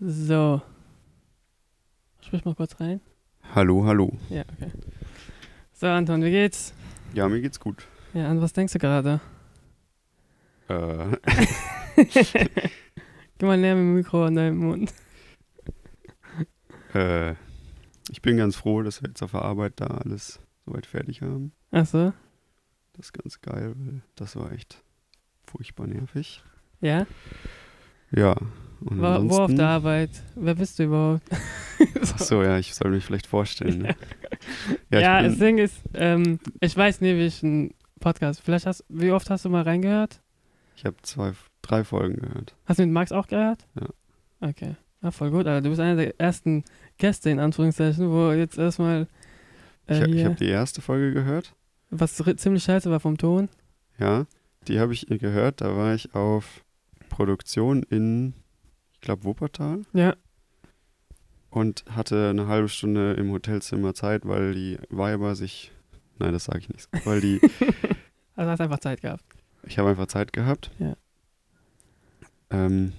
So. Sprich mal kurz rein. Hallo, hallo. Ja, okay. So, Anton, wie geht's? Ja, mir geht's gut. Ja, an was denkst du gerade? Äh, Geh mal näher mit dem Mikro an deinem Mund. äh, ich bin ganz froh, dass wir jetzt auf der Arbeit da alles soweit fertig haben. Achso, Das ist ganz geil, weil das war echt furchtbar nervig. ja? Ja. Und Wo, wo auf ansonsten- der Arbeit? Wer bist du überhaupt? Ach so, ja, ich soll mich vielleicht vorstellen. Ne? Ja, Ja, das Ding ist, ähm, ich weiß nie, wie ich einen Podcast. Vielleicht hast wie oft hast du mal reingehört? ich habe zwei, drei Folgen gehört. Hast du mit Max auch gehört? Ja. Okay. Ja, voll gut, Alter. Du bist einer der ersten Gäste, in Anführungszeichen, wo jetzt erstmal äh, Ich, ich habe die erste Folge gehört. was ziemlich scheiße war vom Ton. Ja, die habe ich gehört. Da war ich auf Produktion in, ich glaube, Wuppertal. Ja. und hatte eine halbe Stunde im Hotelzimmer Zeit, weil die Weiber sich, nein, das sage ich nicht, weil die, Also hast einfach Zeit gehabt. ich habe einfach Zeit gehabt. Ja. Ähm,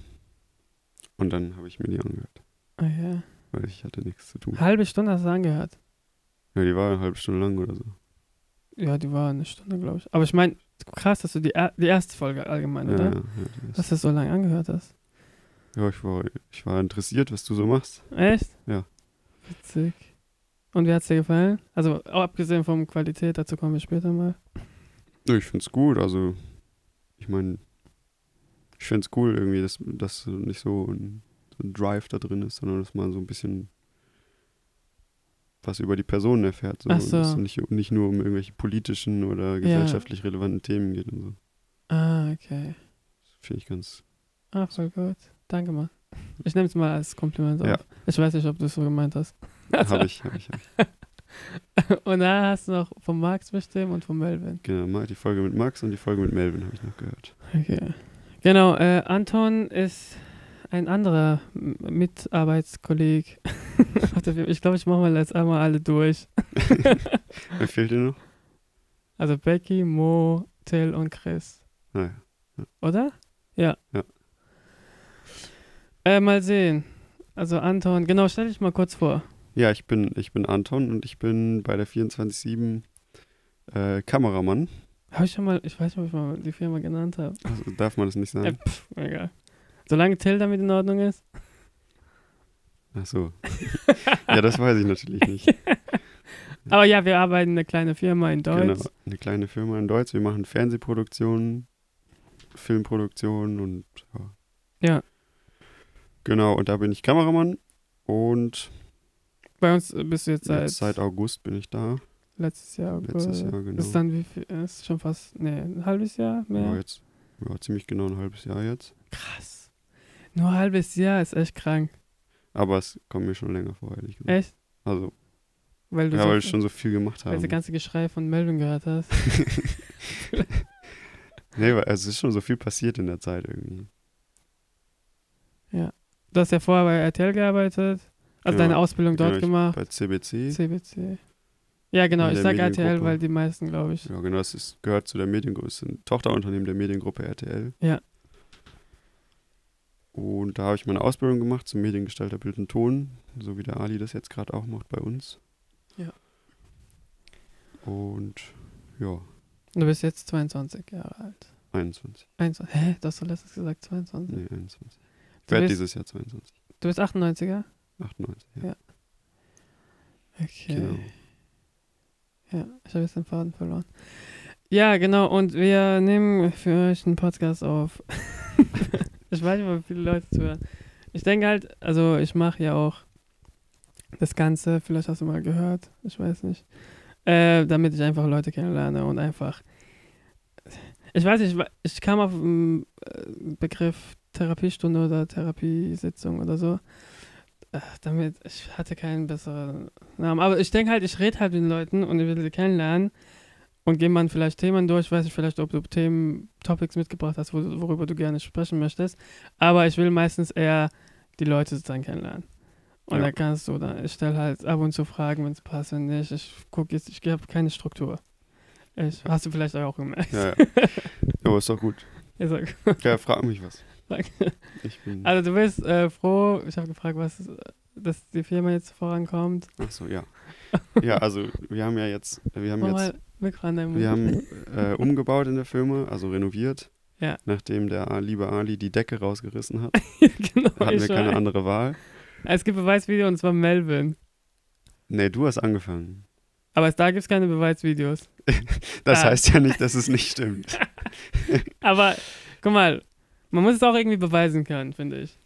und dann habe ich mir die angehört, Ah, ja. weil ich hatte nichts zu tun. Halbe Stunde hast du angehört. Ja, die war eine halbe Stunde lang oder so. Ja, die war eine Stunde, glaube ich. Aber ich meine, krass, dass du die, die erste Folge allgemein, Ja, oder? ja, die Dass du so lange angehört hast. ja ich, war, ich war interessiert, was du so machst. Echt? Ja. Witzig. Und wie hat's dir gefallen? Also, abgesehen von Qualität, dazu kommen wir später mal. Ja, ich finde es gut, also ich meine, ich finde es cool irgendwie, dass, dass nicht so ein, so ein Drive da drin ist, sondern dass man so ein bisschen was über die Personen erfährt. So, Ach so. Dass es nicht, nicht nur um irgendwelche politischen oder gesellschaftlich relevanten Themen geht und so. Ah, okay. Finde ich ganz. Ah, voll gut. Danke mal. Ich nehme es mal als Kompliment auf. Ja. Ich weiß nicht, ob du es so gemeint hast. Habe ich, habe ich, hab ich. Und da hast du noch vom Max bestimmt und von Melvin. Genau, die Folge mit Max und die Folge mit Melvin habe ich noch gehört. Okay. Genau, äh, Anton ist ein anderer M- Mitarbeitskolleg. auf der Firma. ich glaube, ich mache mal jetzt einmal alle durch. Wer fehlt dir noch? Also Becky, Mo, Till und Chris. Naja. Oder? Ja. Ja. Äh, mal sehen. Also Anton, genau, stell dich mal kurz vor. Ja, ich bin, ich bin Anton und ich bin bei der 24-7 äh, Kameramann. Habe ich schon mal, ich weiß nicht, ob ich mal die Firma genannt habe. Also darf man das nicht Äh, sagen? pff, egal. Solange Till damit in Ordnung ist. Ach so. ja, das weiß ich natürlich nicht. Aber ja, wir arbeiten in einer kleinen Firma in Deutsch. Genau, eine kleine Firma in Deutsch. Wir machen Fernsehproduktionen, Filmproduktionen und ja. Ja. Genau, und da bin ich Kameramann und Bei uns bist du jetzt seit, jetzt seit August bin ich da. letztes Jahr. Letztes äh, Jahr, genau. Ist dann wie viel? Ist schon fast, nee, ein halbes Jahr mehr? Ja, jetzt ja, ziemlich genau ein halbes Jahr jetzt. Krass. Nur ein halbes Jahr ist echt krank. Aber es kommt mir schon länger vor, ehrlich gesagt. Echt? Also, Weil du ja, so, weil ich schon so viel gemacht weil habe. du das ganze Geschrei von Melvin gehört hast. nee, weil es ist schon so viel passiert in der Zeit irgendwie. Du hast ja vorher bei RTL gearbeitet. Also Genau. deine Ausbildung dort Genau, ich- gemacht. Bei CBC. CBC. Ja, genau. Ich sag RTL, weil die meisten, glaube ich. Ja, genau, das ist, gehört zu der Mediengruppe, ist ein Tochterunternehmen der Mediengruppe RTL. Ja. Und da habe ich meine Ausbildung gemacht zum Mediengestalter Bild und Ton, so wie der Ali das jetzt gerade auch macht bei uns. Ja. Und ja, Du bist jetzt 22 Jahre alt. 21. 21. Hä? Du hast doch letztens gesagt 22. Nee, 21. Ich werde dieses Jahr 22. du bist 98er? 98, ja. Ja. Okay. Genau. Ja, ich habe jetzt den Faden verloren. Ja, genau. Und wir nehmen für euch einen Podcast auf. ich weiß nicht, wie viele Leute zuhören. Ich denke halt, also ich mache ja auch das Ganze, vielleicht hast du mal gehört, ich weiß nicht, äh, damit ich einfach Leute kennenlerne und einfach, ich weiß nicht, ich kam auf den äh, Begriff Therapiestunde oder Therapiesitzung oder so. Äh, damit, ich hatte keinen besseren Namen. Aber ich denke halt, ich rede halt mit den Leuten und ich will sie kennenlernen und gehe man vielleicht Themen durch. Weiß ich vielleicht, ob du Themen, Topics mitgebracht hast, wo, worüber du gerne sprechen möchtest. Aber ich will meistens eher die Leute sozusagen kennenlernen. Und Ja. da kannst du dann, ich stelle halt ab und zu Fragen, wenn es passt, wenn nicht. Ich gucke jetzt, ich habe keine Struktur. Ich, hast du vielleicht auch gemerkt. Ja, ja. Aber ist doch gut. Ich sag, Ja, frag mich was. bin. Also du bist äh, froh, ich habe gefragt, was, dass die Firma jetzt vorankommt. Ach so, ja. Ja, also wir haben ja jetzt, wir haben Mach jetzt, mal Mikro an deinem wir haben äh, umgebaut in der Firma, also renoviert. Ja. Nachdem der liebe Ali die Decke rausgerissen hat, genau, hatten wir keine andere Wahl. Es gibt Beweisvideo und zwar Melvin. Nee, du hast angefangen. Aber da gibt es keine Beweisvideos. Das Ah. heißt ja nicht, dass es nicht stimmt. Aber guck mal, man muss es auch irgendwie beweisen können, finde ich.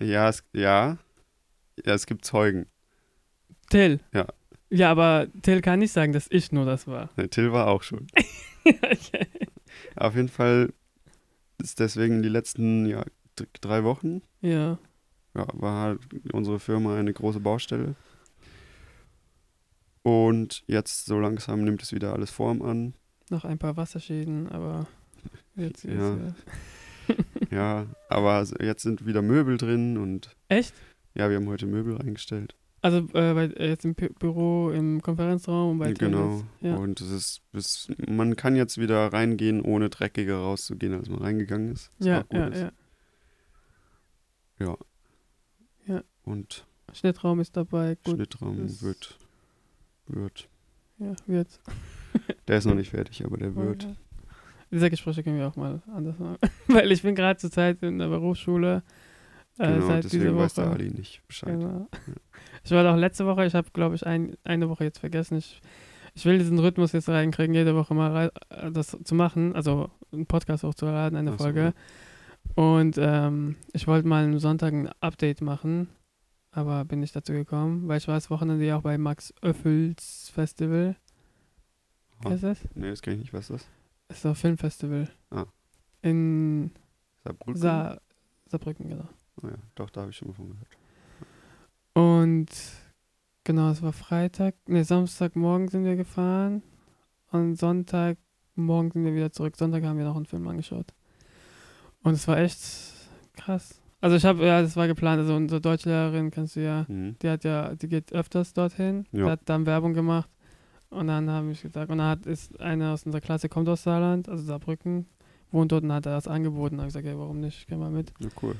Ja, es, ja. Ja, es gibt Zeugen. Till. Ja. Ja, aber Till kann nicht sagen, dass ich nur das war. Ne, Till war auch schon. okay. Auf jeden Fall ist deswegen die letzten ja, drei Wochen Ja. ja, war halt unsere Firma eine große Baustelle. Und jetzt so langsam nimmt es wieder alles Form an. Noch ein paar Wasserschäden, aber jetzt ist Ja. ja. Aber jetzt sind wieder Möbel drin und Echt? ja, wir haben heute Möbel reingestellt. Also äh, bei, äh, jetzt im Bü- Büro, im Konferenzraum und bei genau. Ja. Und es ist, es, man kann jetzt wieder reingehen, ohne dreckiger rauszugehen, als man reingegangen ist. ja, gut ja, ist. ja. Und Schnittraum ist dabei. Gut. Schnittraum das- wird, wird. Ja, wird. Der ist noch nicht fertig, aber der wird. Okay. Diese Gespräche können wir auch mal anders machen. Weil ich bin gerade zur Zeit in der Berufsschule. Äh, Genau, seit dieser deswegen weiß der Woche. Ali nicht Bescheid. Genau. Ich war auch letzte Woche, ich habe, glaube ich, ein, eine Woche jetzt vergessen. Ich, ich will diesen Rhythmus jetzt reinkriegen, jede Woche mal äh, das zu machen, also einen Podcast hochzuladen, eine Ach so, Folge. Und ähm, ich wollte mal am Sonntag ein Update machen, aber bin nicht dazu gekommen, weil ich war das Wochenende ja auch bei Max Öffels Festival. Kennst du das? Nee, das kenne ich nicht. Was ist das? Das ist doch ein Filmfestival. Ah. In Saarbrücken? Sa Saarbrücken, genau. Ah ja, doch, da habe ich schon mal von gehört. Und genau, es war Freitag, ne, Samstagmorgen sind wir gefahren und Sonntagmorgen sind wir wieder zurück. Sonntag haben wir noch einen Film angeschaut. Und es war echt krass. Also ich habe, ja, das war geplant, also unsere Deutschlehrerin, kennst du ja, Mhm. die hat ja, die geht öfters dorthin, die Ja. hat dann Werbung gemacht und dann habe ich gesagt, und dann hat, ist einer aus unserer Klasse, kommt aus Saarland, also Saarbrücken, wohnt dort und hat er das angeboten, habe ich gesagt, ja, warum nicht, ich geh mal mit. Ja, cool.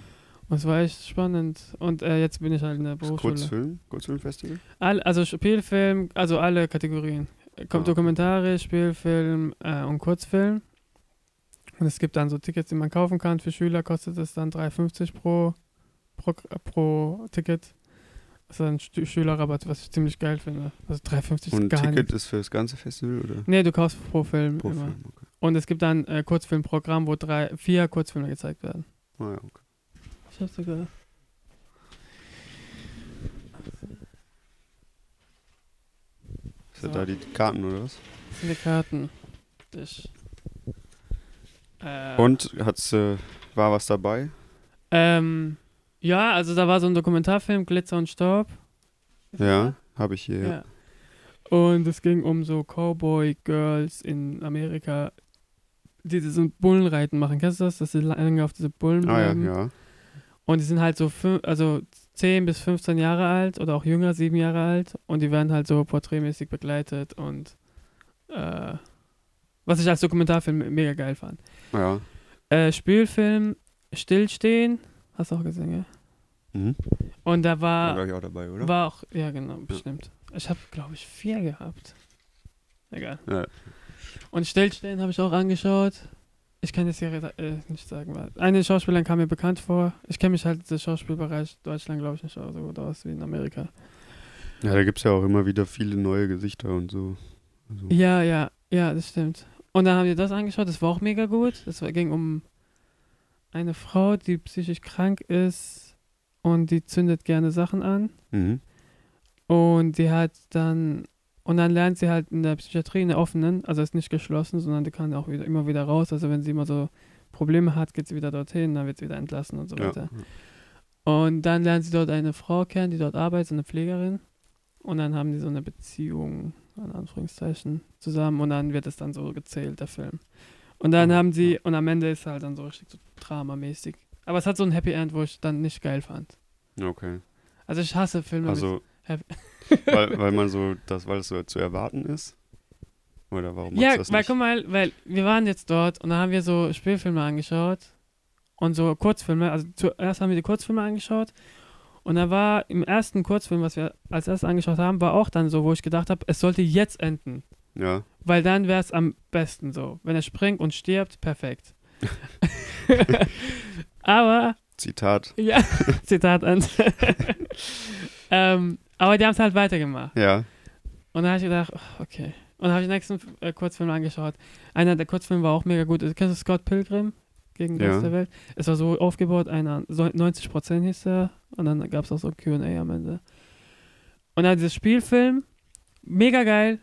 Es war echt spannend. Und äh, jetzt bin ich halt in der Das Berufsschule. Kurzfilm? Kurzfilmfestival? All, also Spielfilm, also alle Kategorien. Kommt Ah. Dokumentarisch, Spielfilm äh, und Kurzfilm. Und es gibt dann so Tickets, die man kaufen kann. Für Schüler kostet es dann 3,50 pro, pro, pro Ticket. Das ist ein Stu- Schülerrabatt, was ich ziemlich geil finde. Also 3,50 ist Und gar Ticket nicht. ist für das ganze Festival oder? Nee, du kaufst pro Film Pro immer. Film, okay. Und es gibt dann äh, Kurzfilmprogramm, wo drei, vier Kurzfilme gezeigt werden. Ah ja, okay. Ich hab's sogar. Ist ja So. da die Karten oder was? Das sind die Karten. Ich. Äh, Und hat's, äh, war was dabei? Ähm, ja, also da war so ein Dokumentarfilm, Glitzer und Staub. Ist Ja, habe ich hier. Ja. Und es ging um so Cowboy-Girls in Amerika, die so Bullenreiten machen. Kennst du das? Dass sie lange auf diese Bullen Ah ja, bleiben. ja. Und die sind halt so also 10 bis 15 Jahre alt oder auch jünger, 7 Jahre alt. Und die werden halt so porträtmäßig begleitet und äh, was ich als Dokumentarfilm mega geil fand. Ja. Äh, Spielfilm Stillstehen, hast du auch gesehen, ja? Mhm. Und da War, war, ich, auch dabei, oder? war auch, ja genau, bestimmt. Ich habe, glaube ich, vier gehabt. Egal. Ja. Und Stillstehen habe ich auch angeschaut. Ich kann jetzt hier äh, nicht sagen, was. Eine Schauspielerin kam mir bekannt vor. Ich kenne mich halt im Schauspielbereich Deutschland, glaube ich, nicht so gut aus wie in Amerika. Ja, da gibt es ja auch immer wieder viele neue Gesichter und so. Also, Ja, ja, ja, das stimmt. Und dann haben wir das angeschaut, das war auch mega gut. Das war, ging um eine Frau, die psychisch krank ist und die zündet gerne Sachen an. Mhm. Und die hat dann, und dann lernt sie halt in der Psychiatrie, in der offenen, also ist nicht geschlossen, sondern die kann auch wieder, immer wieder raus. Also wenn sie immer so Probleme hat, geht sie wieder dorthin, dann wird sie wieder entlassen und so Ja. weiter. Und dann lernt sie dort eine Frau kennen, die dort arbeitet, so eine Pflegerin. Und dann haben die so eine Beziehung, in Anführungszeichen, zusammen. Und dann wird es dann so gezählt, der Film. Und dann Ah, haben sie, ja. und am Ende ist halt dann so richtig so dramamäßig. Aber es hat so ein Happy End, wo ich dann nicht geil fand. Okay. Also ich hasse Filme mit Also, Happy weil, weil man so, das, weil es so zu erwarten ist? Oder warum Ja, das weil nicht? guck mal, weil wir waren jetzt dort und da haben wir so Spielfilme angeschaut und so Kurzfilme. Also zuerst haben wir die Kurzfilme angeschaut und da war im ersten Kurzfilm, was wir als erstes angeschaut haben, war auch dann so, wo ich gedacht habe, es sollte jetzt enden. Ja. Weil dann wäre es am besten so. Wenn er springt und stirbt, perfekt. aber, Zitat. ja, Zitat an. ähm, aber die haben es halt weitergemacht. Ja. Und dann habe ich gedacht, ach, okay. Und dann habe ich den nächsten äh, Kurzfilm angeschaut. Einer der Kurzfilme war auch mega gut. Also, Kennst du Scott Pilgrim? Gegen den Ja. Rest der Welt. Es war so aufgebaut, einer so 90% hieß er. Und dann gab es auch so QA am Ende. Und dann dieses Spielfilm, mega geil.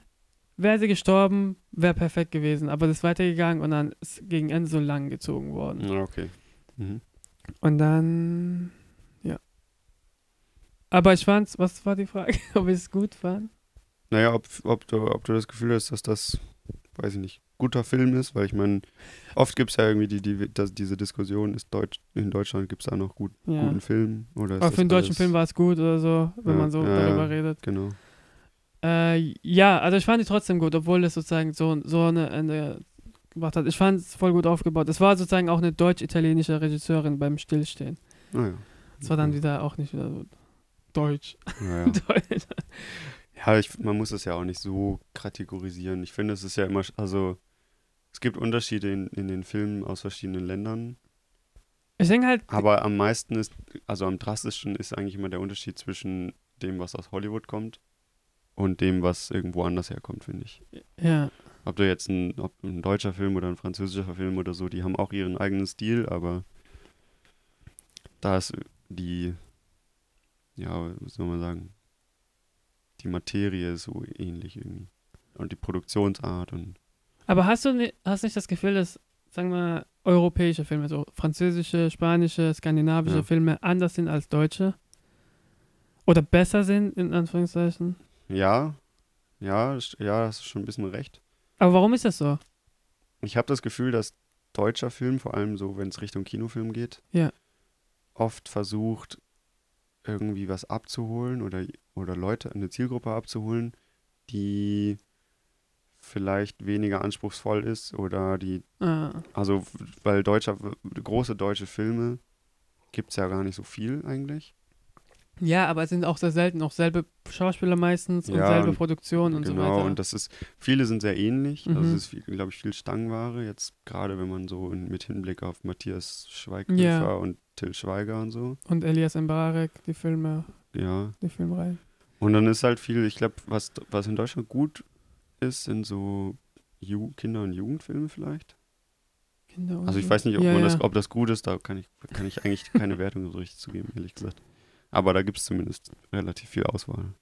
Wäre sie gestorben, wäre perfekt gewesen. Aber das ist weitergegangen und dann ist gegen Ende so lang gezogen worden. Okay. Mhm. Und dann. Aber ich fand's, was war die Frage? Ob ich es gut fand? Naja, ob, ob, du, ob du das Gefühl hast, dass das, weiß ich nicht, guter Film ist, weil ich meine, oft gibt es ja irgendwie die, die, das, diese Diskussion, ist Deutsch, in Deutschland gibt es da noch gut, Ja. guten Film? Oder ist das für einen deutschen Film war es gut oder so, wenn Ja, man so ja, darüber ja. redet. Genau. Äh, ja, also ich fand die trotzdem gut, obwohl es sozusagen so, so eine Ende gemacht hat. Ich fand es voll gut aufgebaut. Es war sozusagen auch eine deutsch-italienische Regisseurin beim Stillstehen. Naja. Es war dann wieder auch nicht wieder so deutsch. Ja. Deutsch. ja ich, man muss es ja auch nicht so kategorisieren. Ich finde, es ist ja immer, also es gibt Unterschiede in, in den Filmen aus verschiedenen Ländern, Ich denke halt, aber am meisten ist, also am drastischsten ist eigentlich immer der Unterschied zwischen dem, was aus Hollywood kommt und dem, was irgendwo anders herkommt, finde ich. ja, Ob du jetzt ein, ob ein deutscher Film oder ein französischer Film oder so, die haben auch ihren eigenen Stil, aber da ist die, ja, was soll man sagen, die Materie ist so ähnlich irgendwie. Und die Produktionsart und aber hast du ni hast nicht das Gefühl, dass, sagen wir, europäische Filme, so französische, spanische, skandinavische Ja. Filme anders sind als deutsche? Oder besser sind, in Anführungszeichen? ja, ja, ja, hast du schon ein bisschen recht. Aber warum ist das so? Ich habe das Gefühl, dass deutscher Film, vor allem so, wenn es Richtung Kinofilm geht, Ja. oft versucht, irgendwie was abzuholen oder, oder Leute, eine Zielgruppe abzuholen, die vielleicht weniger anspruchsvoll ist oder die, Ah, also weil deutscher, große deutsche Filme gibt es ja gar nicht so viel eigentlich. Ja, aber es sind auch sehr selten auch selbe Schauspieler meistens und Ja, selbe Produktion und so genau, weiter. und das ist, viele sind sehr ähnlich. Also Mhm. es ist, glaube ich, viel Stangenware. Jetzt gerade, wenn man so in, mit Hinblick auf Matthias Schweighöfer Ja. und Till Schweiger und so. Und Elias Mbarek, die Filme, Ja. die Filmreihe. Und dann ist halt viel, ich glaube, was, was in Deutschland gut ist, sind so Ju Kinder- und Jugendfilme vielleicht. Kinder und Also ich so. weiß nicht, ob, ja. Das, ob das gut ist, da kann ich, kann ich eigentlich keine Wertung so richtig zugeben, ehrlich gesagt. Aber da gibt es zumindest relativ viel Auswahl.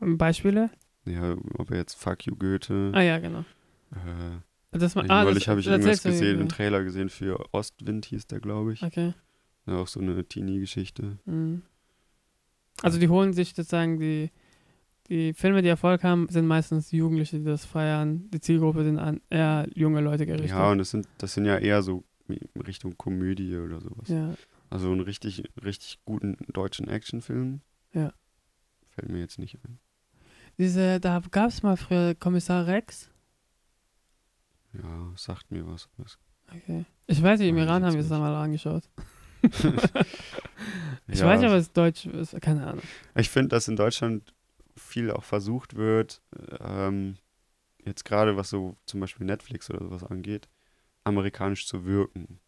Beispiele? Ja, ob er jetzt Fuck You Goethe, Ah ja, genau. äh, Das mal, ah, neulich habe ich irgendwas gesehen, einen Trailer gesehen für Ostwind hieß der, glaube ich. Okay. Ja, auch so eine Teenie-Geschichte. Mhm. Also die holen sich sozusagen die, die Filme, die Erfolg haben, sind meistens Jugendliche, die das feiern. Die Zielgruppe sind an eher junge Leute gerichtet. Ja, und das sind, das sind ja eher so Richtung Komödie oder sowas. ja. Also einen richtig, richtig guten deutschen Actionfilm. Ja. Fällt mir jetzt nicht ein. Diese, da gab es mal früher Kommissar Rex. Ja, sagt mir was. Okay. Ich weiß nicht, im Iran haben wir es einmal angeschaut. Ich Ja, weiß nicht, ob es Deutsch ist, keine Ahnung. Ich finde, dass in Deutschland viel auch versucht wird, ähm, jetzt gerade was so zum Beispiel Netflix oder sowas angeht, amerikanisch zu wirken.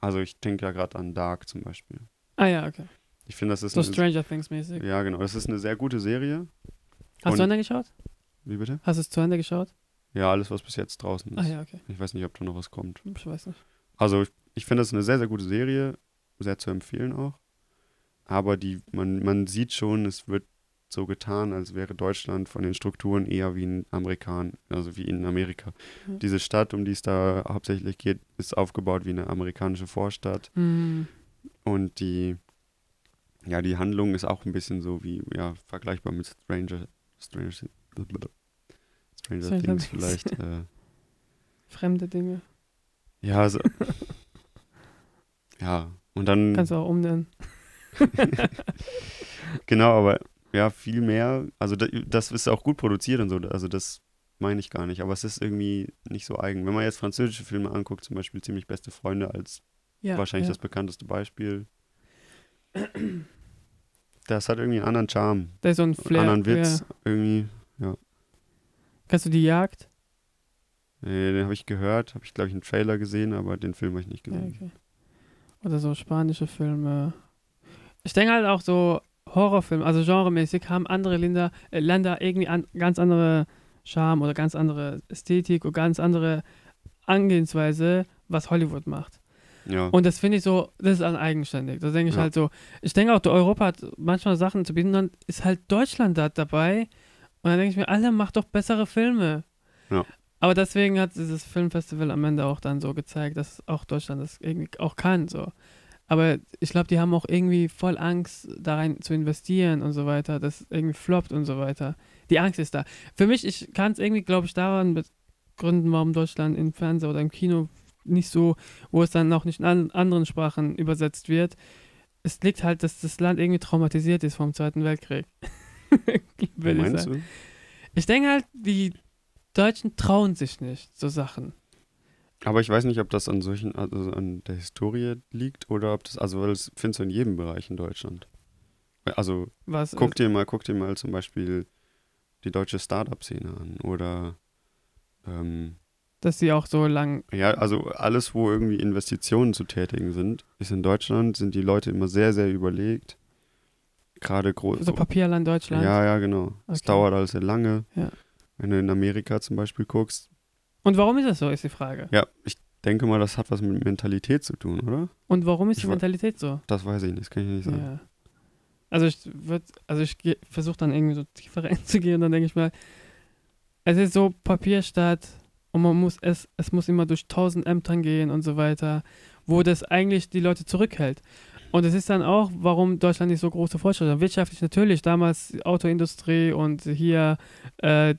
Also ich denke ja gerade an Dark zum Beispiel. Ah ja, okay. Ich finde, das ist So eine, Stranger Things mäßig. ja genau, das ist eine sehr gute Serie. Hast du und- Ende geschaut? Wie bitte? Hast du es zu Ende geschaut? Ja, alles was bis jetzt draußen ist. Ah ja, okay. Ich weiß nicht, ob da noch was kommt. Ich weiß nicht. Also ich, ich finde das eine sehr, sehr gute Serie, sehr zu empfehlen auch. Aber die, man, man sieht schon, es wird so getan, als wäre Deutschland von den Strukturen eher wie in Amerikan, also wie in Amerika. Ja. Diese Stadt, um die es da hauptsächlich geht, ist aufgebaut wie eine amerikanische Vorstadt. Hm. Und die, ja, die Handlung ist auch ein bisschen so wie, ja, vergleichbar mit Stranger, Stranger, Stranger, Stranger Things vielleicht. äh, Fremde Dinge. ja, so, ja. Und dann. Kannst du auch umnennen. Genau, aber ja, viel mehr. Also da- das ist auch gut produziert und so. Also das meine ich gar nicht. Aber es ist irgendwie nicht so eigen. Wenn man jetzt französische Filme anguckt, zum Beispiel Ziemlich beste Freunde als Ja, wahrscheinlich ja. das bekannteste Beispiel. Das hat irgendwie einen anderen Charme, Da ist so ein einen Flair. anderen Witz. Ja. Irgendwie. Kennst du die Jagd? Nee, den habe ich gehört, habe ich glaube ich einen Trailer gesehen, aber den Film habe ich nicht Ja, gesehen. okay. Oder so spanische Filme. Ich denke halt auch so Horrorfilme, also genremäßig haben andere Länder, äh, Länder irgendwie an, ganz andere Charme oder ganz andere Ästhetik oder ganz andere Angehensweise, was Hollywood macht. Ja, Und das finde ich so, das ist an eigenständig. Da denke ich Ja. halt so, ich denke auch, Europa hat manchmal Sachen zu bieten, dann ist halt Deutschland da dabei. Und dann denke ich mir, Alter, mach doch bessere Filme. Ja. Aber deswegen hat dieses Filmfestival am Ende auch dann so gezeigt, dass auch Deutschland das irgendwie auch kann. So. Aber ich glaube, die haben auch irgendwie voll Angst, da rein zu investieren und so weiter, dass irgendwie floppt und so weiter. Die Angst ist da. Für mich, ich kann es irgendwie, glaube ich, daran begründen, warum Deutschland im Fernsehen oder im Kino nicht so, wo es dann auch nicht in an anderen Sprachen übersetzt wird. Es liegt halt, dass das Land irgendwie traumatisiert ist vom Zweiten Weltkrieg. Würde ich sagen. Ich denke halt, die Deutschen trauen sich nicht, so Sachen. Aber ich weiß nicht, ob das an solchen, also an der Historie liegt oder ob das, also weil das findest du in jedem Bereich in Deutschland. Also Was guck dir mal, guck dir mal zum Beispiel die deutsche Startup-Szene an oder ähm, dass sie auch so lang. ja, also alles, wo irgendwie Investitionen zu tätigen sind, ist in Deutschland, sind die Leute immer sehr, sehr überlegt. Gerade groß. So Papierland Deutschland. Ja, ja, genau. Es Okay. dauert alles sehr lange. Ja. Wenn du in Amerika zum Beispiel guckst, Und warum ist das so, ist die Frage. ja, ich denke mal, das hat was mit Mentalität zu tun, oder? Und warum ist Ich die Mentalität so? Das weiß ich nicht, das kann ich nicht sagen. Ja. Also ich würde, also ich versuche dann irgendwie so tiefer reinzugehen und dann denke ich mal, es ist so Papierstadt und man muss es, es muss immer durch tausend Ämtern gehen und so weiter, wo das eigentlich die Leute zurückhält. Und es ist dann auch, warum Deutschland nicht so große Fortschritte hat. Wirtschaftlich natürlich, damals Autoindustrie und hier äh,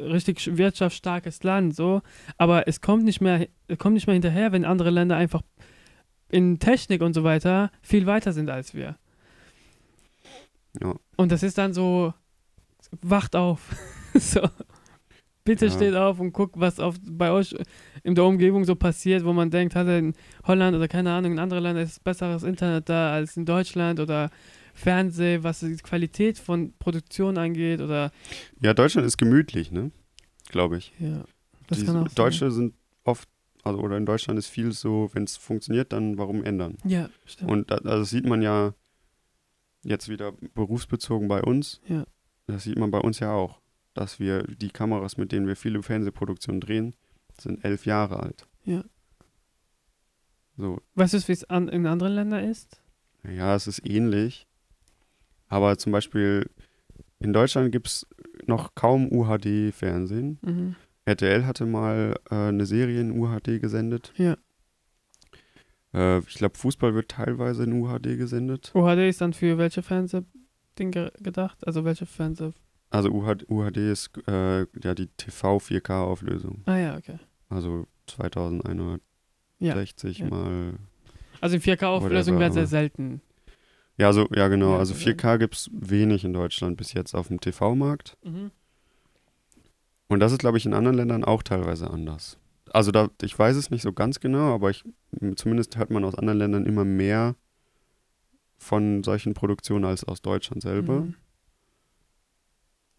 richtig sch- wirtschaftsstarkes Land, so. Aber es kommt nicht mehr, kommt nicht mehr hinterher, wenn andere Länder einfach in Technik und so weiter viel weiter sind als wir. Ja. Und das ist dann so, wacht auf. so. Bitte Ja. steht auf und guckt, was auf, bei euch in der Umgebung so passiert, wo man denkt, hat er in Holland oder keine Ahnung, in anderen Ländern ist besseres Internet da als in Deutschland oder Fernseh, was die Qualität von Produktion angeht oder Ja, Deutschland ist gemütlich, ne? Glaube ich. ja. Das Die kann auch sein. Deutsche sind oft, also oder in Deutschland ist viel so, wenn es funktioniert, dann warum ändern? Ja, stimmt. Und da, also das sieht man ja jetzt wieder berufsbezogen bei uns. Ja. Das sieht man bei uns ja auch, dass wir die Kameras, mit denen wir viele Fernsehproduktionen drehen, sind elf Jahre alt. Ja. So, weißt du, wie es an, in anderen Ländern ist? ja, es ist ähnlich. Aber zum Beispiel in Deutschland gibt es noch kaum UHD-Fernsehen. Mhm. RTL hatte mal äh, eine Serie in UHD gesendet. Ja. Äh, ich glaube, Fußball wird teilweise in UHD gesendet. UHD ist dann für welche Fernsehding ge gedacht? Also welche Fernseh... Also UHD, UHD ist äh, ja die TV 4K-Auflösung. Ah ja, okay. Also 2160 Ja. mal. Also in 4K-Auflösung Whatever, wäre sehr selten. Ja, so, ja genau. Ja, also so 4K gibt es wenig in Deutschland bis jetzt auf dem TV-Markt. Mhm. Und das ist, glaube ich, in anderen Ländern auch teilweise anders. Also da, ich weiß es nicht so ganz genau, aber ich, zumindest hört man aus anderen Ländern immer mehr von solchen Produktionen als aus Deutschland selber. Mhm.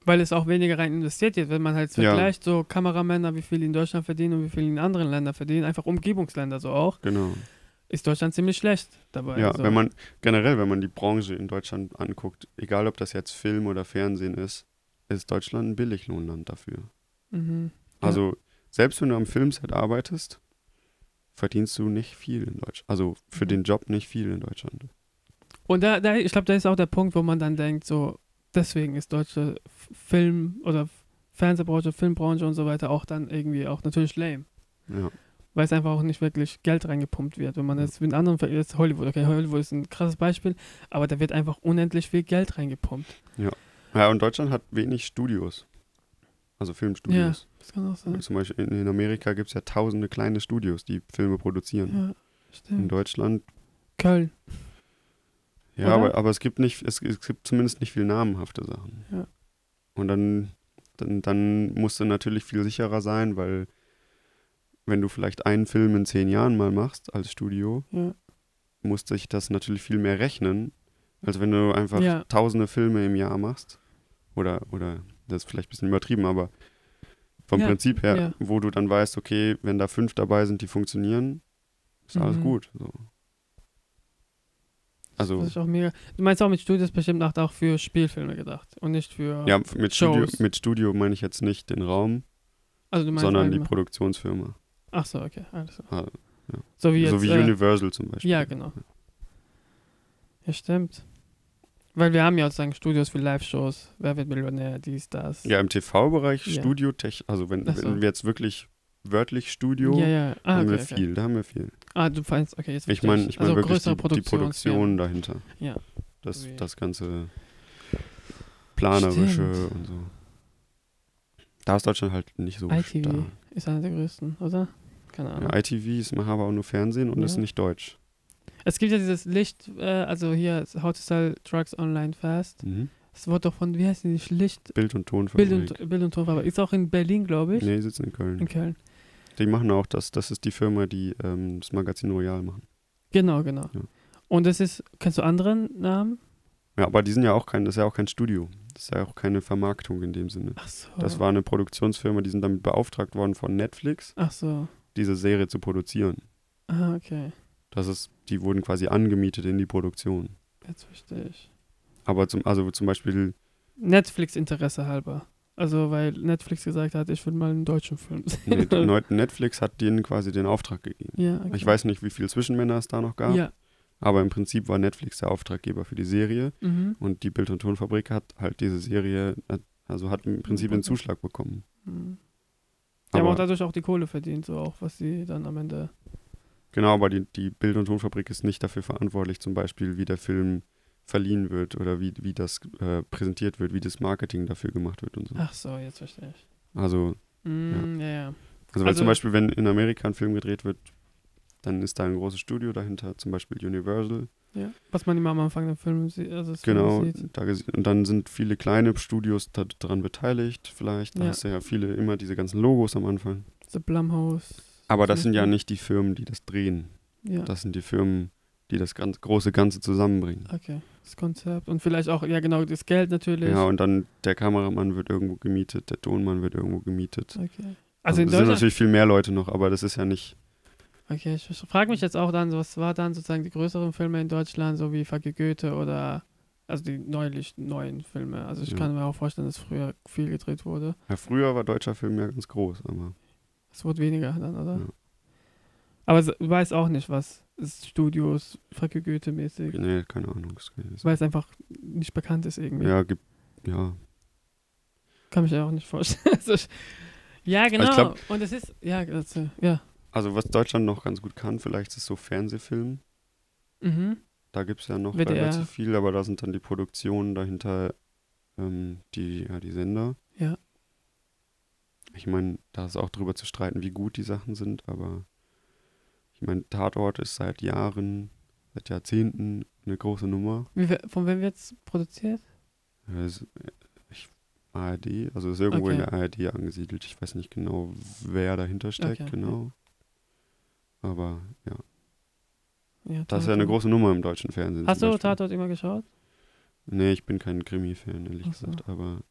Weil es auch weniger rein investiert wird, wenn man halt Ja. vergleicht, so Kameramänner, wie viel in Deutschland verdienen und wie viel in anderen Ländern verdienen, einfach Umgebungsländer so auch, Genau. ist Deutschland ziemlich schlecht dabei. Ja, so. wenn man generell, wenn man die Branche in Deutschland anguckt, egal ob das jetzt Film oder Fernsehen ist, ist Deutschland ein Billiglohnland dafür. Mhm. Ja. Also selbst wenn du am Filmset arbeitest, verdienst du nicht viel in Deutschland. Also für Mhm. den Job nicht viel in Deutschland. Und da, da ich glaube, da ist auch der Punkt, wo man dann denkt, so, deswegen ist deutsche Film- oder Fernsehbranche, Filmbranche und so weiter auch dann irgendwie auch natürlich lame. Ja. weil es einfach auch nicht wirklich Geld reingepumpt wird. Wenn man Ja. jetzt mit anderen, jetzt Hollywood, okay, Hollywood ist ein krasses Beispiel, aber da wird einfach unendlich viel Geld reingepumpt. ja, und Deutschland hat wenig Studios. Also Filmstudios. Das kann auch sein. Zum Beispiel in, in Amerika gibt es ja tausende kleine Studios, die Filme produzieren. Ja, In stimmt. Deutschland, Köln. Ja, Oder? aber, aber es gibt nicht, es, es gibt zumindest nicht viel namenhafte Sachen. Ja. Und dann, dann, dann musst du natürlich viel sicherer sein, weil wenn du vielleicht einen Film in zehn Jahren mal machst als Studio, Ja. muss sich das natürlich viel mehr rechnen, als wenn du einfach Ja. tausende Filme im Jahr machst. Oder, oder das ist vielleicht ein bisschen übertrieben, aber vom Ja, Prinzip her, ja. wo du dann weißt, okay, wenn da fünf dabei sind, die funktionieren, ist alles Mhm. gut. So. Also, Das ist auch mega. Du meinst auch mit Studios bestimmt auch auch für Spielfilme gedacht und nicht für. ja, mit Studio, Shows. mit Studio meine ich jetzt nicht den Raum, also sondern die Produktionsfirma. Ach so, okay, alles klar. Ah, ja. So wie jetzt. so wie äh, Universal zum Beispiel. Ja, genau. Ja, stimmt. Weil wir haben ja sozusagen Studios für Live-Shows. Wer wird Millionär? Dies, das. Ja, im TV-Bereich Ja. Studiotech, also wenn, so. wenn wir jetzt wirklich wörtlich Studio, ja. ja. Ah, haben okay, wir okay. viel, da haben wir viel. Ah, du meinst, okay, jetzt Ich meine ich mein also wirklich größere die, die Produktion dahinter. Ja. Das, Wie- das ganze Planerische Stimmt. und so. Da ist Deutschland halt nicht so ITV stark. ist einer der größten, oder? Keine Ahnung. Ja, ITV ist machen aber auch nur Fernsehen und Ja. ist nicht deutsch. Es gibt ja dieses Licht, äh, also hier, How to Sell Drugs Online Fast. Mhm. Das wurde doch von, wie heißt die, nicht Licht, Bild und Tonfabrik. Bild und, Bild und Tonfabrik. Ist auch in Berlin, glaube ich. Nee, sitzen in Köln. In Köln. Die machen auch das. Das ist die Firma, die ähm, das Magazin Royal machen. Genau, genau. Ja. Und das ist, kennst du anderen Namen? Ja, aber die sind ja auch kein, das ist ja auch kein Studio. Das ist ja auch keine Vermarktung in dem Sinne. Ach so. Das war eine Produktionsfirma, die sind damit beauftragt worden von Netflix, Ach so. diese Serie zu produzieren. Ah, okay. Das ist, die wurden quasi angemietet in die Produktion. Jetzt verstehe ich. Aber zum, also zum Beispiel, Netflix-Interesse halber. Also, weil Netflix gesagt hat, ich will mal einen deutschen Film sehen. nee, Netflix hat denen quasi den Auftrag gegeben. ja, okay. Ich weiß nicht, wie viele Zwischenmänner es da noch gab, Ja. aber im Prinzip war Netflix der Auftraggeber für die Serie Mhm. und die Bild- und Tonfabrik hat halt diese Serie, also hat im Prinzip den zuschlag bekommen. Mhm. Die haben auch Aber, dadurch auch die Kohle verdient, so auch, was sie dann am Ende. genau, aber die, die Bild- und Tonfabrik ist nicht dafür verantwortlich, zum Beispiel, wie der Film verliehen wird oder wie, wie das äh, präsentiert wird, wie das Marketing dafür gemacht wird und so. Ach so, jetzt verstehe ich. Also, Mm, ja, ja. also weil Also- zum Beispiel, wenn in Amerika ein Film gedreht wird, dann ist da ein großes Studio dahinter, zum Beispiel Universal. ja. Was man immer am Anfang der Film sieht. Also des Genau, Films sieht. da gesi- und dann sind viele kleine Studios da, daran beteiligt, vielleicht. Da Ja. hast du ja viele, immer diese ganzen Logos am Anfang. The Blumhouse. Aber das sind ja nicht die Firmen, die das drehen. Ja. Das sind die Firmen, die das ganz, große Ganze zusammenbringen. okay. Das Konzept. Und vielleicht auch, ja, genau, das Geld natürlich. Ja, und dann der Kameramann wird irgendwo gemietet, der Tonmann wird irgendwo gemietet. okay. Also, Also in es sind natürlich viel mehr Leute noch, aber das ist ja nicht. Okay, ich frage mich jetzt auch dann, was war dann sozusagen die größeren Filme in Deutschland, so wie Fuck you Goethe oder also die neulich neuen Filme. Also ich Ja. kann mir auch vorstellen, dass früher viel gedreht wurde. Ja, früher war deutscher Film ja ganz groß, aber Es wurde weniger dann, oder? Ja. Aber s- du weißt auch nicht, was ist Studios you Goethe mäßig. nee, keine Ahnung. Weil es einfach nicht bekannt ist irgendwie. Ja, gibt, ja, Kann mich ja auch nicht vorstellen. Also ja, genau. glaub- Und es ist, ja, also, ja. Also was Deutschland noch ganz gut kann, vielleicht ist so Fernsehfilm. Mhm. Da gibt es ja noch WDR. relativ viel, aber da sind dann die Produktionen dahinter, ähm, die, ja, die Sender. Ja. Ich meine, da ist auch drüber zu streiten, wie gut die Sachen sind, aber ich meine, Tatort ist seit Jahren, seit Jahrzehnten eine große Nummer. Wie, von wem wird es produziert? Ich, ARD, also ist irgendwo in Okay. der ARD angesiedelt. Ich weiß nicht genau, wer dahinter steckt, Okay, genau. Aber ja, Ja, das ist ja eine große Nummer im deutschen Fernsehen. Hast du Beispiel. Tatort immer geschaut? Nee, ich bin kein Krimi-Fan, ehrlich so. gesagt, aber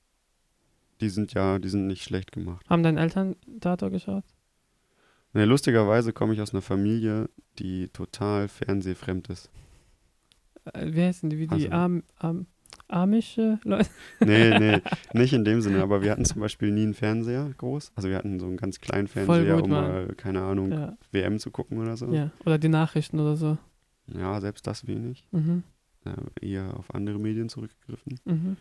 die sind ja, die sind nicht schlecht gemacht. Haben deine Eltern Tatort geschaut? Nee, lustigerweise komme ich aus einer Familie, die total fernsehfremd ist. Äh, Wie heißen die? Wie die Also- Am, Am, amische Leute? Nee, nee, nicht in dem Sinne, aber wir hatten zum Beispiel nie einen Fernseher groß. Also wir hatten so einen ganz kleinen Fernseher, gut, um mal, keine Ahnung, Ja, WM zu gucken oder so. ja. Oder die Nachrichten oder so. Ja, selbst das wenig. Mhm. Äh, eher auf andere Medien zurückgegriffen. Mhm.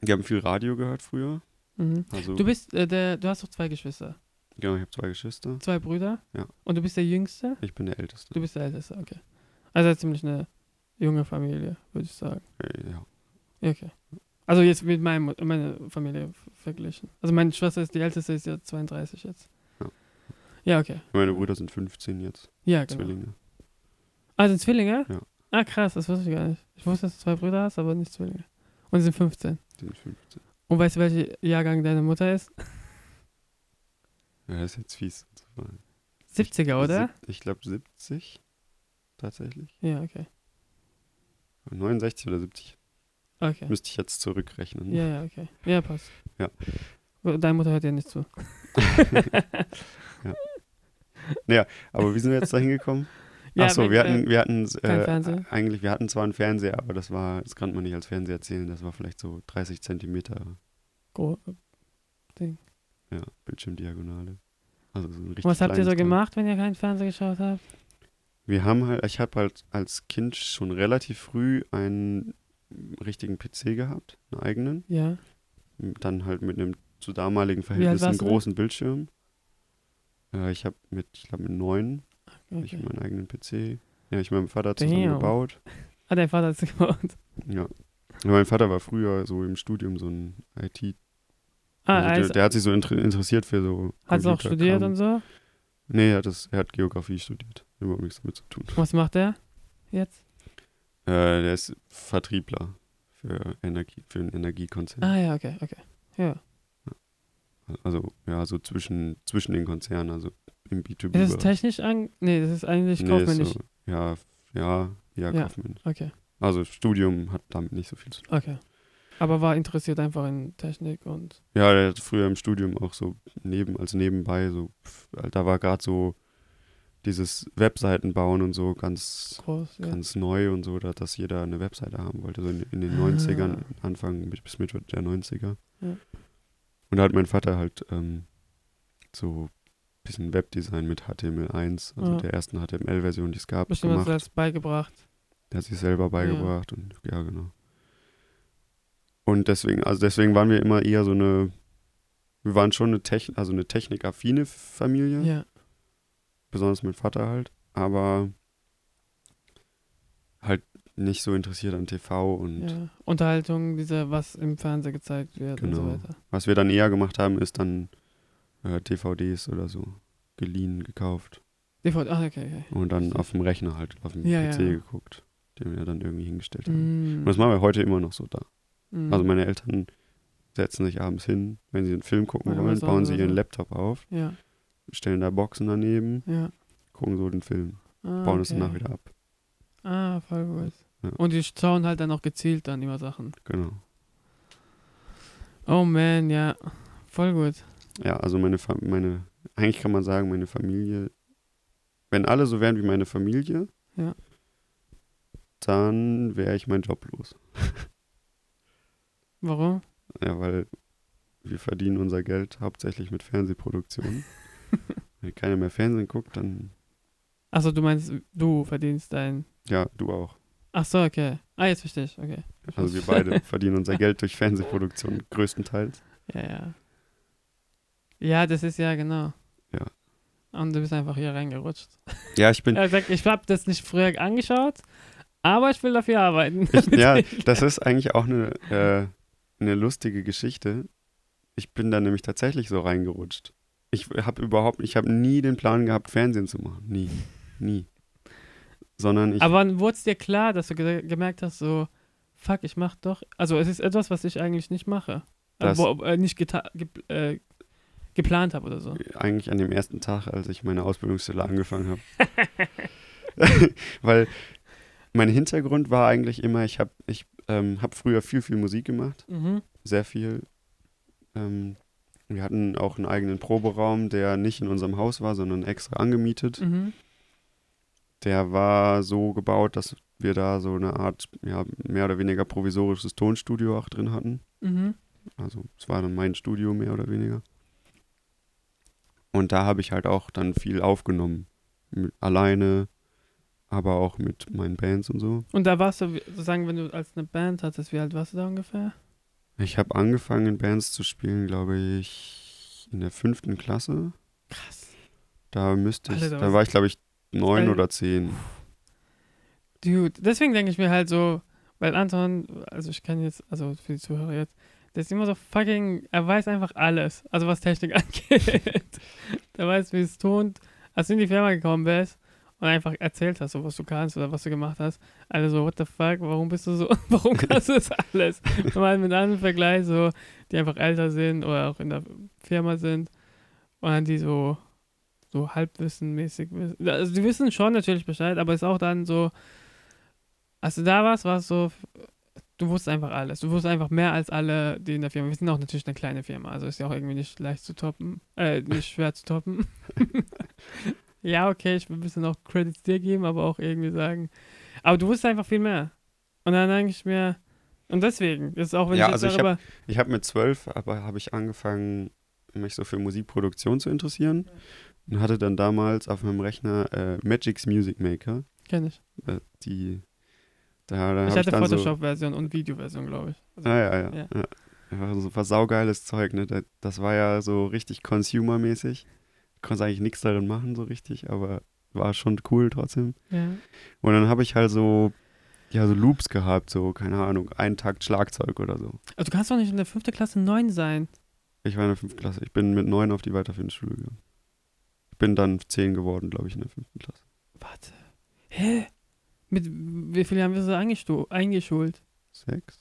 Wir haben viel Radio gehört früher. Mhm. Also, Du bist, äh, der, du hast doch zwei Geschwister. Genau, ich habe zwei Geschwister. Zwei Brüder? Ja. Und du bist der Jüngste? Ich bin der Älteste. Du bist der Älteste, okay. Also ziemlich eine junge Familie, würde ich sagen. Äh, ja. Ja, Okay. Also jetzt mit meinem, meiner Familie verglichen. Also meine Schwester ist die älteste, ist ja 32 jetzt. Ja. Ja, okay. Meine Brüder sind 15 jetzt, Ja, genau. Zwillinge. Ah, sind Zwillinge? Ja. Ah, krass, das wusste ich gar nicht. Ich wusste, dass du zwei Brüder hast, aber nicht Zwillinge. Und sie sind 15. Die sind 15. Und weißt du, welcher Jahrgang deine Mutter ist? Ja, das ist jetzt fies. war 70er, oder? sieb- Ich glaube 70 tatsächlich. Ja, okay. 69 oder 70. Okay. Müsste ich jetzt zurückrechnen. Ja, ja, okay. Ja, passt. Ja. Deine Mutter hört ja nicht zu. Aber wie sind wir jetzt da hingekommen? Ja, Achso, wir äh, hatten, wir hatten kein äh, Fernseher? eigentlich, wir hatten zwar einen Fernseher, aber das war, das kann man nicht als Fernseher zählen, das war vielleicht so 30 Zentimeter Gro- ja, Bildschirmdiagonale. Also so Was habt ihr so Teil. gemacht, wenn ihr keinen Fernseher geschaut habt? Wir haben halt, ich habe halt als Kind schon relativ früh einen richtigen PC gehabt, einen eigenen. Ja. Dann halt mit einem zu damaligen Verhältnis einen warst du großen Bildschirm. Äh, ich habe mit, ich glaube mit neun, hab ich Okay. meinen eigenen PC. Ja, ich mit meinem Vater zusammen Damn. gebaut. Ah, dein Vater hat es gebaut. Ja. ja. Mein Vater war früher so im Studium so ein IT. Ah, Also der, also, der hat sich so inter interessiert für so. hat es auch studiert und so? Nee, er hat, das, er hat Geografie studiert. Überhaupt nichts damit zu tun. Was macht der jetzt? Äh, der ist Vertriebler für Energie, für einen Energiekonzern. Ah, ja, okay, okay. Ja. Also, ja, so zwischen, zwischen den Konzernen, also im B2B. Ist es technisch an? Nee, das ist eigentlich nee, kaufmännisch. so, ja, ja, ja, Ja. kaufmännisch. Okay, Also Studium hat damit nicht so viel zu tun. okay. Aber war interessiert einfach in Technik und. Ja, der hat früher im Studium auch so neben, als nebenbei so, pf, da war gerade so dieses Webseiten bauen und so ganz, Groß, ja. ganz neu und so, da- dass jeder eine Webseite haben wollte, so in, in den Ah. 90ern, Anfang bis Mitte der 90er. Ja. Und da hat mein Vater halt ähm, so ein bisschen Webdesign mit HTML1, also Ja. der ersten HTML-Version, die es gab, Bestimmt hat gemacht. er das beigebracht. Der hat sich selber beigebracht und ja, genau. Und deswegen, also deswegen waren wir immer eher so eine, wir waren schon eine Technik, also eine technikaffine Familie, Ja. besonders mein Vater halt, aber halt nicht so interessiert an TV und ja. Unterhaltung, diese, was im Fernsehen gezeigt wird und so Genau. weiter. was wir dann eher gemacht haben, ist dann äh, DVDs oder so geliehen, gekauft DVD, ah, okay, okay. und dann auf dem Rechner halt, auf dem Ja, PC ja. geguckt, den wir dann irgendwie hingestellt haben. Mm. Und das machen wir heute immer noch so da. Mm. Also meine Eltern setzen sich abends hin, wenn sie einen Film gucken Ja, wollen, bauen sie ihren. Laptop auf, Ja, stellen da Boxen daneben, ja. gucken so den Film, Ah, bauen es okay. danach wieder ab. Ah, voll gut. Und die schauen halt dann auch gezielt dann immer Sachen. Genau. Oh man, ja. Voll gut. Ja, also meine, Fa meine, eigentlich kann man sagen, meine Familie, wenn alle so wären wie meine Familie, dann wäre ich meinen Job los. Warum? Ja, weil wir verdienen unser Geld hauptsächlich mit Fernsehproduktionen. wenn keiner mehr Fernsehen guckt, dann, Achso, du meinst, du verdienst dein. ja, du auch. Ach so, okay. Ah, jetzt verstehe ich, okay. Also wir beide verdienen unser Geld durch Fernsehproduktion größtenteils. Ja, ja. Ja, das ist ja genau. Ja. Und du bist einfach hier reingerutscht. Ja, ich bin, Er sagt, ich habe das nicht früher angeschaut, aber ich will dafür arbeiten. Ich, ja, das ist eigentlich auch eine, äh, eine lustige Geschichte. Ich bin da nämlich tatsächlich so reingerutscht. Ich habe überhaupt, ich habe nie den Plan gehabt, Fernsehen zu machen. Nie. Nie. Sondern ich, aber wann wurde es dir klar, dass du ge gemerkt hast, so, fuck, ich mach doch. Also, es ist etwas, was ich eigentlich nicht mache. Äh, Das- wo, äh, nicht ge äh, geplant habe oder so. eigentlich an dem ersten Tag, als ich meine Ausbildungsstelle angefangen habe. Weil mein Hintergrund war eigentlich immer, ich habe ich, ähm, hab früher viel, viel Musik gemacht. Mhm. Sehr viel. Ähm, wir hatten auch einen eigenen Proberaum, der nicht in unserem Haus war, sondern extra angemietet. Mhm. Der war so gebaut, dass wir da so eine Art, ja, mehr oder weniger provisorisches Tonstudio auch drin hatten. Mhm. Also es war dann mein Studio mehr oder weniger. Und da habe ich halt auch dann viel aufgenommen. Alleine, aber auch mit meinen Bands und so. Und da warst du, sozusagen, wenn du als eine Band hattest, wie alt warst du da ungefähr? Ich habe angefangen in Bands zu spielen, glaube ich, in der fünften Klasse. Krass. Da müsste ich, Alter, da war ich glaube ich neun oder zehn. Dude, deswegen denke ich mir halt so, weil Anton, also ich kann jetzt, also für die Zuhörer jetzt, der ist immer so fucking, er weiß einfach alles, also was Technik angeht. der weiß, wie es tont. Als du in die Firma gekommen bist und einfach erzählt hast, so was du kannst oder was du gemacht hast, alle so, what the fuck, warum bist du so, warum kannst du das alles? Mal mit anderen Vergleich, so, die einfach älter sind oder auch in der Firma sind und dann die so, so halbwissenmäßig wissen. Also die wissen schon natürlich Bescheid, aber ist auch dann so, als du da warst, war es so, du wusstest einfach alles. Du wusstest einfach mehr als alle, die in der Firma. Wir sind auch natürlich eine kleine Firma, also ist ja auch irgendwie nicht leicht zu toppen, äh, nicht schwer zu toppen. ja, okay, ich will ein bisschen auch Credits dir geben, aber auch irgendwie sagen, aber du wusstest einfach viel mehr. Und dann denke ich mir, und deswegen, ist auch wenn Ja, ich jetzt also ich darüber, Ich habe mit zwölf, aber habe ich angefangen, mich so für Musikproduktion zu interessieren. Und hatte dann damals auf meinem Rechner äh, Magic's Music Maker. kenn ich. Äh, die, da, da Ich hatte dann so, Photoshop-Version und Video-Version, glaube ich. Also, Ah, ja, ja. Ja. ja. Einfach so was saugeiles Zeug, ne? Das war ja so richtig consumermäßig. Konnte eigentlich nichts darin machen, so richtig, aber war schon cool trotzdem. ja. Und dann habe ich halt so, ja, so Loops gehabt, so, keine Ahnung, ein Takt Schlagzeug oder so. Also du kannst doch nicht in der fünften Klasse neun sein. Ich war in der fünften Klasse. Ich bin mit neun auf die weiterführende Schule gegangen. Ich bin dann zehn geworden, glaube ich, in der fünften Klasse. Warte. Hä? Mit wie viel haben wir so eingeschult? Sechs?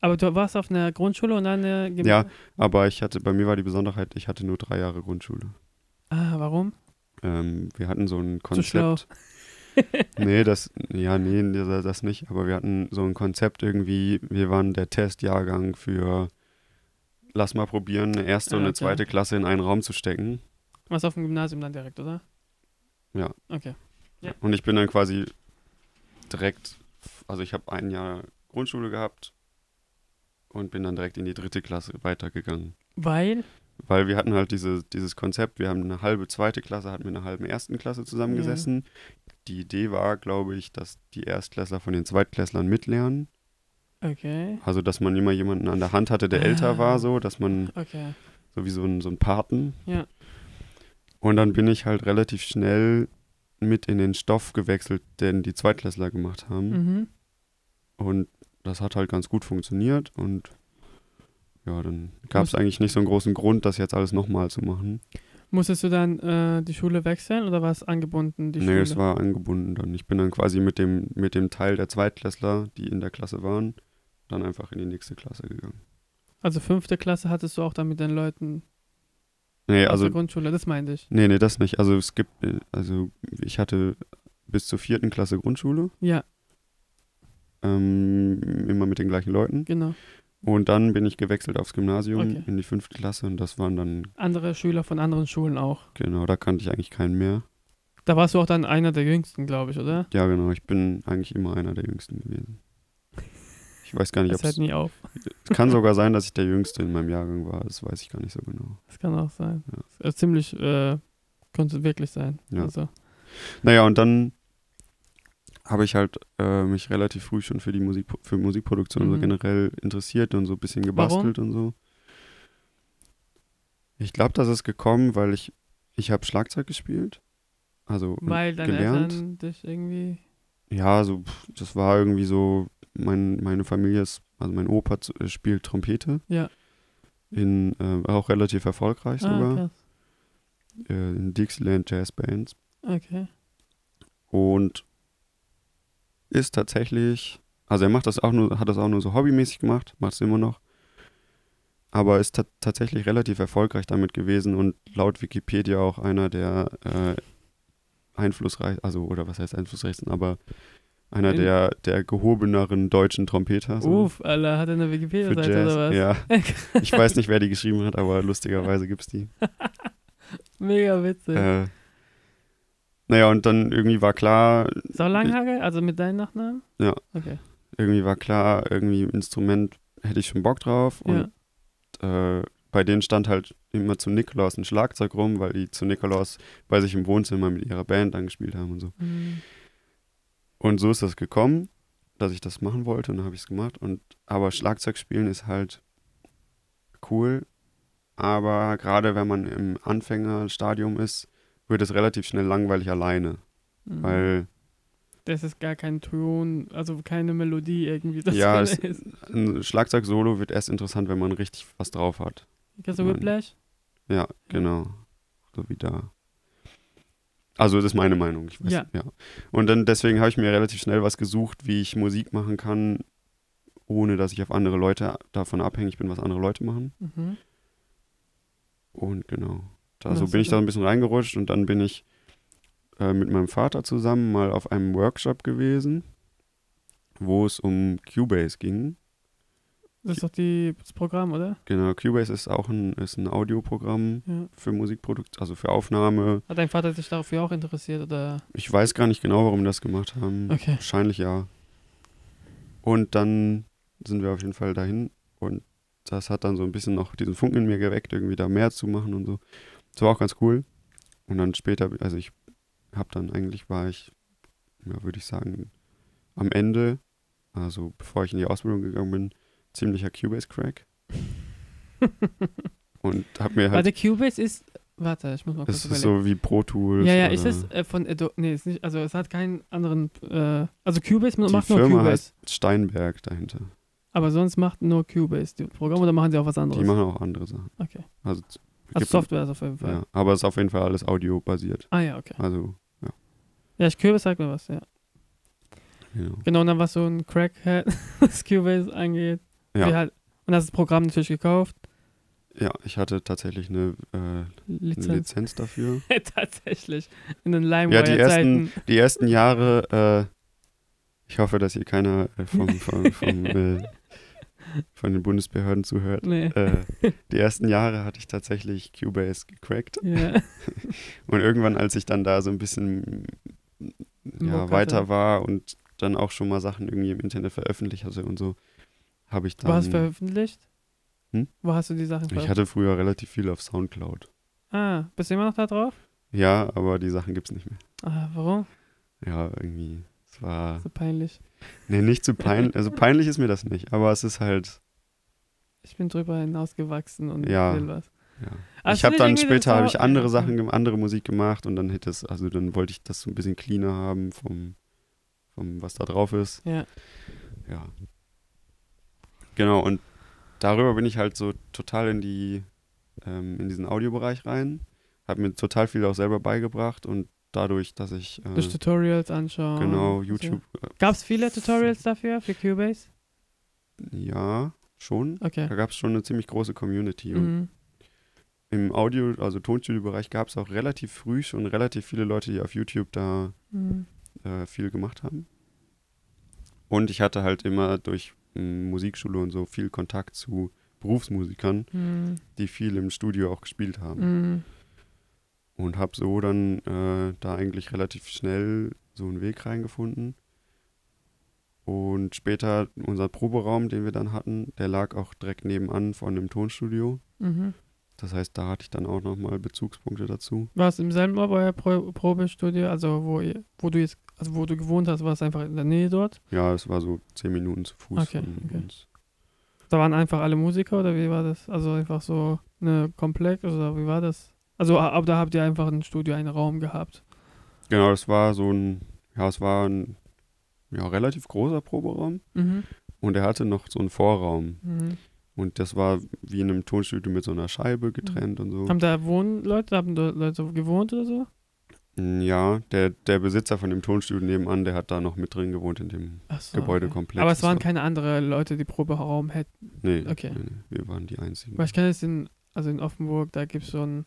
Aber du warst auf einer Grundschule und dann eine Gym- Ja. Aber ich hatte, bei mir war die Besonderheit, ich hatte nur drei Jahre Grundschule. Ah, warum? Ähm, wir hatten so ein. Konzept. nee, das, ja, nee, das, nicht. Aber wir hatten so ein Konzept irgendwie, wir waren der Testjahrgang für, lass mal probieren, eine erste und Ah, eine okay. zweite Klasse in einen Raum zu stecken. Was auf dem Gymnasium dann direkt, oder? Ja. Okay. Und ich bin dann quasi direkt, also ich habe ein Jahr Grundschule gehabt und bin dann direkt in die dritte Klasse weitergegangen. Weil? Weil wir hatten halt diese, dieses Konzept, wir haben eine halbe zweite Klasse, hatten wir eine halbe ersten Klasse zusammengesessen. Die Idee war, glaube ich, dass die Erstklässler von den Zweitklässlern mitlernen. Okay. Also, dass man immer jemanden an der Hand hatte, der älter Ah. war, so, dass man Okay. so wie so ein, so ein Paten. Ja. Und dann bin ich halt relativ schnell mit in den Stoff gewechselt, den die Zweitklässler gemacht haben. Mhm. Und das hat halt ganz gut funktioniert und ja, dann gab es eigentlich nicht so einen großen Grund, das jetzt alles nochmal zu machen. Musstest du dann äh, die Schule wechseln oder war es angebunden, die nee, Schule? es war angebunden dann. Ich bin dann quasi mit dem, mit dem Teil der Zweitklässler, die in der Klasse waren, dann einfach in die nächste Klasse gegangen. also fünfte Klasse hattest du auch dann mit den Leuten Nee, aus also, der Grundschule, das meinte ich. nee, nee, das nicht. Also es gibt, äh, also ich hatte bis zur vierten Klasse Grundschule, Ja, ähm, immer mit den gleichen Leuten. genau. Und dann bin ich gewechselt aufs Gymnasium Okay. in die fünfte Klasse und das waren dann, Andere Schüler von anderen Schulen auch. genau, da kannte ich eigentlich keinen mehr. Da warst du auch dann einer der jüngsten, glaube ich, oder? Ja, genau. Ich bin eigentlich immer einer der Jüngsten gewesen. Ich weiß gar nicht, ob hört es. nie auf. Es kann sogar sein, dass ich der Jüngste in meinem Jahrgang war. Das weiß ich gar nicht so genau. Das kann auch sein. Ja. Ist ziemlich, äh, konnte wirklich sein. Ja. Also, Naja, und dann habe ich halt äh, mich relativ früh schon für die Musik, für Musikproduktion so Mhm. generell interessiert und so ein bisschen gebastelt und so. Ich glaube, das ist gekommen, weil ich, ich habe Schlagzeug gespielt. Also weil deine gelernt. Eltern dich irgendwie. Ja, so, das war irgendwie so, mein, meine Familie ist, also mein Opa äh, spielt Trompete. Ja. In, äh, auch relativ erfolgreich Ah, sogar. krass. Äh, in Dixieland Jazz Bands. Okay. Und ist tatsächlich, also er macht das auch nur, hat das auch nur so hobbymäßig gemacht, macht es immer noch. Aber ist ta tatsächlich relativ erfolgreich damit gewesen und laut Wikipedia auch einer der äh, einflussreich, also oder was heißt einflussreichsten, aber einer In- der, der gehobeneren deutschen Trompeter. So. Uff, Alter, hat er eine Wikipedia-Seite oder was? Ja, ich weiß nicht, wer die geschrieben hat, aber lustigerweise gibt's die. Mega witzig. Äh, naja, und dann irgendwie war klar, Sau Langhage, also mit deinem Nachnamen? Ja. Okay. irgendwie war klar, irgendwie Instrument hätte ich schon Bock drauf. Ja. Und äh, bei denen stand halt immer zu Nikolaus ein Schlagzeug rum, weil die zu Nikolaus bei sich im Wohnzimmer mit ihrer Band dann gespielt haben und so. Mhm. Und so ist das gekommen, dass ich das machen wollte und dann habe ich es gemacht. Und aber Schlagzeug spielen ist halt cool. Aber gerade wenn man im Anfängerstadium ist, wird es relativ schnell langweilig alleine. Mhm. Weil Das ist gar kein Ton, also keine Melodie irgendwie. Das Ja, es- ist. ein Schlagzeug-Solo wird erst interessant, wenn man richtig was drauf hat. Mann. Whiplash? Ja, genau. So wie da. Also das ist meine Meinung. Ich weiß, Ja. ja. Und dann deswegen habe ich mir relativ schnell was gesucht, wie ich Musik machen kann, ohne dass ich auf andere Leute davon abhängig bin, was andere Leute machen. Mhm. Und genau. Da so bin ich da ein bisschen reingerutscht und dann bin ich äh, mit meinem Vater zusammen mal auf einem Workshop gewesen, wo es um Cubase ging. Das ist doch die, das Programm, oder? Genau, Cubase ist auch ein, ist ein Audioprogramm Ja. für Musikproduktion, also für Aufnahme. Hat dein Vater sich dafür auch interessiert, oder? Ich weiß gar nicht genau, warum wir das gemacht haben. Okay. Wahrscheinlich ja. Und dann sind wir auf jeden Fall dahin und das hat dann so ein bisschen noch diesen Funken in mir geweckt, irgendwie da mehr zu machen und so. Das war auch ganz cool. Und dann später, also ich habe dann eigentlich, war ich, ja, würde ich sagen, am Ende, also bevor ich in die Ausbildung gegangen bin, ziemlicher Cubase-Crack. und habe mir halt, Warte, Cubase ist. Warte, ich muss mal kurz es ist so wie Pro Tools. ja, ja, ist es äh, von Adobe. Nee, ist nicht. Also, es hat keinen anderen. Äh, also, Cubase die macht nur Firma Cubase. heißt Steinberg dahinter. Aber sonst macht nur Cubase die Programm oder machen sie auch was anderes? Die machen auch andere Sachen. Okay. Also, Gibt- Software ist auf jeden Fall. Ja, aber es ist auf jeden Fall alles audiobasiert. Ah, ja, okay. Also, Ja, ich Cubase sagt mir was, ja. genau. Genau, und dann warst du ein Crackhead, was Cubase angeht. Ja, Halt, und hast das Programm natürlich gekauft. ja, ich hatte tatsächlich eine, äh, eine Lizenz. Lizenz dafür. Tatsächlich. In den Ja, die LimeWire-Zeiten. Die ersten Jahre, äh, ich hoffe, dass hier keiner äh, vom, vom, vom, äh, von den Bundesbehörden zuhört. nee. Äh, die ersten Jahre hatte ich tatsächlich Cubase gecrackt. ja. Und irgendwann, als ich dann da so ein bisschen ja, weiter war und dann auch schon mal Sachen irgendwie im Internet veröffentlicht hatte und so, habe ich Wo hast du dann. veröffentlicht? Hm? Wo hast du die Sachen Ich veröffentlicht? hatte früher relativ viel auf Soundcloud. Ah, bist du immer noch da drauf? Ja, aber die Sachen gibt's nicht mehr. Ah, warum? Ja, irgendwie. Es war. So peinlich. Nee, nicht zu peinlich. Also peinlich ist mir das nicht, aber es ist halt. Ich bin drüber hinausgewachsen und Ja. will was. Ja. Ah, ich habe dann später habe ich andere Sachen, andere Musik gemacht und dann hätte es, also dann wollte ich das so ein bisschen cleaner haben vom, vom was da drauf ist. Ja. Ja. Genau, und darüber bin ich halt so total in die, ähm, in diesen Audiobereich rein. Habe mir total viel auch selber beigebracht und dadurch, dass ich äh, Durch Tutorials anschauen. genau und so. YouTube, äh, Gab es viele Tutorials dafür, für Cubase? ja, schon. Okay. Da gab es schon eine ziemlich große Community. Und Mhm. im Audio-, also Tonstudio-Bereich gab es auch relativ früh schon relativ viele Leute, die auf YouTube da Mhm. äh, viel gemacht haben. Und ich hatte halt immer durch m, Musikschule und so viel Kontakt zu Berufsmusikern, Mhm. die viel im Studio auch gespielt haben. Und habe so dann äh, da eigentlich relativ schnell so einen Weg reingefunden. Und später unser Proberaum, den wir dann hatten, der lag auch direkt nebenan von einem Tonstudio. Mhm. Das heißt, da hatte ich dann auch nochmal Bezugspunkte dazu. Warst du im selben Ort euer Pro Probestudio, also wo, ihr, wo du jetzt, also wo du gewohnt hast, war es einfach in der Nähe dort? Ja, es war so zehn Minuten zu Fuß Okay, von okay. uns. Da waren einfach alle Musiker oder wie war das? Also einfach so eine Komplex oder wie war das? Also aber da habt ihr einfach ein Studio, einen Raum gehabt. Genau, das war so ein, ja, es war ein ja, relativ großer Proberaum Mhm. und er hatte noch so einen Vorraum. Mhm. Und das war wie in einem Tonstudio mit so einer Scheibe getrennt und so. Haben da wohnen Leute, haben da Leute gewohnt oder so? Ja, der, der Besitzer von dem Tonstudio nebenan, der hat da noch mit drin gewohnt in dem so, Gebäudekomplex. Aber es waren war- keine anderen Leute, die Proberaum hätten. Nee, Okay. nee, wir waren die einzigen. Weil ich kenne es in, also in Offenburg, da gibt es so ein,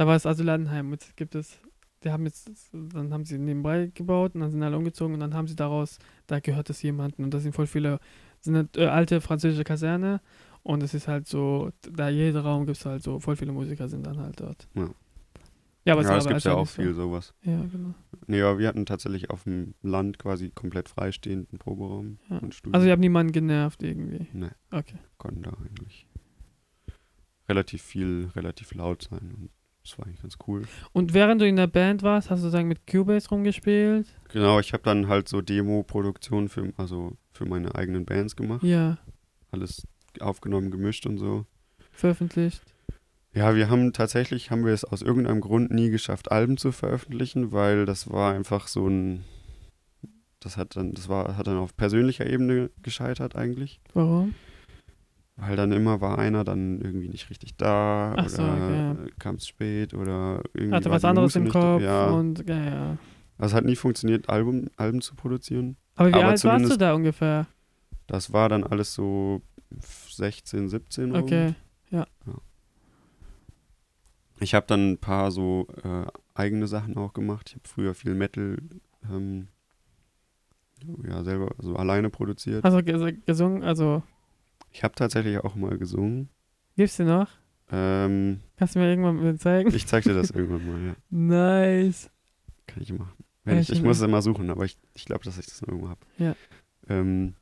da war es Asylantenheim, jetzt gibt es, die haben jetzt, dann haben sie nebenbei gebaut und dann sind alle umgezogen und dann haben sie daraus, da gehört es jemandem und da sind voll viele, sind halt, äh, alte französische Kaserne und es ist halt so, da jeder Raum gibt es halt so, voll viele Musiker sind dann halt dort. Ja. Ja, aber es ja, es gibt ja auch wahrscheinlich viel sowas. So. Ja, genau. Nee, aber wir hatten tatsächlich auf dem Land quasi komplett freistehenden Proberaum Ja. und Studio. Also ihr habt niemanden genervt irgendwie. nee, Okay. konnten da eigentlich relativ viel, relativ laut sein und das war eigentlich ganz cool. Und während du in der Band warst, hast du sagen mit Cubase rumgespielt? Genau, ich habe dann halt so Demo-Produktionen für, also für meine eigenen Bands gemacht. Ja, Alles aufgenommen, gemischt und so. veröffentlicht. Ja, wir haben tatsächlich, haben wir es aus irgendeinem Grund nie geschafft, Alben zu veröffentlichen, weil das war einfach so ein, das hat dann, das war, hat dann auf persönlicher Ebene gescheitert eigentlich. Warum? Weil dann immer war einer dann irgendwie nicht richtig da Ach oder so, okay. kam es spät oder irgendwie. Hatte was anderes im. Kopf Ja, und ja, ja. also es hat nie funktioniert, Album, Alben zu produzieren. Aber wie Aber alt warst du da ungefähr? Das war dann alles so 16, 17 rum. Okay. ich habe dann ein paar so äh, eigene Sachen auch gemacht. Ich habe früher viel Metal ähm, ja, selber, also alleine produziert. Also ges gesungen, also Ich habe tatsächlich auch mal gesungen. gibt's den noch? Ähm, Kannst du mir irgendwann mal zeigen? ich zeig dir das irgendwann mal, ja. Nice. Kann ich machen. Wenn Ja, ich, ich muss es immer suchen, aber ich, ich glaube, dass ich das noch irgendwo habe. Ja. Ähm,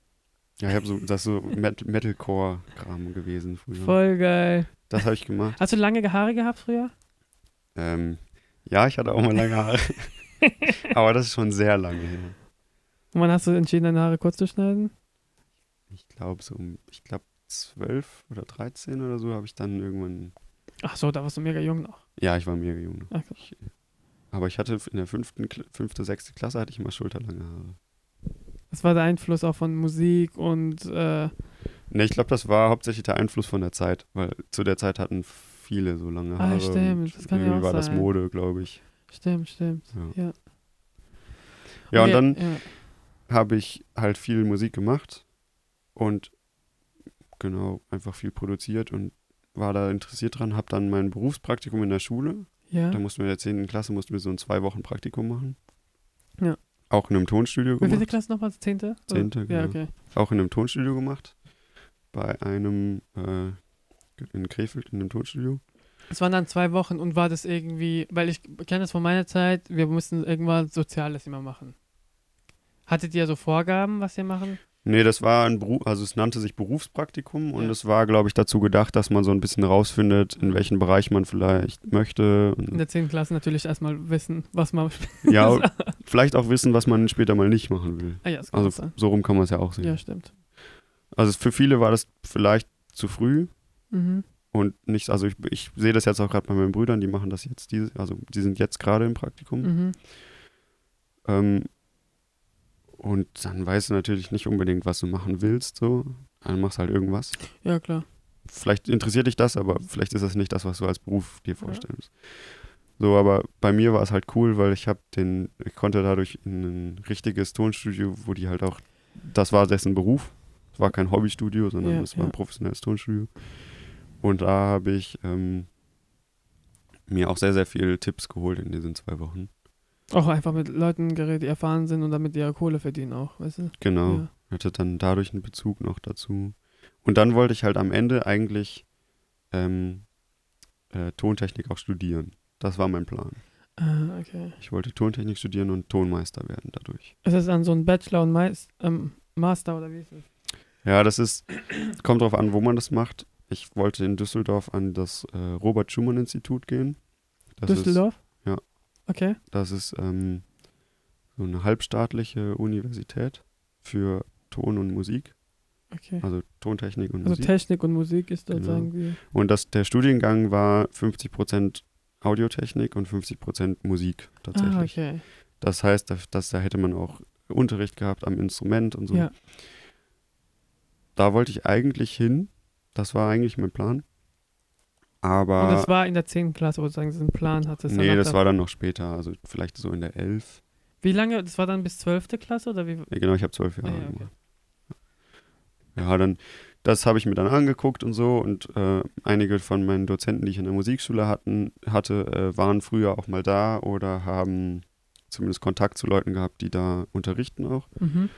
ja, ich habe so, das so Met Metalcore-Kram gewesen früher. Voll geil. Das habe ich gemacht. Hast du lange Haare gehabt früher? Ähm, ja, ich hatte auch mal lange Haare. aber das ist schon sehr lange her. Und wann hast du entschieden, deine Haare kurz zu schneiden? Ich glaube, so um, ich glaube, 12 oder 13 oder so habe ich dann irgendwann. Ach so, da warst du mega jung noch. Ja, ich war mega jung. noch. Krass. Ich, aber ich hatte in der fünften, fünfte, sechste Klasse hatte ich immer schulterlange Haare. Das war der Einfluss auch von Musik und äh, Ne, ich glaube, das war hauptsächlich der Einfluss von der Zeit, weil zu der Zeit hatten viele so lange Ah, Haare. stimmt, und das kann ja irgendwie auch war das sein. Mode, glaube ich. stimmt, stimmt. Ja, Ja. ja und Okay, dann Ja. habe ich halt viel Musik gemacht und genau, einfach viel produziert und war da interessiert dran, habe dann mein Berufspraktikum in der Schule. ja. Da mussten wir in der 10. Klasse mussten wir so ein zwei Wochen Praktikum machen. Ja. Auch in einem Tonstudio Wie viele gemacht. Klasse nochmal? Zehnte? Oder? Zehnte, Ja, genau. okay. Auch in einem Tonstudio gemacht. Bei einem äh, in Krefeld in einem Tonstudio. Es waren dann zwei Wochen und war das irgendwie, weil ich kenne das von meiner Zeit, wir mussten irgendwann Soziales immer machen. Hattet ihr so Vorgaben, was ihr machen? Nee, das war ein Beruf, also es nannte sich Berufspraktikum und Ja. es war, glaube ich, dazu gedacht, dass man so ein bisschen rausfindet, in welchen Bereich man vielleicht möchte. In der 10. Klasse natürlich erstmal wissen, was man. ja, vielleicht auch wissen, was man später mal nicht machen will. ah ja, das kann Also sein. so rum kann man es ja auch sehen. Ja, stimmt. Also für viele war das vielleicht zu früh Mhm. und nicht, also ich, ich sehe das jetzt auch gerade bei meinen Brüdern, die machen das jetzt, diese, also die sind jetzt gerade im Praktikum. Mhm. Ähm, und dann weißt du natürlich nicht unbedingt, was du machen willst, so. Dann machst du halt irgendwas. Ja, klar. Vielleicht interessiert dich das, aber vielleicht ist das nicht das, was du als Beruf dir vorstellst. So, aber bei mir war es halt cool, weil ich habe den, ich konnte dadurch in ein richtiges Tonstudio, wo die halt auch, das war dessen Beruf. Es war kein Hobbystudio, sondern Ja, es war ja. ein professionelles Tonstudio. Und da habe ich ähm, mir auch sehr, sehr viele Tipps geholt in diesen zwei Wochen. Auch einfach mit Leuten geredet, die erfahren sind und damit ihre Kohle verdienen auch, weißt du? Genau. Ja. Hatte dann dadurch einen Bezug noch dazu. Und dann wollte ich halt am Ende eigentlich ähm, äh, Tontechnik auch studieren. Das war mein Plan. Ah, okay. Ich wollte Tontechnik studieren und Tonmeister werden dadurch. Ist das dann so ein Bachelor und Mais ähm, Master oder wie ist das? Ja, das ist, kommt drauf an, wo man das macht. Ich wollte in Düsseldorf an das äh, Robert-Schumann-Institut gehen. Das Düsseldorf? ja. Okay. Das ist ähm, so eine halbstaatliche Universität für Ton und Musik, Okay. also Tontechnik und Also Musik. Technik und Musik ist dort Genau. sagen wir. Und das, der Studiengang war 50% Audiotechnik und 50% Musik tatsächlich. Ah, okay. Das heißt, dass, dass da hätte man auch Unterricht gehabt am Instrument und so. Ja. Da wollte ich eigentlich hin. Das war eigentlich mein Plan. Und Aber das war in der 10. Klasse, wo du sagen, diesen Plan hattest. nee, das da- war dann noch später. Also vielleicht so in der 11. Wie lange? Das war dann bis 12. Klasse oder wie? Ja, genau, ich habe zwölf Jahre Ah, ja, okay. Ja, dann, das habe ich mir dann angeguckt und so. Und äh, einige von meinen Dozenten, die ich in der Musikschule hatten, hatte, äh, waren früher auch mal da oder haben zumindest Kontakt zu Leuten gehabt, die da unterrichten auch. Mhm.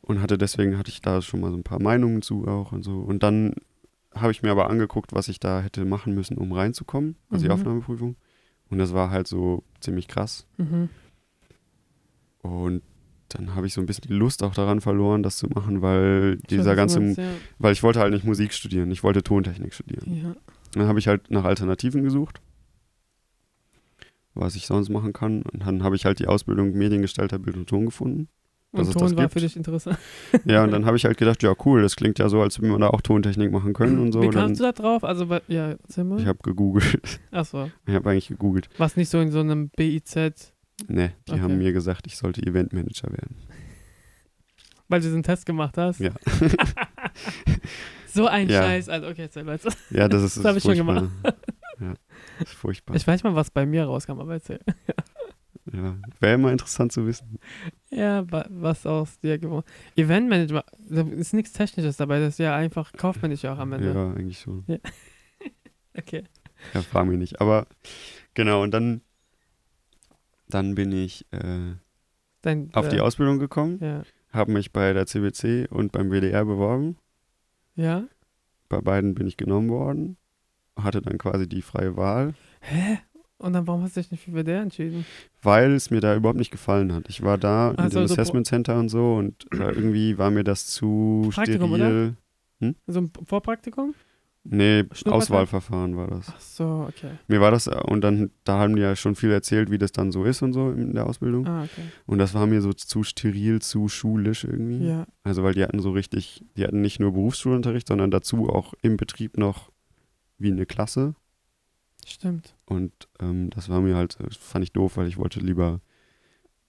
Und hatte deswegen hatte ich da schon mal so ein paar Meinungen zu auch und so. Und dann habe ich mir aber angeguckt, was ich da hätte machen müssen, um reinzukommen, also die Mhm. Aufnahmeprüfung. Und das war halt so ziemlich krass. Mhm. Und dann habe ich so ein bisschen die Lust auch daran verloren, das zu machen, weil Ich dieser ganze, meinst, ja. weil ich wollte halt nicht Musik studieren, ich wollte Tontechnik studieren. ja. Dann habe ich halt nach Alternativen gesucht, was ich sonst machen kann. Und dann habe ich halt die Ausbildung Mediengestalter Bild und Ton gefunden. Dass Und es das Ton war gibt. für dich interessant. Ja, und dann habe ich halt gedacht, ja cool, das klingt ja so, als wenn wir da auch Tontechnik machen können und so. Wie kamst du da drauf? Also, ja, erzähl mal. ich habe gegoogelt. Achso. Ich habe eigentlich gegoogelt. Was nicht so in so einem BIZ, Ne, die Okay. haben mir gesagt, ich sollte Eventmanager werden. weil du diesen Test gemacht hast? Ja. so ein Ja. Scheiß, Alter. Okay, erzähl weiter. Ja, das ist, Das hab ich schon furchtbar. Ja, das ist furchtbar. Ich weiß mal, was bei mir rauskam, aber erzähl. Ja, Wäre immer interessant zu wissen. Ja, wa- was aus dir geworden Eventmanager, da ist nichts Technisches dabei, das ist ja einfach kaufmännisch auch am Ende. Ja, eigentlich schon. Okay. ja, frag mich nicht. Aber genau, und dann, dann bin ich äh, Dein, auf die äh, Ausbildung gekommen, Ja. habe mich bei der CBC und beim WDR beworben. Ja? Bei beiden bin ich genommen worden, hatte dann quasi die freie Wahl, Hä? Und dann warum hast du dich nicht für WDR entschieden? weil es mir da überhaupt nicht gefallen hat. Ich war da in Ach so, dem so pro- Assessment Center und so und irgendwie war mir das zu Praktikum, steril. So ein Vorpraktikum? Nee? Auswahlverfahren war das. Ach so, okay. Mir war das, äh, und dann, da haben die ja schon viel erzählt, wie das dann so ist und so in der Ausbildung. Ah, okay. Und das war mir so zu steril, zu schulisch irgendwie. Ja. Also, weil die hatten so richtig, die hatten nicht nur Berufsschulunterricht, sondern dazu auch im Betrieb noch wie eine Klasse. Stimmt. Und ähm, das war mir halt, äh, fand ich doof, weil ich wollte lieber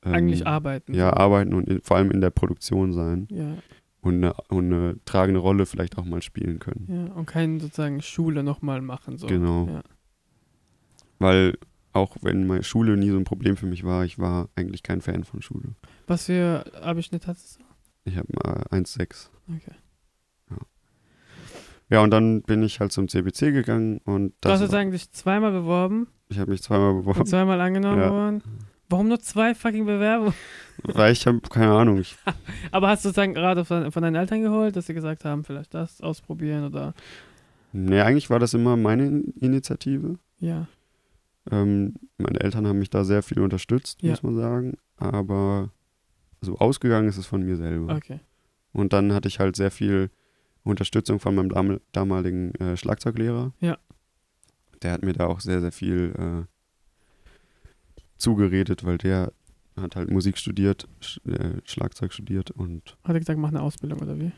ähm, Eigentlich arbeiten. Ja, arbeiten und in, vor allem in der Produktion sein Ja, und eine, und eine tragende Rolle vielleicht auch mal spielen können. ja. Und keine sozusagen Schule nochmal machen. So. Genau. Ja. Weil auch wenn meine Schule nie so ein Problem für mich war, ich war eigentlich kein Fan von Schule. Was für Abischnitt hattest du? Ich habe mal 1,6. Okay. Ja, und dann bin ich halt zum CBC gegangen und Du hast das, sozusagen dich zweimal beworben ich habe mich zweimal und beworben, zweimal angenommen Ja. worden. Warum nur zwei fucking Bewerbungen? weil ich habe keine Ahnung. Aber hast du sozusagen gerade von, von deinen Eltern geholt, dass sie gesagt haben, vielleicht das ausprobieren oder nee, eigentlich war das immer meine In- Initiative. ja. Ähm, meine Eltern haben mich da sehr viel unterstützt, Ja. muss man sagen. Aber so ausgegangen ist es von mir selber. Okay. Und dann hatte ich halt sehr viel Unterstützung von meinem dam damaligen äh, Schlagzeuglehrer. Ja. Der hat mir da auch sehr, sehr viel äh, zugeredet, weil der hat halt Musik studiert, Sch äh, Schlagzeug studiert und Hat er gesagt, mach eine Ausbildung oder wie?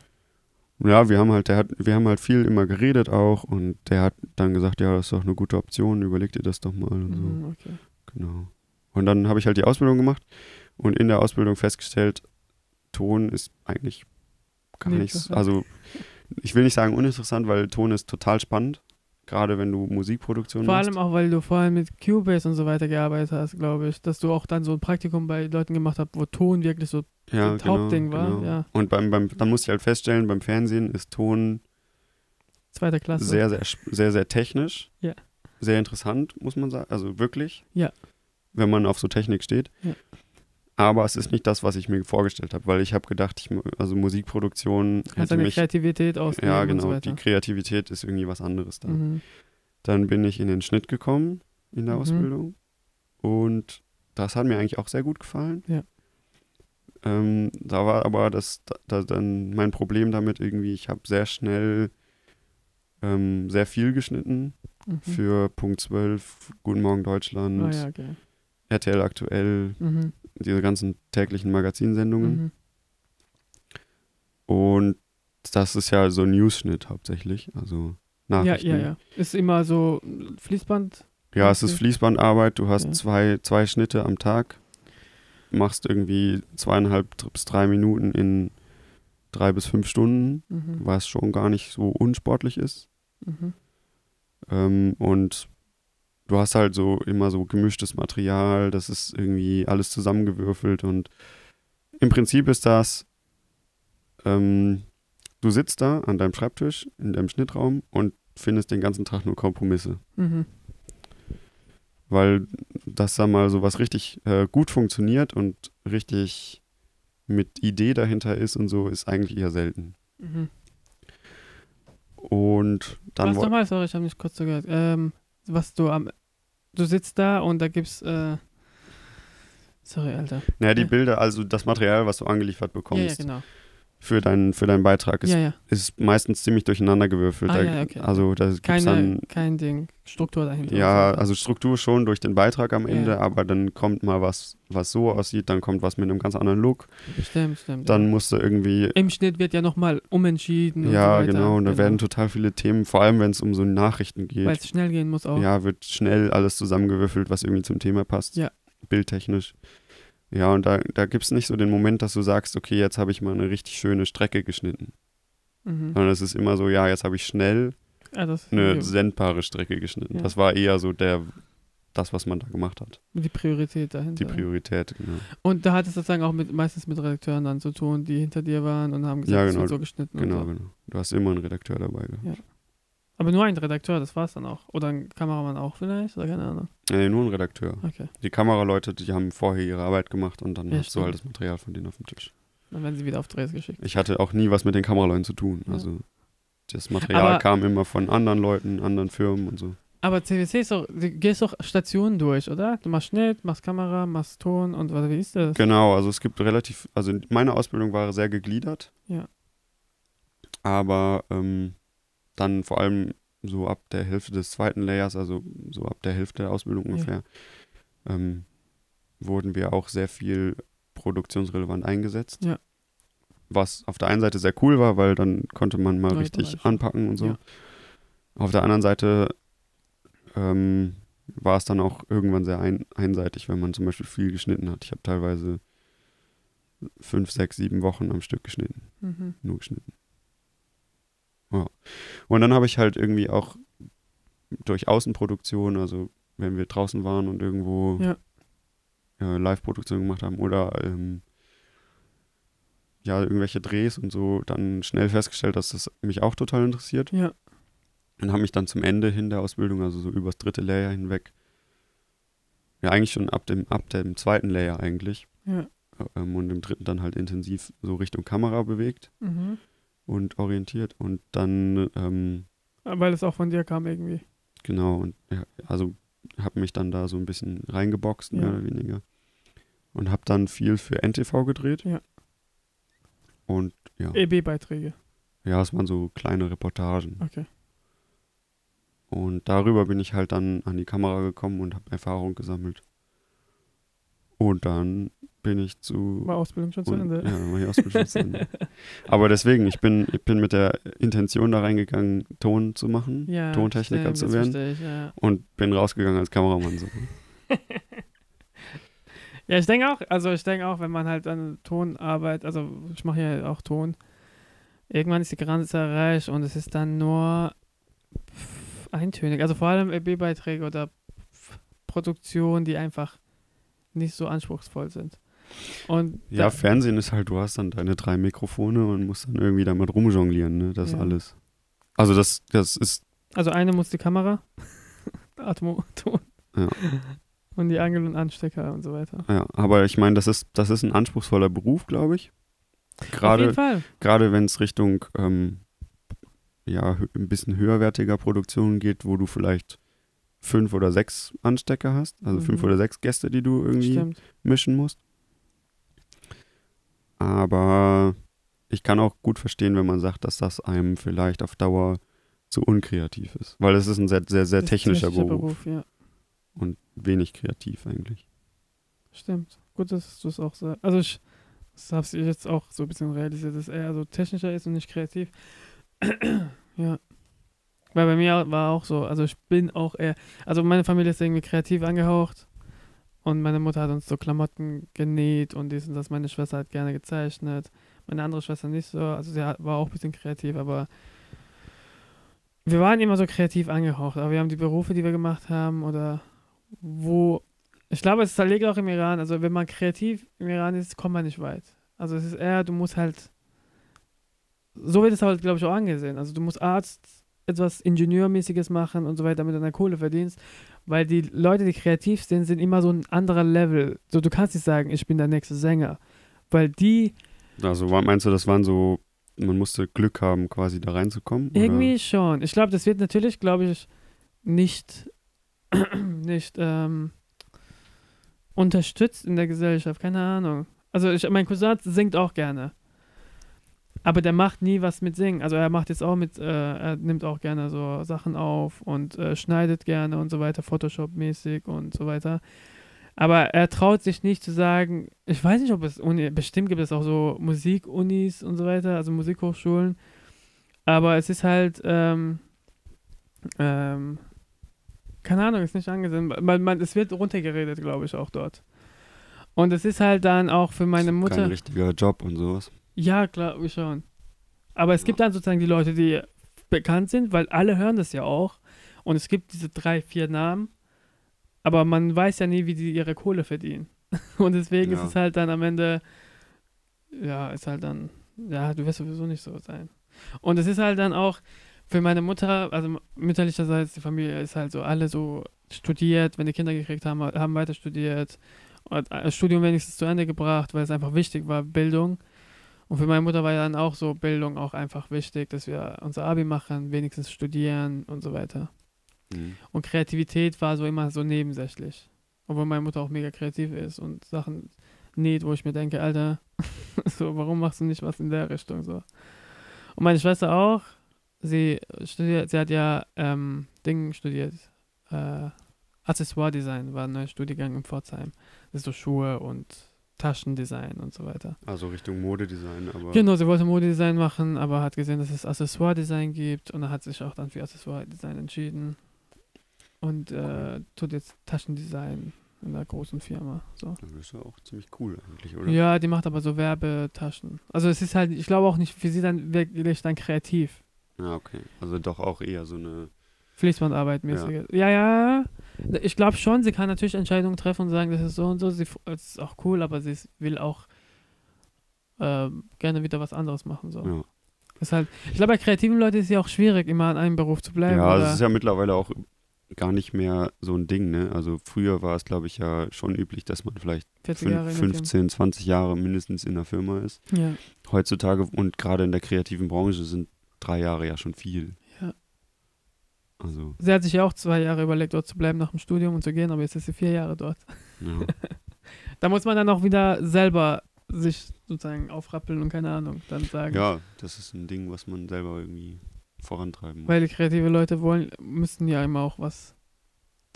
ja, wir haben halt, der hat, wir haben halt viel immer geredet auch und der hat dann gesagt, ja, das ist doch eine gute Option, überleg dir das doch mal und so. Mhm, okay. Genau. Und dann habe ich halt die Ausbildung gemacht und in der Ausbildung festgestellt, Ton ist eigentlich gar Nee, nichts. Also ich will nicht sagen uninteressant, weil Ton ist total spannend, gerade wenn du Musikproduktion Vor machst. allem auch, weil du vor allem mit Cubase und so weiter gearbeitet hast, glaube ich, dass du auch dann so ein Praktikum bei Leuten gemacht hast, wo Ton wirklich so ja, das Hauptding war, genau. ja. Und beim, beim, dann musste ich halt feststellen, beim Fernsehen ist Ton zweiter Klasse. sehr, sehr, sehr, sehr technisch. Ja. Sehr interessant, muss man sagen. Also wirklich. Ja. Wenn man auf so Technik steht. Ja. Aber es ist nicht das, was ich mir vorgestellt habe, weil ich habe gedacht, ich, also Musikproduktion Kannst hätte deine mich. Kreativität ausleben Ja, so genau. weiter. Die Kreativität ist irgendwie was anderes da. Mhm. Dann bin ich in den Schnitt gekommen in der Mhm. Ausbildung. Und das hat mir eigentlich auch sehr gut gefallen. Ja. Ähm, da war aber das da, da dann mein Problem damit irgendwie, ich habe sehr schnell ähm, sehr viel geschnitten Mhm. für Punkt 12, Guten Morgen Deutschland, Ah, ja, okay. RTL aktuell, Mhm. Diese ganzen täglichen Magazinsendungen. Mhm. Und das ist ja so News-Schnitt hauptsächlich, also Ja, Nachrichten. ja, ja. Ist immer so Fließband. Ja, es ist. Fließbandarbeit. Du hast Ja. zwei, zwei Schnitte am Tag, machst irgendwie zweieinhalb bis drei Minuten in drei bis fünf Stunden, Mhm. was schon gar nicht so unsportlich ist. Mhm. Ähm, und du hast halt so immer so gemischtes Material, das ist irgendwie alles zusammengewürfelt und im Prinzip ist das, ähm, du sitzt da an deinem Schreibtisch in deinem Schnittraum und findest den ganzen Tag nur Kompromisse. Mhm. weil das da mal so was richtig äh, gut funktioniert und richtig mit Idee dahinter ist und so, ist eigentlich eher selten. Mhm. Und dann Was nochmal, sorry, ich habe nicht kurz zugehört. Ähm, was du am. Du sitzt da und da gibt's. Äh, sorry, Alter. naja, die ja. Bilder, also das Material, was du angeliefert Ja, bekommst ja, genau. Für, deinen, für deinen Beitrag, ist, Ja, ja. ist meistens ziemlich durcheinander gewürfelt. Ah, ja, okay. Also da gibt's Keine, dann, kein Ding. Struktur dahinter. ja, und so. also Struktur schon durch den Beitrag am. Ende, aber dann kommt mal was, was so aussieht, dann kommt was mit einem ganz anderen Look, Stimmt, stimmt. dann musst du irgendwie Im Schnitt wird ja nochmal umentschieden. und Ja, so weiter. genau. Und da werden total viele Themen, vor allem wenn es um so Nachrichten Weil geht, es schnell gehen muss auch. ja, wird schnell alles zusammengewürfelt, was irgendwie zum Thema passt. Ja. Bildtechnisch. Ja, und da, da gibt es nicht so den Moment, dass du sagst, okay, jetzt habe ich mal eine richtig schöne Strecke geschnitten. Mhm. Sondern es ist immer so, ja, jetzt habe ich schnell das eine ja, sendbare Strecke geschnitten. Ja. Das war eher so der, das, was man da gemacht hat. die Priorität Die dahinter. Priorität, genau. und da hat es sozusagen auch mit, meistens mit Redakteuren dann zu tun, die hinter dir waren und haben gesagt, Ja, genau, so geschnitten. Genau, und so. genau. Du hast immer einen Redakteur dabei gehabt. Ja. Aber nur ein Redakteur, das war's dann auch. Oder ein Kameramann auch vielleicht, oder keine Ahnung. Nee, nur ein Redakteur. Okay. Die Kameraleute, die haben vorher ihre Arbeit gemacht und dann Ja, hast du stimmt. halt das Material von denen auf dem Tisch. Dann werden sie wieder auf Drehs geschickt. Ich hatte auch nie was mit den Kameraleuten zu tun. Ja. Also das Material Aber- kam immer von anderen Leuten, anderen Firmen und so. Aber CWC ist doch, du gehst doch Stationen durch, oder? Du machst Schnitt, machst Kamera, machst Ton und was, wie ist das? Genau, also es gibt relativ, also meine Ausbildung war sehr gegliedert. Ja. Aber ähm, dann vor allem so ab der Hälfte des zweiten Layers, also so ab der Hälfte der Ausbildung Ja. ungefähr, ähm, wurden wir auch sehr viel produktionsrelevant eingesetzt. Ja. Was auf der einen Seite sehr cool war, weil dann konnte man mal Neue richtig Bereiche. anpacken und so. Ja. Auf der anderen Seite ähm, war es dann auch irgendwann sehr ein, einseitig, wenn man zum Beispiel viel geschnitten hat. Ich habe teilweise fünf, sechs, sieben Wochen am Stück geschnitten, Mhm. nur geschnitten. Ja. Und dann habe ich halt irgendwie auch durch Außenproduktion, also wenn wir draußen waren und irgendwo Ja. äh, Live-Produktion gemacht haben oder ähm, ja, irgendwelche Drehs und so, dann schnell festgestellt, dass das mich auch total interessiert. Ja. Und habe mich dann zum Ende hin der Ausbildung, also so übers dritte Layer hinweg, ja eigentlich schon ab dem, ab dem zweiten Layer eigentlich Ja. ähm, und im dritten dann halt intensiv so Richtung Kamera bewegt Mhm. Und orientiert und dann, ähm, Weil es auch von dir kam irgendwie. genau, und ja, also habe mich dann da so ein bisschen reingeboxt, mehr Ja. oder weniger. Und habe dann viel für NTV gedreht. Ja. Und ja, EB-Beiträge. ja, es waren so kleine Reportagen. Okay. Und darüber bin ich halt dann an die Kamera gekommen und habe Erfahrung gesammelt. Und dann bin ich zu. War Ausbildung schon zu Ende. Ja, war die Ausbildung schon zu Ende. Aber deswegen, ich bin, ich bin mit der Intention da reingegangen, Ton zu machen, Ja, Tontechniker stimmt, zu werden. verstehe ja. Und bin rausgegangen als Kameramann. So. ja, ich denke auch, also ich denke auch, wenn man halt an Ton arbeitet, also ich mache ja auch Ton, irgendwann ist die Grenze erreicht und es ist dann nur eintönig. Also vor allem EB-Beiträge oder Produktionen, die einfach nicht so anspruchsvoll sind. Und Ja, Fernsehen ist halt, du hast dann deine drei Mikrofone und musst dann irgendwie damit rumjonglieren, ne? Das Ja. alles. Also das, das ist, also eine muss die Kamera, Atmo, Ton Ja. und die Angel und Anstecker und so weiter. ja, aber ich meine, das ist, das ist ein anspruchsvoller Beruf, glaube ich. Auf jeden Gerade, Fall. gerade wenn es Richtung ähm, ja, ein bisschen höherwertiger Produktionen geht, wo du vielleicht fünf oder sechs Anstecker hast, also fünf Mhm. oder sechs Gäste, die du irgendwie Stimmt. mischen musst. Aber ich kann auch gut verstehen, wenn man sagt, dass das einem vielleicht auf Dauer zu unkreativ ist. Weil es ist ein sehr, sehr, sehr ist technischer Beruf ja. und wenig kreativ eigentlich. Stimmt. Gut, dass du es auch sagst. Also ich habe ich jetzt auch so ein bisschen realisiert, dass er so technischer ist und nicht kreativ. ja. Weil bei mir war auch so, also ich bin auch eher, also meine Familie ist irgendwie kreativ angehaucht und meine Mutter hat uns so Klamotten genäht und dies und das. Meine Schwester hat gerne gezeichnet, meine andere Schwester nicht so, also sie war auch ein bisschen kreativ, aber wir waren immer so kreativ angehaucht, aber wir haben die Berufe, die wir gemacht haben oder wo ich glaube, es liegt auch im Iran. Also, wenn man kreativ im Iran ist, kommt man nicht weit. Also, es ist eher, du musst halt. So wird es halt, glaube ich, auch angesehen. Also, du musst Arzt etwas Ingenieurmäßiges machen und so weiter, damit du deine Kohle verdienst. Weil die Leute, die kreativ sind, sind immer so ein anderer Level. So, du kannst nicht sagen, ich bin der nächste Sänger. Weil die Also meinst du, das waren so, man musste Glück haben, quasi da reinzukommen? oder? Irgendwie schon. Ich glaube, das wird natürlich, glaube ich, nicht, nicht ähm, unterstützt in der Gesellschaft. Keine Ahnung. Also ich, mein Cousin singt auch gerne. Aber der macht nie was mit Singen. Also er macht jetzt auch mit, äh, er nimmt auch gerne so Sachen auf und äh, schneidet gerne und so weiter, Photoshop-mäßig und so weiter. Aber er traut sich nicht zu sagen, ich weiß nicht, ob es Uni, bestimmt gibt es auch so Musikunis und so weiter, also Musikhochschulen. Aber es ist halt, ähm, ähm, keine Ahnung, ist nicht angesehen. Man, man, es wird runtergeredet, glaube ich, auch dort. Und es ist halt dann auch für meine Mutter. Kein richtiger Job und sowas. Ja, glaube ich schon. Aber es gibt dann sozusagen die Leute, die bekannt sind, weil alle hören das ja auch. Und es gibt diese drei, vier Namen. Aber man weiß ja nie, wie die ihre Kohle verdienen. Und deswegen Ja. ist es halt dann am Ende, ja, ist halt dann, ja, du wirst sowieso nicht so sein. Und es ist halt dann auch, für meine Mutter, also mütterlicherseits, die Familie ist halt so alle so studiert, wenn die Kinder gekriegt haben, haben weiter studiert und das Studium wenigstens zu Ende gebracht, weil es einfach wichtig war, Bildung. Und für meine Mutter war ja dann auch so Bildung auch einfach wichtig, dass wir unser Abi machen, wenigstens studieren und so weiter. Mhm. Und Kreativität war so immer so nebensächlich. Obwohl meine Mutter auch mega kreativ ist und Sachen näht, wo ich mir denke, Alter, so, warum machst du nicht was in der Richtung so? Und meine Schwester auch, sie studiert, sie hat ja ähm, Ding studiert, äh, Accessoire-Design war ein neuer Studiengang in Pforzheim. Das ist so Schuhe und Taschendesign und so weiter. Also Richtung Modedesign, aber. Genau, sie wollte Modedesign machen, aber hat gesehen, dass es Accessoire-Design gibt und hat sich auch dann für Accessoire-Design entschieden. Und äh, tut jetzt Taschendesign in einer großen Firma. So. Das ist ja auch ziemlich cool eigentlich, oder? Ja, die macht aber so Werbetaschen. Also es ist halt, ich glaube auch nicht für sie dann wirklich dann kreativ. Ja, okay. Also doch auch eher so eine. Fließbandarbeit mäßig. Ja, ja. Ich glaube schon, sie kann natürlich Entscheidungen treffen und sagen, das ist so und so. Sie, das ist auch cool, aber sie will auch ähm, gerne wieder was anderes machen. So. Ja, Ist halt, ich glaube, bei kreativen Leuten ist es ja auch schwierig, immer an einem Beruf zu bleiben. ja es ist ja mittlerweile auch gar nicht mehr so ein Ding, ne? Also früher war es, glaube ich, ja schon üblich, dass man vielleicht 40 fün- Jahre in der 15, 20 Jahre mindestens in der Firma ist. Ja. Heutzutage und gerade in der kreativen Branche sind drei Jahre ja schon viel. Also, Sie hat sich ja auch zwei Jahre überlegt, dort zu bleiben nach dem Studium und zu gehen, aber jetzt ist sie vier Jahre dort. ja. Da muss man dann auch wieder selber sich sozusagen aufrappeln und keine Ahnung, dann sagen. ja, das ist ein Ding, was man selber irgendwie vorantreiben muss. Weil die kreative Leute wollen, müssen ja immer auch was.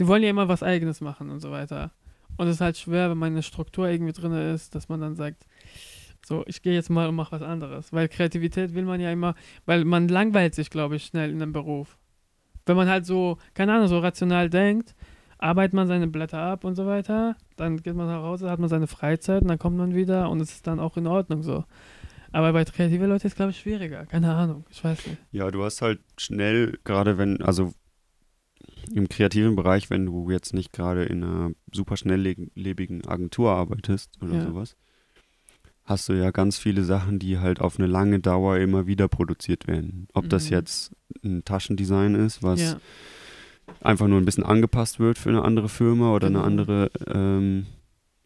Die wollen ja immer was Eigenes machen und so weiter. Und es ist halt schwer, wenn meine Struktur irgendwie drin ist, dass man dann sagt, so, ich gehe jetzt mal und mache was anderes. Weil Kreativität will man ja immer, weil man langweilt sich, glaube ich, schnell in einem Beruf. Wenn man halt so, keine Ahnung, so rational denkt, arbeitet man seine Blätter ab und so weiter, dann geht man nach Hause, hat man seine Freizeit und dann kommt man wieder und es ist dann auch in Ordnung so. Aber bei kreativen Leuten ist es, glaube ich, schwieriger. Keine Ahnung, ich weiß nicht. Ja, du hast halt schnell, gerade wenn, also im kreativen Bereich, wenn du jetzt nicht gerade in einer super schnelllebigen Agentur arbeitest oder Ja. sowas, hast du ja ganz viele Sachen, die halt auf eine lange Dauer immer wieder produziert werden. Ob das Mhm. jetzt ein Taschendesign ist, was ja, einfach nur ein bisschen angepasst wird für eine andere Firma oder Genau. eine andere ähm,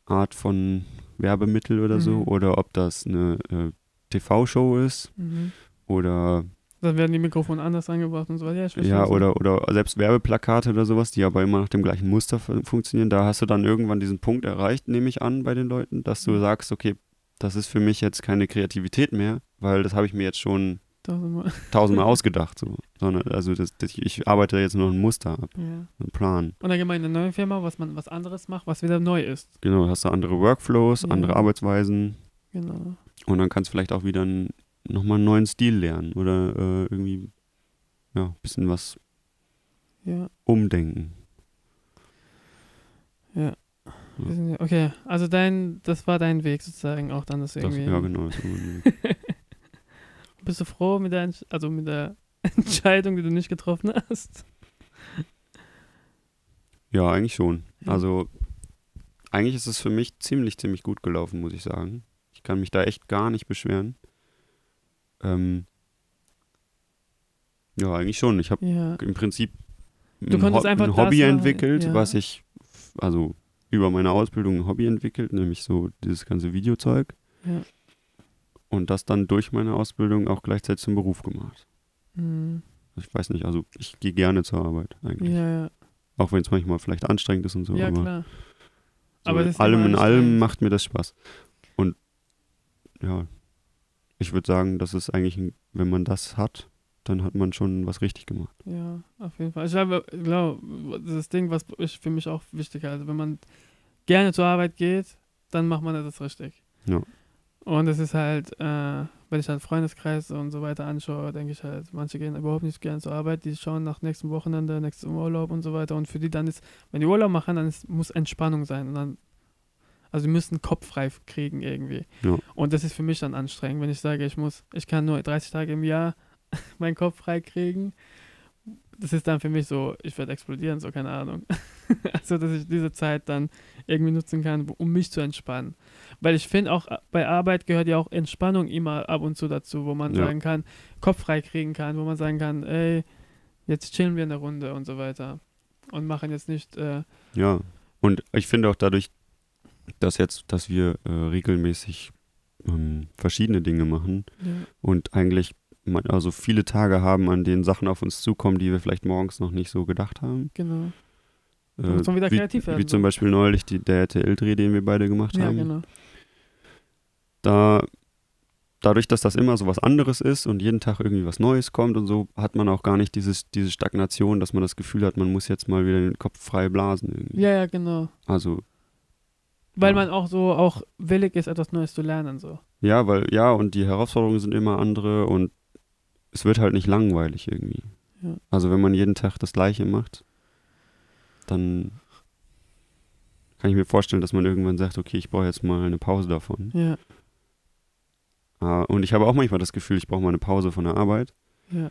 Art von Werbemittel oder so, Mhm. oder ob das eine äh, TV-Show ist mhm. oder Dann werden die Mikrofone anders angebracht und so weiter. Ja, ja, so. oder, oder selbst Werbeplakate oder sowas, die aber immer nach dem gleichen Muster fu- funktionieren. Da hast du dann irgendwann diesen Punkt erreicht, nehme ich an, bei den Leuten, dass du Mhm. sagst, okay, das ist für mich jetzt keine Kreativität mehr, weil das habe ich mir jetzt schon Tausendmal. tausendmal ausgedacht. So. Sondern, also das, das, ich arbeite jetzt nur ein Muster ab, Ja. einen Plan. Und dann geht man in eine neue Firma, was man was anderes macht, was wieder neu ist. Genau, hast du andere Workflows, Ja. andere Arbeitsweisen Genau. und dann kannst du vielleicht auch wieder einen, nochmal einen neuen Stil lernen oder äh, irgendwie ja, ein bisschen was Ja. umdenken. Ja. Okay, also dein, das war dein Weg sozusagen auch dann das Das, irgendwie. ja, genau. Ein- Bist du froh mit der, Entsch- also mit der Entscheidung, die du nicht getroffen hast? Ja, eigentlich schon. Also, eigentlich ist es für mich ziemlich, ziemlich gut gelaufen, muss ich sagen. Ich kann mich da echt gar nicht beschweren. Ähm, ja, eigentlich schon. Ich habe Ja. im Prinzip ein, Ho ein Hobby entwickelt, ja. was ich, also über meine Ausbildung ein Hobby entwickelt, nämlich so dieses ganze Videozeug. Ja. Und das dann durch meine Ausbildung auch gleichzeitig zum Beruf gemacht. Mhm. Ich weiß nicht, also ich gehe gerne zur Arbeit eigentlich. Ja, ja. Auch wenn es manchmal vielleicht anstrengend ist und so. ja, aber klar. So Aber ist allem in allem macht mir das Spaß. Und ja, ich würde sagen, das ist eigentlich, ein, wenn man das hat, dann hat man schon was richtig gemacht. Ja, auf jeden Fall. Ich glaube, glaube, das ist Ding, was ich für mich auch wichtig halte. Wenn man gerne zur Arbeit geht, dann macht man das richtig. Ja. Und es ist halt, äh, wenn ich halt Freundeskreis und so weiter anschaue, denke ich halt, manche gehen überhaupt nicht gerne zur Arbeit, die schauen nach nächstem Wochenende, nächstem Urlaub und so weiter. Und für die dann ist, wenn die Urlaub machen, dann ist, muss Entspannung sein. Und dann, also die müssen Kopf frei kriegen irgendwie. Ja. Und das ist für mich dann anstrengend, wenn ich sage, ich muss, ich kann nur 30 Tage im Jahr meinen Kopf frei kriegen. Das ist dann für mich so, ich werde explodieren, so keine Ahnung. also, dass ich diese Zeit dann irgendwie nutzen kann, um mich zu entspannen. Weil ich finde auch, bei Arbeit gehört ja auch Entspannung immer ab und zu dazu, wo man Ja. sagen kann, Kopf frei kriegen kann, wo man sagen kann, ey, jetzt chillen wir in der Runde und so weiter. Und machen jetzt nicht, äh, Ja, und ich finde auch dadurch, dass jetzt, dass wir äh, regelmäßig ähm, verschiedene Dinge machen ja, und eigentlich also viele Tage haben, an denen Sachen auf uns zukommen, die wir vielleicht morgens noch nicht so gedacht haben. genau. Äh, muss man wieder wie, kreativ werden, Wie zum so. Beispiel neulich die, der RTL-Dreh, den wir beide gemacht Ja, haben. genau. Da, dadurch, dass das immer so was anderes ist und jeden Tag irgendwie was Neues kommt und so, hat man auch gar nicht dieses, diese Stagnation, dass man das Gefühl hat, man muss jetzt mal wieder den Kopf frei blasen. Irgendwie. Ja, ja, genau. Also Weil Ja. man auch so auch willig ist, etwas Neues zu lernen, so. Ja, weil, ja, und die Herausforderungen sind immer andere und es wird halt nicht langweilig irgendwie. Ja. Also wenn man jeden Tag das Gleiche macht, dann kann ich mir vorstellen, dass man irgendwann sagt, okay, ich brauche jetzt mal eine Pause davon. Ja, Ah, Und ich habe auch manchmal das Gefühl, ich brauche mal eine Pause von der Arbeit. ja.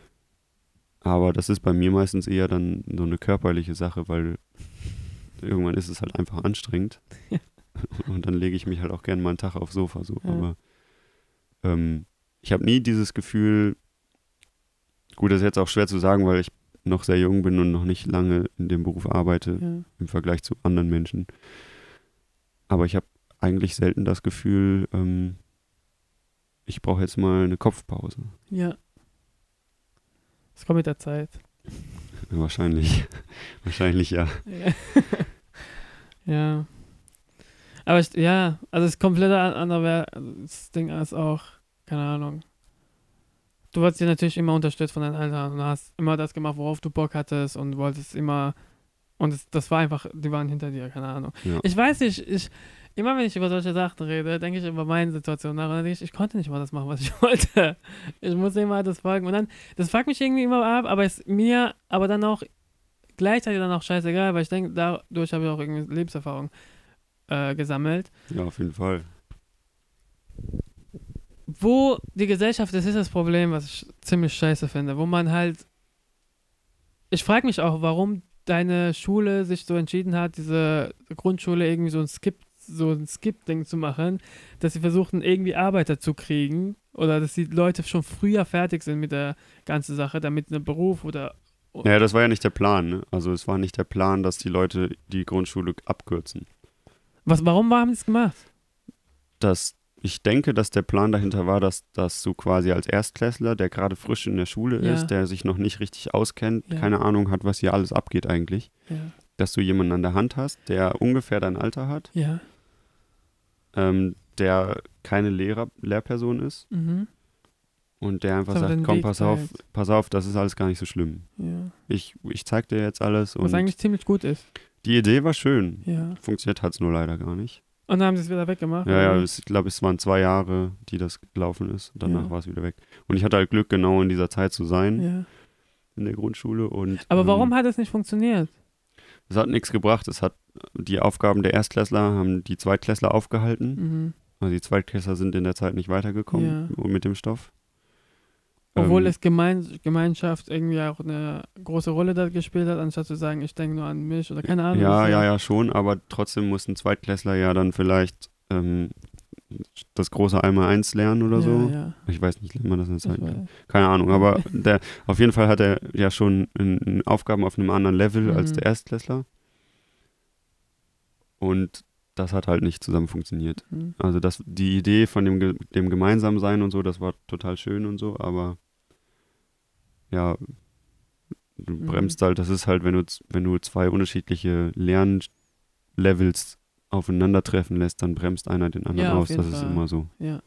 Aber das ist bei mir meistens eher dann so eine körperliche Sache, weil irgendwann ist es halt einfach anstrengend. Ja. Und dann lege ich mich halt auch gerne mal einen Tag aufs Sofa so. Ja. Aber ähm, ich habe nie dieses Gefühl, gut, das ist jetzt auch schwer zu sagen, weil ich noch sehr jung bin und noch nicht lange in dem Beruf arbeite ja. im Vergleich zu anderen Menschen. Aber ich habe eigentlich selten das Gefühl, ähm, ich brauche jetzt mal eine Kopfpause. Ja. Es kommt mit der Zeit. Wahrscheinlich. Wahrscheinlich ja. Ja. ja. Aber ich, ja, also das komplette an- andere das Ding ist auch, keine Ahnung. Du wurdest ja natürlich immer unterstützt von deinen Eltern und hast immer das gemacht, worauf du Bock hattest und wolltest immer. Und es, das war einfach, die waren hinter dir, keine Ahnung. Ja. Ich weiß nicht, ich, immer wenn ich über solche Sachen rede, denke ich über meine Situation nach und dann denke ich, ich konnte nicht mal das machen, was ich wollte. Ich muss immer das folgen. Und dann, das fuckt mich irgendwie immer ab, aber es mir, aber dann auch gleichzeitig dann auch scheißegal, weil ich denke, dadurch habe ich auch irgendwie Lebenserfahrung äh, gesammelt. Ja, auf jeden Fall. Wo die Gesellschaft, das ist das Problem, was ich ziemlich scheiße finde, wo man halt, ich frage mich auch, warum deine Schule sich so entschieden hat, diese Grundschule irgendwie so ein Skip, so ein Skip-Ding zu machen, dass sie versuchen, irgendwie Arbeiter zu kriegen oder dass die Leute schon früher fertig sind mit der ganzen Sache, damit ein Beruf oder Ja, das war ja nicht der Plan. Ne? Also es war nicht der Plan, dass die Leute die Grundschule abkürzen. was, warum haben sie es gemacht? Das, ich denke, dass der Plan dahinter war, dass, dass du quasi als Erstklässler, der gerade frisch in der Schule Ja. ist, der sich noch nicht richtig auskennt, Ja. keine Ahnung hat, was hier alles abgeht eigentlich, Ja. dass du jemanden an der Hand hast, der ungefähr dein Alter hat, ähm, der keine Lehrer, Lehrperson ist Mhm. und der einfach So, sagt, komm, Weg pass auf, zeigt. pass auf, das ist alles gar nicht so schlimm. Ich, ich zeig dir jetzt alles Was und eigentlich ziemlich gut ist. die Idee war schön. Ja. Funktioniert hat es nur leider gar nicht. Und dann haben sie es wieder weggemacht. Ja, ja, ich glaube, es waren zwei Jahre, die das gelaufen ist. Danach Ja. war es wieder weg. Und ich hatte halt Glück, genau in dieser Zeit zu sein ja. in der Grundschule. Und, Aber warum Ähm, hat es nicht funktioniert? es hat nichts gebracht. Es hat die Aufgaben der Erstklässler haben die Zweitklässler aufgehalten. Mhm. Also die Zweitklässler sind in der Zeit nicht weitergekommen mit dem Stoff. Obwohl Ähm, es Gemein Gemeinschaft irgendwie auch eine große Rolle da gespielt hat, anstatt zu sagen, ich denke nur an mich oder keine Ahnung. Ja, ja, ja, schon, aber trotzdem mussten Zweitklässler ja dann vielleicht ähm, das große einmal eins lernen oder ja, so. Ja, Ich weiß nicht, lernt man das in der Zeit? Keine Ahnung, aber der, auf jeden Fall hat er ja schon in, in Aufgaben auf einem anderen Level als Mhm. der Erstklässler. Und das hat halt nicht zusammen funktioniert. Mhm. Also das, die Idee von dem, dem Gemeinsamsein und so, das war total schön und so, aber ja, du Mhm. bremst halt, das ist halt, wenn du, wenn du zwei unterschiedliche Lernlevels aufeinandertreffen lässt, dann bremst einer den anderen Ja, aus. Das ist Fall. immer so. ja.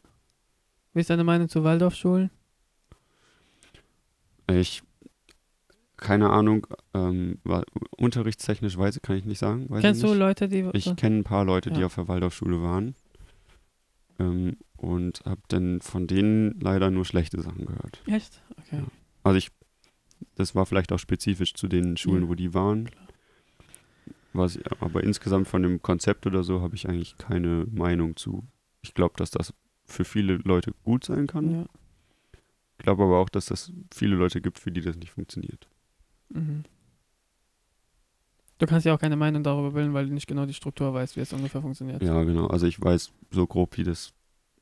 Wie ist deine Meinung zu Waldorfschulen? Ich, keine Ahnung, ähm, war, unterrichtstechnisch weiß, kann ich nicht sagen. Kennst ich du nicht. Leute, die. Ich kenne ein paar Leute, die Ja. auf der Waldorfschule waren. Ähm, und habe dann von denen leider nur schlechte Sachen gehört. Echt? Okay. Ja. Also ich, das war vielleicht auch spezifisch zu den Schulen, Ja, wo die waren. Was, aber insgesamt von dem Konzept oder so habe ich eigentlich keine Meinung zu. Ich glaube, dass das für viele Leute gut sein kann. Ja. Ich glaube aber auch, dass das viele Leute gibt, für die das nicht funktioniert. Mhm. Du kannst ja auch keine Meinung darüber bilden, weil du nicht genau die Struktur weißt, wie es ungefähr funktioniert. Ja, genau. Also ich weiß so grob, wie das,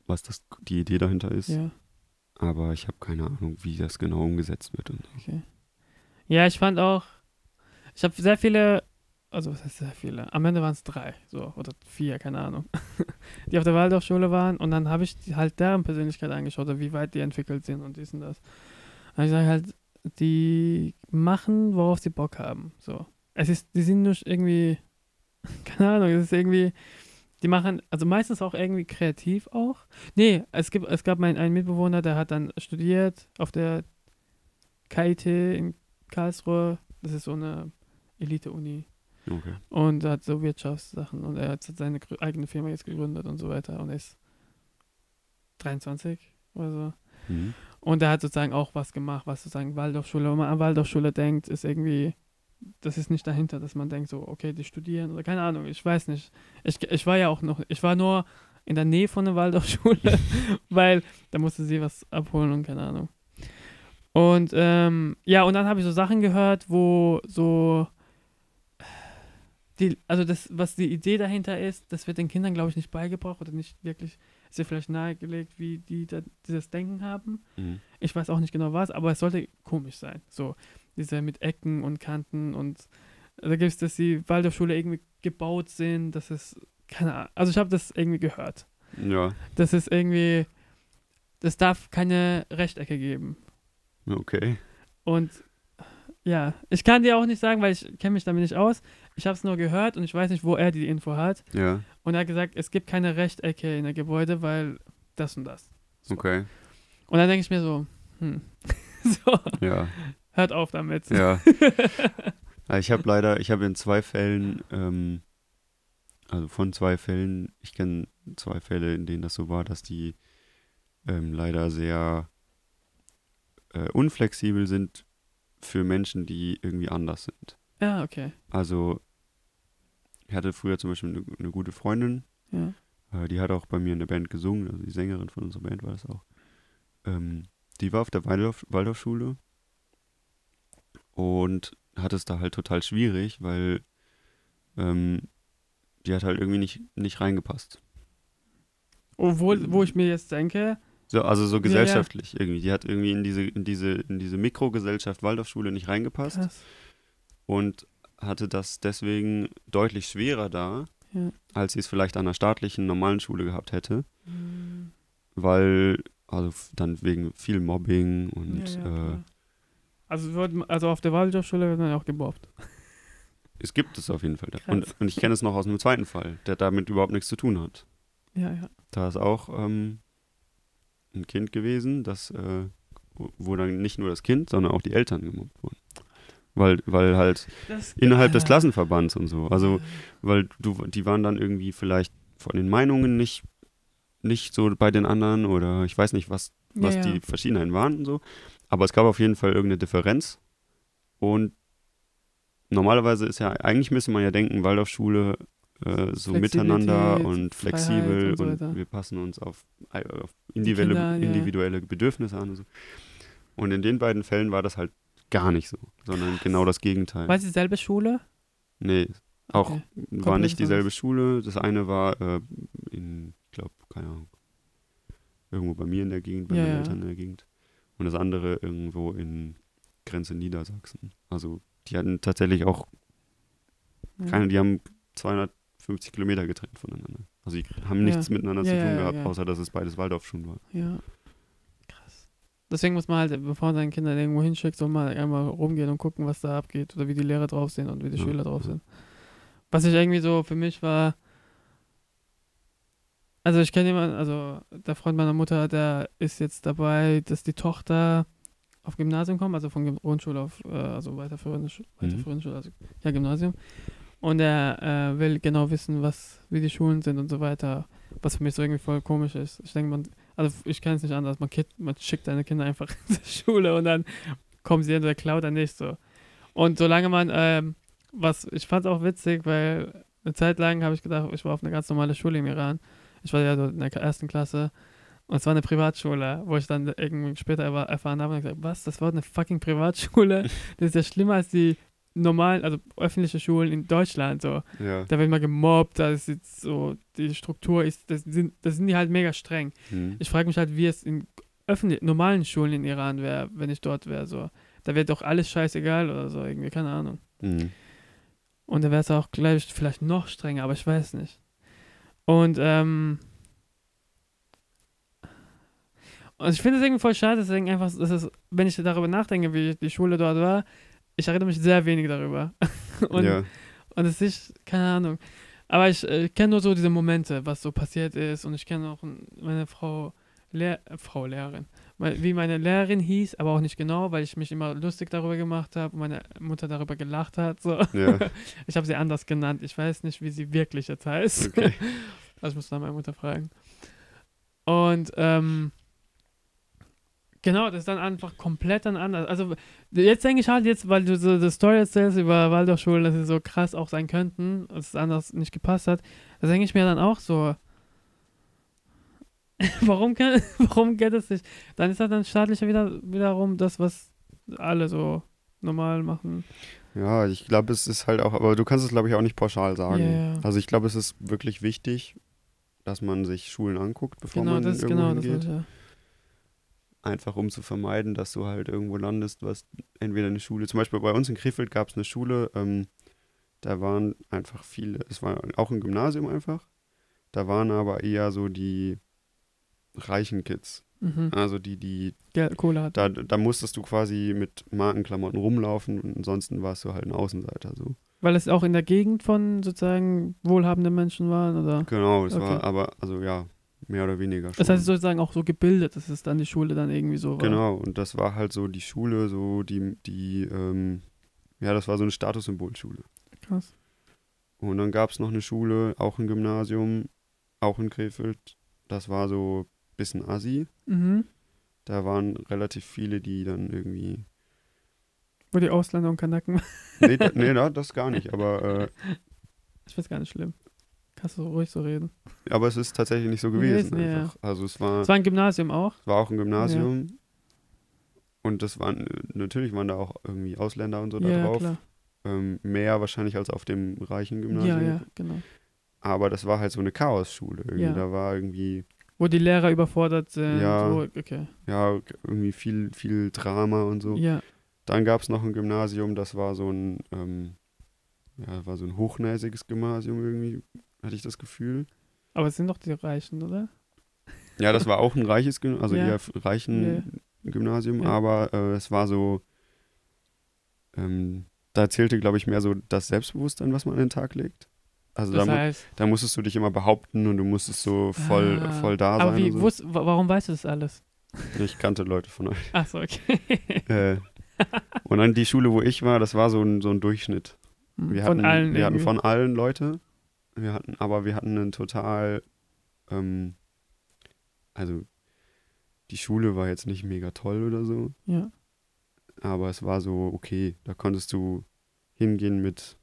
was das die Idee dahinter ist, Ja, aber ich habe keine Ahnung, wie das genau umgesetzt wird. Und okay. Ja, ich fand auch, ich habe sehr viele, also was heißt sehr viele? Am Ende waren es drei, so, oder vier, keine Ahnung, die auf der Waldorfschule waren und dann habe ich halt deren Persönlichkeit angeschaut, wie weit die entwickelt sind und dies und das. Und ich sage halt, die machen, worauf sie Bock haben, so. Es ist, die sind nur irgendwie, keine Ahnung, es ist irgendwie, die machen, also meistens auch irgendwie kreativ auch. Nee, es, gibt, es gab mein, einen Mitbewohner, der hat dann studiert auf der KIT in Karlsruhe. Das ist so eine Elite-Uni. okay. Und hat so Wirtschaftssachen und er hat seine eigene Firma jetzt gegründet und so weiter und er ist 23 oder so. Mhm. Und er hat sozusagen auch was gemacht, was sozusagen Waldorfschule, wenn man an Waldorfschule denkt, ist irgendwie, das ist nicht dahinter, dass man denkt so, okay, die studieren oder keine Ahnung, ich weiß nicht. Ich, ich war ja auch noch, ich war nur in der Nähe von der Waldorfschule, weil da musste sie was abholen und keine Ahnung. Und ähm, ja, und dann habe ich so Sachen gehört, wo so die, also das, was die Idee dahinter ist, das wird den Kindern, glaube ich, nicht beigebracht oder nicht wirklich, ist ja vielleicht nahegelegt, wie die da, dieses Denken haben. Mhm. Ich weiß auch nicht genau was, aber es sollte komisch sein. So, diese mit Ecken und Kanten und da gibt es, dass die Waldorfschule irgendwie gebaut sind, das ist, keine Ahnung, also ich habe das irgendwie gehört. Ja, Das ist irgendwie, das darf keine Rechtecke geben. okay. Und ja, ich kann dir auch nicht sagen, weil ich kenne mich damit nicht aus. Ich habe es nur gehört und ich weiß nicht, wo er die Info hat. Ja, Und er hat gesagt, es gibt keine Rechtecke in der Gebäude, weil das und das. So. okay. Und dann denke ich mir so, hm, so, Ja, hört auf damit. ja. Ich habe leider, ich habe in zwei Fällen, ähm, also von zwei Fällen, ich kenne zwei Fälle, in denen das so war, dass die ähm, leider sehr äh, unflexibel sind für Menschen, die irgendwie anders sind. Ja, okay. Also, ich hatte früher zum Beispiel eine, eine gute Freundin, Ja. äh, die hat auch bei mir in der Band gesungen, also die Sängerin von unserer Band war das auch. Ähm, die war auf der Waldorf, Waldorfschule und hat es da halt total schwierig, weil ähm, die hat halt irgendwie nicht, nicht reingepasst. Obwohl, wo ich mir jetzt denke, So, also so Ja, ja. gesellschaftlich irgendwie. Die hat irgendwie in diese, in diese, in diese Mikrogesellschaft Waldorfschule nicht reingepasst krass. Und hatte das deswegen deutlich schwerer da, Ja. als sie es vielleicht an einer staatlichen normalen Schule gehabt hätte, Hm, weil, also dann wegen viel Mobbing und ja, ja, äh, also, wird, also auf der Waldorfschule wird man auch gemobbt. es gibt es auf jeden Fall. Und, und ich kenne es noch aus einem zweiten Fall, der damit überhaupt nichts zu tun hat. Ja, ja. Da ist auch ähm, ein Kind gewesen, das, äh, wo- wo dann nicht nur das Kind, sondern auch die Eltern gemobbt wurden. Weil, weil halt Das, innerhalb des äh, Klassenverbands und so. Also, weil du, die waren dann irgendwie vielleicht von den Meinungen nicht, nicht so bei den anderen oder ich weiß nicht, was, ja, was ja. die Verschiedenheiten waren und so. Aber es gab auf jeden Fall irgendeine Differenz. Und normalerweise ist ja, eigentlich müsste man ja denken, Waldorfschule äh, so miteinander und Freiheit flexibel und so und, wir passen uns auf, äh, auf individuelle, Kinder, ja. individuelle Bedürfnisse an und so. Und in den beiden Fällen war das halt gar nicht so, sondern genau das Gegenteil. War es dieselbe Schule? Nee, auch Okay. war nicht dieselbe anders. Schule. Das eine war äh, in, ich glaube, keine Ahnung, irgendwo bei mir in der Gegend, bei Ja, meinen ja. Eltern in der Gegend. Und das andere irgendwo in Grenze Niedersachsen. Also die hatten tatsächlich auch Ja. keine, die haben 250 Kilometer getrennt voneinander. Also die haben Ja. nichts miteinander Ja, zu ja, tun ja, gehabt, ja. außer dass es beides Waldorfschulen war. Ja. Deswegen muss man halt, bevor man seine Kinder irgendwo hinschickt, soll man einmal rumgehen und gucken, was da abgeht oder wie die Lehrer drauf sind und wie die Ja, Schüler drauf sind. Was ich irgendwie so für mich war, also ich kenne jemanden, also der Freund meiner Mutter, der ist jetzt dabei, dass die Tochter auf Gymnasium kommt, also von Grundschule auf, äh, also weiterführende, Schu- Mhm. weiterführende Schule, also ja, Gymnasium. Und er äh, will genau wissen, was, wie die Schulen sind und so weiter, was für mich so irgendwie voll komisch ist. Ich denke, man, also ich kenne es nicht anders, man, kid, man schickt seine Kinder einfach in die Schule und dann kommen sie entweder klar oder nicht so. Und solange man, ähm, was, ich fand es auch witzig, weil eine Zeit lang habe ich gedacht, ich war auf eine ganz normale Schule im Iran. Ich war ja so in der ersten Klasse. Und es war eine Privatschule, wo ich dann irgendwie später erfahren habe und gesagt, was, das war eine fucking Privatschule? Das ist ja schlimmer als die normalen, also öffentliche Schulen in Deutschland. So. Ja. Da wird man gemobbt, da ist jetzt so, die Struktur ist, das sind, das sind die halt mega streng. Hm. Ich frage mich halt, wie es in öffentlich, normalen Schulen in Iran wäre, wenn ich dort wäre. So. Da wäre doch alles scheißegal oder so, irgendwie, keine Ahnung. Hm. Und da wäre es auch, glaube ich, vielleicht noch strenger, aber ich weiß nicht. Und, ähm. Und ich finde es irgendwie voll schade, deswegen einfach, das ist, wenn ich darüber nachdenke, wie die Schule dort war, ich erinnere mich sehr wenig darüber. und, ja. und es ist, keine Ahnung. Aber ich äh, kenne nur so diese Momente, was so passiert ist. Und ich kenne auch meine Frau, Lehr äh, Frau Lehrerin, wie meine Lehrerin hieß, aber auch nicht genau, weil ich mich immer lustig darüber gemacht habe und meine Mutter darüber gelacht hat. So. Ja. Ich habe sie anders genannt. Ich weiß nicht, wie sie wirklich jetzt heißt. Okay. Also ich muss da meine Mutter fragen. Und ähm, genau, das ist dann einfach komplett dann anders. Also jetzt denke ich halt jetzt, weil du so die Story erzählst über Waldorfschulen, dass sie so krass auch sein könnten, dass es anders nicht gepasst hat, da denke ich mir dann auch so, warum, kann, warum geht es nicht? Dann ist das dann staatlicher wieder, wiederum das, was alle so normal machen. Ja, ich glaube, es ist halt auch, aber du kannst es, glaube ich, auch nicht pauschal sagen. Ja. Also ich glaube, es ist wirklich wichtig, dass man sich Schulen anguckt, bevor Genau, man das irgendwo genau, das hingeht. wollte ich ja. Einfach um zu vermeiden, dass du halt irgendwo landest, was entweder eine Schule, zum Beispiel bei uns in Krefeld gab es eine Schule, ähm, da waren einfach viele, es war auch ein Gymnasium einfach, da waren aber eher so die reichen Kids. Mhm. Also die, die, Geld, Kohle hat. da, da musstest du quasi mit Markenklamotten rumlaufen und ansonsten warst du halt ein Außenseiter so. Weil es auch in der Gegend von sozusagen wohlhabenden Menschen waren, oder? Genau, es Okay. war aber, also ja, mehr oder weniger schon. Das heißt sozusagen auch so gebildet, dass es dann die Schule dann irgendwie so war. Genau, und das war halt so die Schule, so die, die, ähm, ja, das war so eine Statussymbolschule. Krass. Und dann gab es noch eine Schule, auch ein Gymnasium, auch in Krefeld. Das war so ein bisschen assi. Mhm. Da waren relativ viele, die dann irgendwie. Wo die Ausländer und Kanaken waren. Nee, da, nee da, das gar nicht. Aber, äh, Ich weiß gar nicht schlimm. Kannst du ruhig so reden. aber es ist tatsächlich nicht so gewesen. Ja. einfach. Also es war, Es war ein Gymnasium auch. es war auch ein Gymnasium. Und das waren, natürlich waren da auch irgendwie Ausländer und so da ja, drauf. Ähm, mehr wahrscheinlich als auf dem reichen Gymnasium. Ja, ja, genau. Aber das war halt so eine Chaosschule. Irgendwie. Ja. Da war irgendwie, Wo die Lehrer überfordert sind. Ja. Wo, okay. ja, irgendwie viel, viel Drama und so. Ja. Dann gab es noch ein Gymnasium, das war so ein, ähm, ja, war so ein hochnäsiges Gymnasium irgendwie, hatte ich das Gefühl. Aber es sind doch die Reichen, oder? Ja, das war auch ein reiches Gymnasium, also Ja. eher reichen Gymnasium, Ja. aber äh, es war so, ähm, da zählte, glaube ich, mehr so das Selbstbewusstsein, was man an den Tag legt. Also da, Das mu heißt, da musstest du dich immer behaupten und du musstest so voll, Ah. voll da aber sein. wie, und so. wusst, warum weißt du das alles? Ich kannte Leute von euch. Ach so, okay. Äh, und dann die Schule, wo ich war, das war so ein, so ein Durchschnitt. Wir Von hatten, allen Wir hatten irgendwie. von allen Leute. Wir hatten, aber wir hatten einen total, ähm, also die Schule war jetzt nicht mega toll oder so, Ja. aber es war so okay. Da konntest du hingehen mit,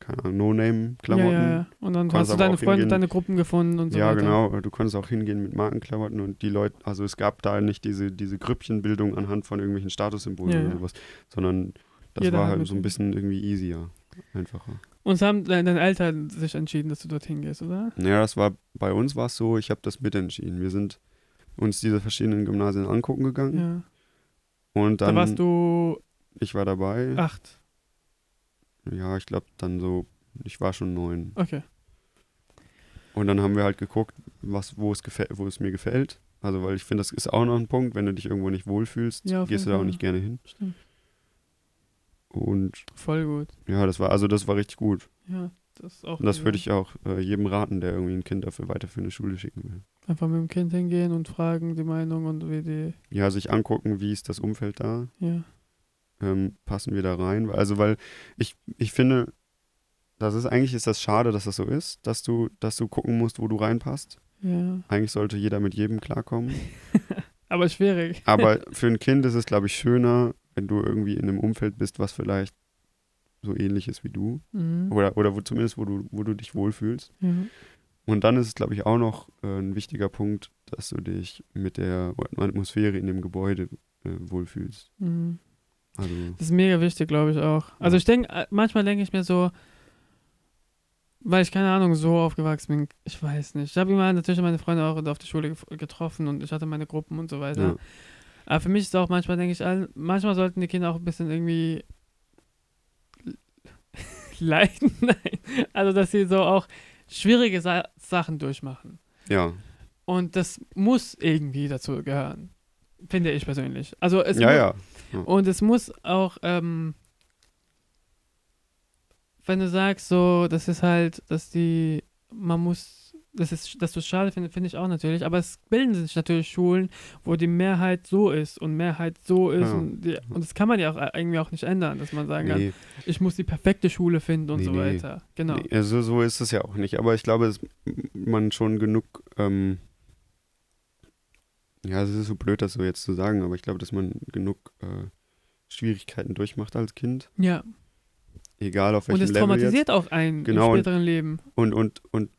keine Ahnung, No-Name-Klamotten. Ja, ja, ja. Und dann hast du deine Freunde, hingehen- deine Gruppen gefunden und so Ja, weiter. genau. Du konntest auch hingehen mit Markenklamotten und die Leute, also es gab da nicht diese, diese Grüppchenbildung anhand von irgendwelchen Statussymbolen Ja, oder sowas, sondern das Jeder war halt so ein bisschen irgendwie easier, einfacher. Und haben deine, Eltern sich entschieden, dass du dorthin gehst, oder? Naja, das war, bei uns war es so, ich habe das mitentschieden. Wir sind uns diese verschiedenen Gymnasien angucken gegangen Ja. und dann, da warst du ich war dabei, acht. ja, ich glaube dann so, ich war schon neun. Okay. Und dann haben wir halt geguckt, was, wo es gefällt, wo es mir gefällt. Also, weil ich finde, das ist auch noch ein Punkt, wenn du dich irgendwo nicht wohlfühlst, Ja, gehst du da auch nicht gerne hin. Stimmt. Und Voll gut. ja, das war, also das war richtig gut. Ja, das ist auch. Und das würde ich auch äh, jedem raten, der irgendwie ein Kind dafür weiter für eine Schule schicken will. Einfach mit dem Kind hingehen und fragen die Meinung und wie die. Ja, sich angucken, wie ist das Umfeld da, Ja. ähm, passen wir da rein. Also, weil ich, ich finde, das ist eigentlich ist das schade, dass das so ist, dass du, dass du gucken musst, wo du reinpasst. Ja. Eigentlich sollte jeder mit jedem klarkommen. Aber schwierig. Aber für ein Kind ist es, glaube ich, schöner, wenn du irgendwie in einem Umfeld bist, was vielleicht so ähnlich ist wie du. Mhm. Oder, oder wo, zumindest, wo du, wo du dich wohlfühlst. Ja. Und dann ist es, glaube ich, auch noch äh, ein wichtiger Punkt, dass du dich mit der Atmosphäre in dem Gebäude äh, wohlfühlst. Mhm. Also, Das ist mega wichtig, glaube ich auch. Also ich denke, manchmal denke ich mir so, weil ich keine Ahnung so aufgewachsen bin, ich weiß nicht. Ich habe immer natürlich meine Freunde auch auf der Schule getroffen und ich hatte meine Gruppen und so weiter. ja. Aber für mich ist auch manchmal, denke ich, manchmal sollten die Kinder auch ein bisschen irgendwie leiden. Nein. Also, dass sie so auch schwierige Sa Sachen durchmachen. ja. Und das muss irgendwie dazu gehören. Finde ich persönlich. Also, es Ja, mu- ja. Und es muss auch, ähm, wenn du sagst, so, das ist halt, dass die, man muss, das ist, dass du es schade findest, finde ich auch natürlich, aber es bilden sich natürlich Schulen, wo die Mehrheit so ist und Mehrheit so ist Ja. und, die, und das kann man ja auch äh, irgendwie auch nicht ändern, dass man sagen kann, Nee, ich muss die perfekte Schule finden und Nee, so weiter. Genau. nee, also so ist es ja auch nicht. Aber ich glaube, dass man schon genug, ähm, ja, es ist so blöd, das so jetzt zu sagen, aber ich glaube, dass man genug äh, Schwierigkeiten durchmacht als Kind. Ja. Egal auf Und welchem es Level jetzt. traumatisiert auch einen Genau, im und- späteren Leben. Und, und, und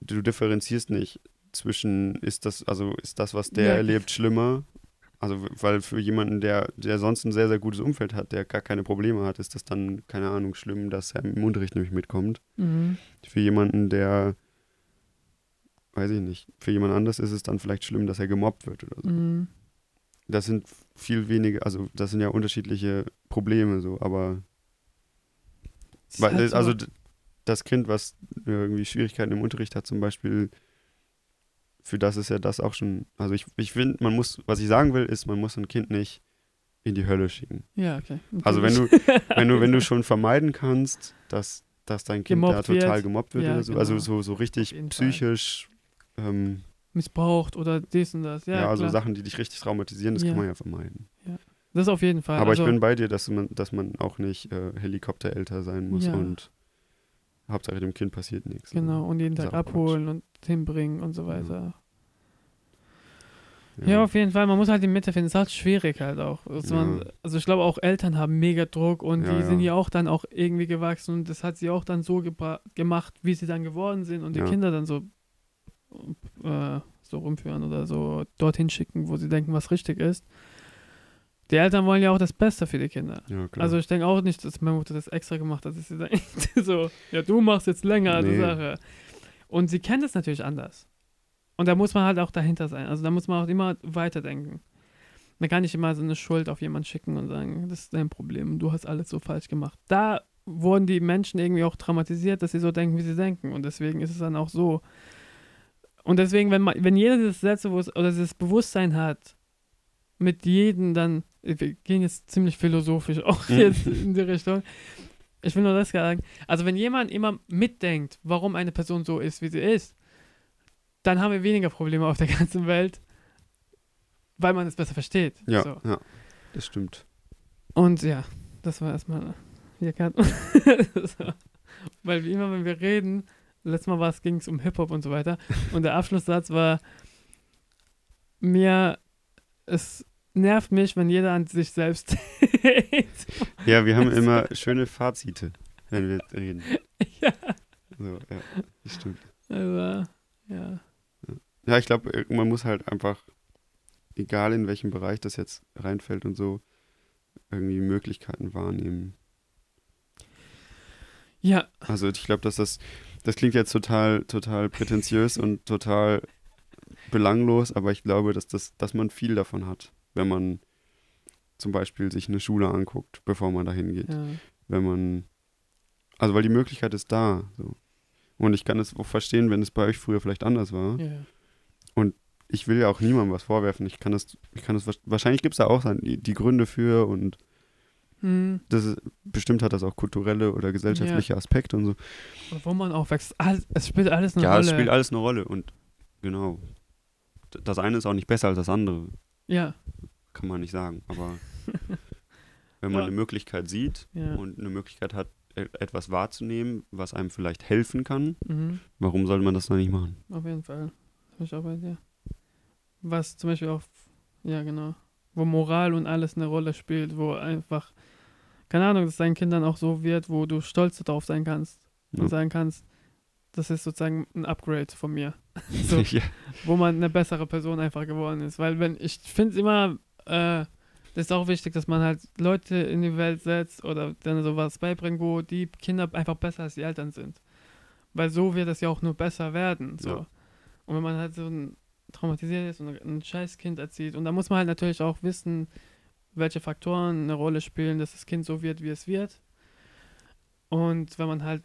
du differenzierst nicht zwischen, ist das, also ist das, was der Ja. erlebt, schlimmer? Also, weil für jemanden, der, der sonst ein sehr, sehr gutes Umfeld hat, der gar keine Probleme hat, ist das dann, keine Ahnung, schlimm, dass er im Unterricht nämlich mitkommt. Mhm. Für jemanden, der, weiß ich nicht, für jemand anders ist es dann vielleicht schlimm, dass er gemobbt wird oder so. Mhm. Das sind viel weniger, also das sind ja unterschiedliche Probleme so, aber Weil, halt so- also das Kind, was irgendwie Schwierigkeiten im Unterricht hat zum Beispiel, für das ist ja das auch schon, also ich, ich finde, man muss, was ich sagen will, ist, man muss ein Kind nicht in die Hölle schicken. ja, okay. Also wenn Natürlich. Wenn du, wenn du schon vermeiden kannst, dass, dass dein Kind da Gemobbt wird. total gemobbt wird Ja, oder so, also genau. so, so richtig psychisch, ähm, missbraucht oder dies und das. Ja, ja, also klar. Sachen, die dich richtig traumatisieren, das Ja. kann man ja vermeiden. Das auf jeden Fall. Aber also, ich bin bei dir, dass man, dass man auch nicht äh, Helikopterälter sein muss Ja. und Hauptsache dem Kind passiert nichts. Genau, und jeden Tag abholen und hinbringen und so weiter. Ja. Ja. auf jeden Fall. Man muss halt die Mitte finden. Es ist halt schwierig halt auch. Also, Ja. man, also ich glaube auch Eltern haben mega Druck und Ja, die sind ja. auch dann auch irgendwie gewachsen und das hat sie auch dann so gemacht, wie sie dann geworden sind und die. Kinder dann so äh, so rumführen oder so dorthin schicken, wo sie denken, was richtig ist. Die Eltern wollen ja auch das Beste für die Kinder. Ja. Also ich denke auch nicht, dass meine Mutter das extra gemacht hat, dass sie dann so, ja, du machst jetzt länger die Nee. Sache. Und sie kennt es natürlich anders. Und da muss man halt auch dahinter sein. Also da muss man auch immer weiterdenken. Man kann nicht immer so eine Schuld auf jemanden schicken und sagen, das ist dein Problem, du hast alles so falsch gemacht. Da wurden die Menschen irgendwie auch traumatisiert, dass sie so denken, wie sie denken. Und deswegen ist es dann auch so. Und deswegen, wenn, man, wenn jeder dieses Selbstbewusst oder dieses Bewusstsein hat, mit jedem dann, wir gehen jetzt ziemlich philosophisch auch Mhm. jetzt in die Richtung. Ich will nur das sagen. Also wenn jemand immer mitdenkt, warum eine Person so ist, wie sie ist, dann haben wir weniger Probleme auf der ganzen Welt, weil man es besser versteht. ja, So. ja, das stimmt. Und ja, das war erstmal hier Kat. so. Weil wie immer, wenn wir reden, letztes Mal ging es um Hip-Hop und so weiter. Und der Abschlusssatz war, mir, es nervt mich, wenn jeder an sich selbst denkt. Ja, wir haben immer schöne Fazite, wenn wir reden. ja, So, ja, das stimmt. also, ja. Ja, ich glaube, man muss halt einfach, egal in welchem Bereich das jetzt reinfällt und so, irgendwie Möglichkeiten wahrnehmen. Ja, Also ich glaube, dass das, das klingt jetzt total, total prätentiös und total belanglos, aber ich glaube, dass, das, dass man viel davon hat, wenn man zum Beispiel sich eine Schule anguckt, bevor man dahin geht. ja. Wenn man, also weil die Möglichkeit ist da. So. Und ich kann es auch verstehen, wenn es bei euch früher vielleicht anders war. ja. Ich will ja auch niemandem was vorwerfen. Ich kann das, ich kann das, wahrscheinlich gibt es da auch die, die Gründe für und Hm. das ist, bestimmt hat das auch kulturelle oder gesellschaftliche Aspekte und so. Und wo man aufwächst, es spielt alles eine ja, Rolle. es spielt alles eine Rolle und genau. Das eine ist auch nicht besser als das andere, ja, kann man nicht sagen. Aber wenn man Ja. eine Möglichkeit sieht ja. und eine Möglichkeit hat, e- etwas wahrzunehmen, was einem vielleicht helfen kann, Mhm. warum sollte man das dann nicht machen? Auf jeden Fall. Ich auch bei dir. Was zum Beispiel auch, ja genau, wo Moral und alles eine Rolle spielt, wo einfach, keine Ahnung, dass dein Kind dann auch so wird, wo du stolz darauf sein kannst Ja. und sagen kannst, das ist sozusagen ein Upgrade von mir. so, ja. wo man eine bessere Person einfach geworden ist. Weil wenn, ich finde es immer, äh, das ist auch wichtig, dass man halt Leute in die Welt setzt oder dann sowas beibringt, wo die Kinder einfach besser als die Eltern sind. Weil so wird es ja auch nur besser werden. So. Ja. Und wenn man halt so ein traumatisiert ist und ein scheiß Kind erzieht, und da muss man halt natürlich auch wissen, welche Faktoren eine Rolle spielen, dass das Kind so wird, wie es wird. Und wenn man halt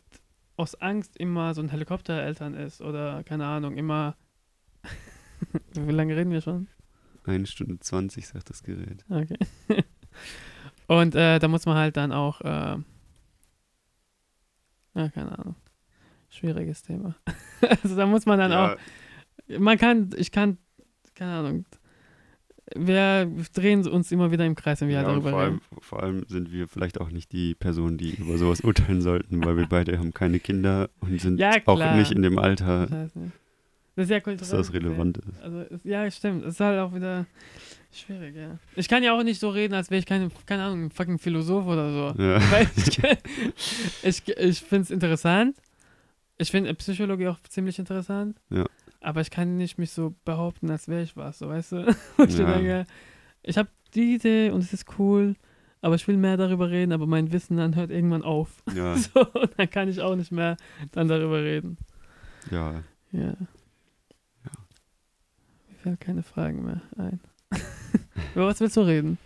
aus Angst immer so ein Helikoptereltern ist oder keine Ahnung, immer. wie lange reden wir schon? Eine Stunde 20, sagt das Gerät. Okay. Und äh, da muss man halt dann auch, äh, ja, keine Ahnung. Schwieriges Thema. also da muss man dann ja, auch, man kann, ich kann, keine Ahnung, wir drehen uns immer wieder im Kreis, wenn wir ja, darüber vor, reden. allem, vor allem sind wir vielleicht auch nicht die Personen, die über sowas urteilen sollten, weil wir beide haben keine Kinder und sind Ja, auch nicht in dem Alter. Das ist ja kulturell. dass das relevant ist. Also, ja, stimmt. Es ist halt auch wieder schwierig, ja. Ich kann ja auch nicht so reden, als wäre ich keine, keine Ahnung, ein fucking Philosoph oder so. Ja. Weil ich ich, ich finde es interessant. Ich finde Psychologie auch ziemlich interessant. Ja. Aber ich kann nicht mich so behaupten, als wäre ich was, so weißt du? Ich Ja. denke, ich habe die Idee und es ist cool, aber ich will mehr darüber reden, aber mein Wissen dann hört irgendwann auf. Ja, So, und dann kann ich auch nicht mehr dann darüber reden. ja. Ja. Mir fällt keine Fragen mehr ein. Über was willst du reden?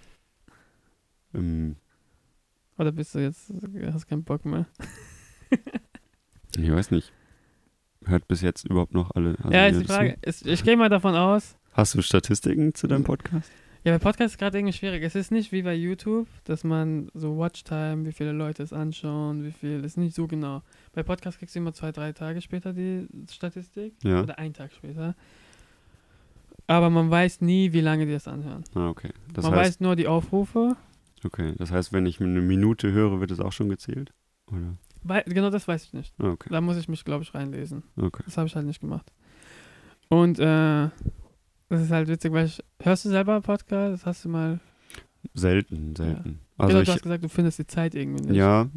Ähm, Oder bist du jetzt, hast keinen Bock mehr? ich weiß nicht. Hört bis jetzt überhaupt noch alle. also ja, ist die? Frage. Ist, ich gehe mal davon aus. Hast du Statistiken zu deinem Podcast? Ja, bei Podcast ist gerade irgendwie schwierig. Es ist nicht wie bei YouTube, dass man so Watchtime, wie viele Leute es anschauen, wie viel, ist nicht so genau. Bei Podcast kriegst du immer zwei, drei Tage später die Statistik. Ja. Oder einen Tag später. Aber man weiß nie, wie lange die das anhören. Ah, okay. Das man heißt, weiß nur die Aufrufe. okay. Das heißt, wenn ich eine Minute höre, wird es auch schon gezählt? Oder? Genau das weiß ich nicht. Okay. Da muss ich mich, glaube ich, reinlesen. Okay. Das habe ich halt nicht gemacht. Und äh, das ist halt witzig, weil ich. Hörst du selber Podcast? Hast du mal. Selten, selten. Also Also du ich, hast gesagt, du findest die Zeit irgendwie nicht. ja,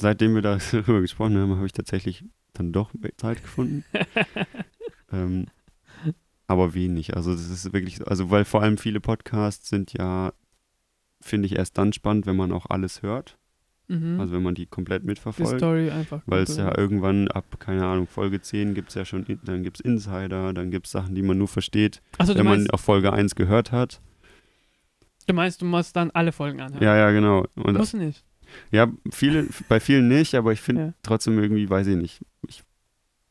seitdem wir darüber gesprochen haben, habe ich tatsächlich dann doch Zeit gefunden. ähm, aber wenig. Also das ist wirklich, so- also weil vor allem viele Podcasts sind ja, finde ich, erst dann spannend, wenn man auch alles hört. Mhm. Also wenn man die komplett die mitverfolgt. Story einfach. Weil es ja irgendwann ab, keine Ahnung, Folge 10 gibt es ja schon, dann gibt es Insider, dann gibt es Sachen, die man nur versteht, du wenn man meinst, auf Folge 1 gehört hat. du meinst, du musst dann alle Folgen anhören. Ja, ja, genau. Und Musst du nicht. ja, viele, bei vielen nicht, aber ich finde Ja. trotzdem irgendwie, weiß ich nicht.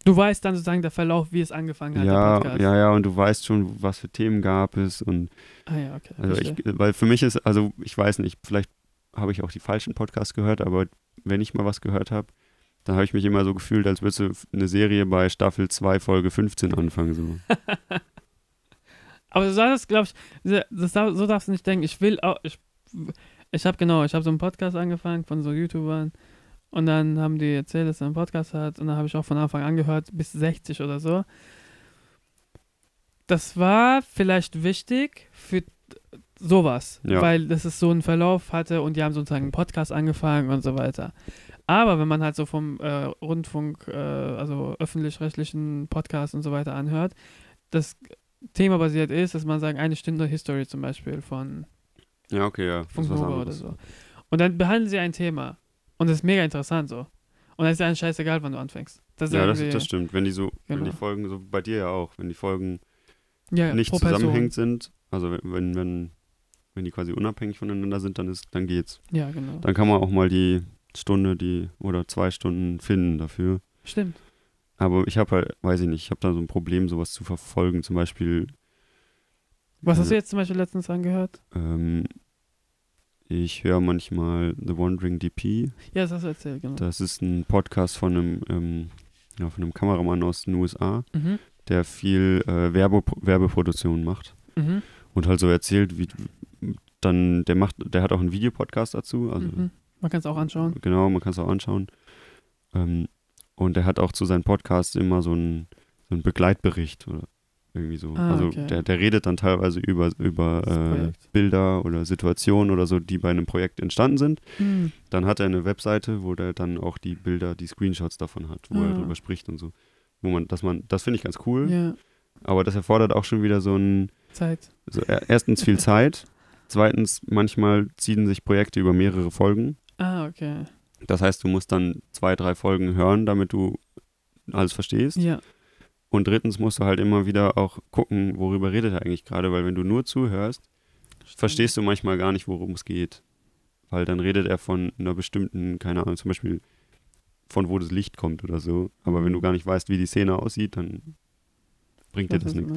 Du weißt dann sozusagen der Verlauf, wie es angefangen hat, Ja, Podcast. ja, ja, und du weißt schon, was für Themen gab es und Ah ja, okay. also ich, weil für mich ist, also ich weiß nicht, vielleicht habe ich auch die falschen Podcasts gehört, aber wenn ich mal was gehört habe, dann habe ich mich immer so gefühlt, als würdest du eine Serie bei Staffel 2, Folge 15 anfangen. So. Aber du sagst, glaube ich, das, so darfst du nicht denken. Ich will auch, ich, ich habe genau, ich habe so einen Podcast angefangen von so YouTubern und dann haben die erzählt, dass er einen Podcast hat und dann habe ich auch von Anfang an gehört, bis 60 oder so. Das war vielleicht wichtig für sowas, Ja. weil das ist so einen Verlauf hatte und die haben sozusagen einen Podcast angefangen und so weiter. Aber wenn man halt so vom äh, Rundfunk, äh, also öffentlich-rechtlichen Podcast und so weiter anhört, das Thema basiert ist, dass man sagt, eine Stunde History zum Beispiel von Ja, okay, ja. das Funk ist was Nova oder so. Und dann behandeln sie ein Thema. Und das ist mega interessant so. Und dann ist ja ein scheißegal, wann du anfängst. Das Ja, das, das stimmt. Wenn die so, wenn Genau. die Folgen, so bei dir ja auch, wenn die Folgen ja, nicht zusammenhängend sind, also wenn, wenn, wenn die quasi unabhängig voneinander sind, dann ist, dann geht's. Ja, genau. Dann kann man auch mal die Stunde, die oder zwei Stunden finden dafür. Stimmt. Aber ich habe halt, weiß ich nicht, ich habe da so ein Problem, sowas zu verfolgen. Zum Beispiel, Was hast Also- du jetzt zum Beispiel letztens angehört? ähm, ich höre manchmal The Wandering DP. Ja, das hast du erzählt, genau. Das ist ein Podcast von einem, ähm, ja, von einem Kameramann aus den USA, Mhm. der viel äh, Werbe, Werbeproduktion macht. Mhm. und halt so erzählt, wie dann der macht, der hat auch einen Videopodcast dazu, also mhm. Man kann es auch anschauen. genau, man kann es auch anschauen. Ähm, und der hat auch zu seinen Podcasts immer so einen, so einen Begleitbericht oder irgendwie so. Ah, also okay. der, der redet dann teilweise über, über äh. Bilder oder Situationen oder so, die bei einem Projekt entstanden sind. Hm. Dann hat er eine Webseite, wo der dann auch die Bilder, die Screenshots davon hat, wo er Ah. drüber spricht und so. wo man, dass man, das finde ich ganz cool, Ja, aber das erfordert auch schon wieder so ein, Zeit. so er- erstens viel Zeit, zweitens manchmal ziehen sich Projekte über mehrere Folgen. Ah, okay. Das heißt, du musst dann zwei, drei Folgen hören, damit du alles verstehst. Ja, Und drittens musst du halt immer wieder auch gucken, worüber redet er eigentlich gerade, weil wenn du nur zuhörst, verstehst du manchmal gar nicht, worum es geht. Weil dann redet er von einer bestimmten, keine Ahnung, zum Beispiel von wo das Licht kommt oder so. Aber wenn du gar nicht weißt, wie die Szene aussieht, dann bringt dir das nichts.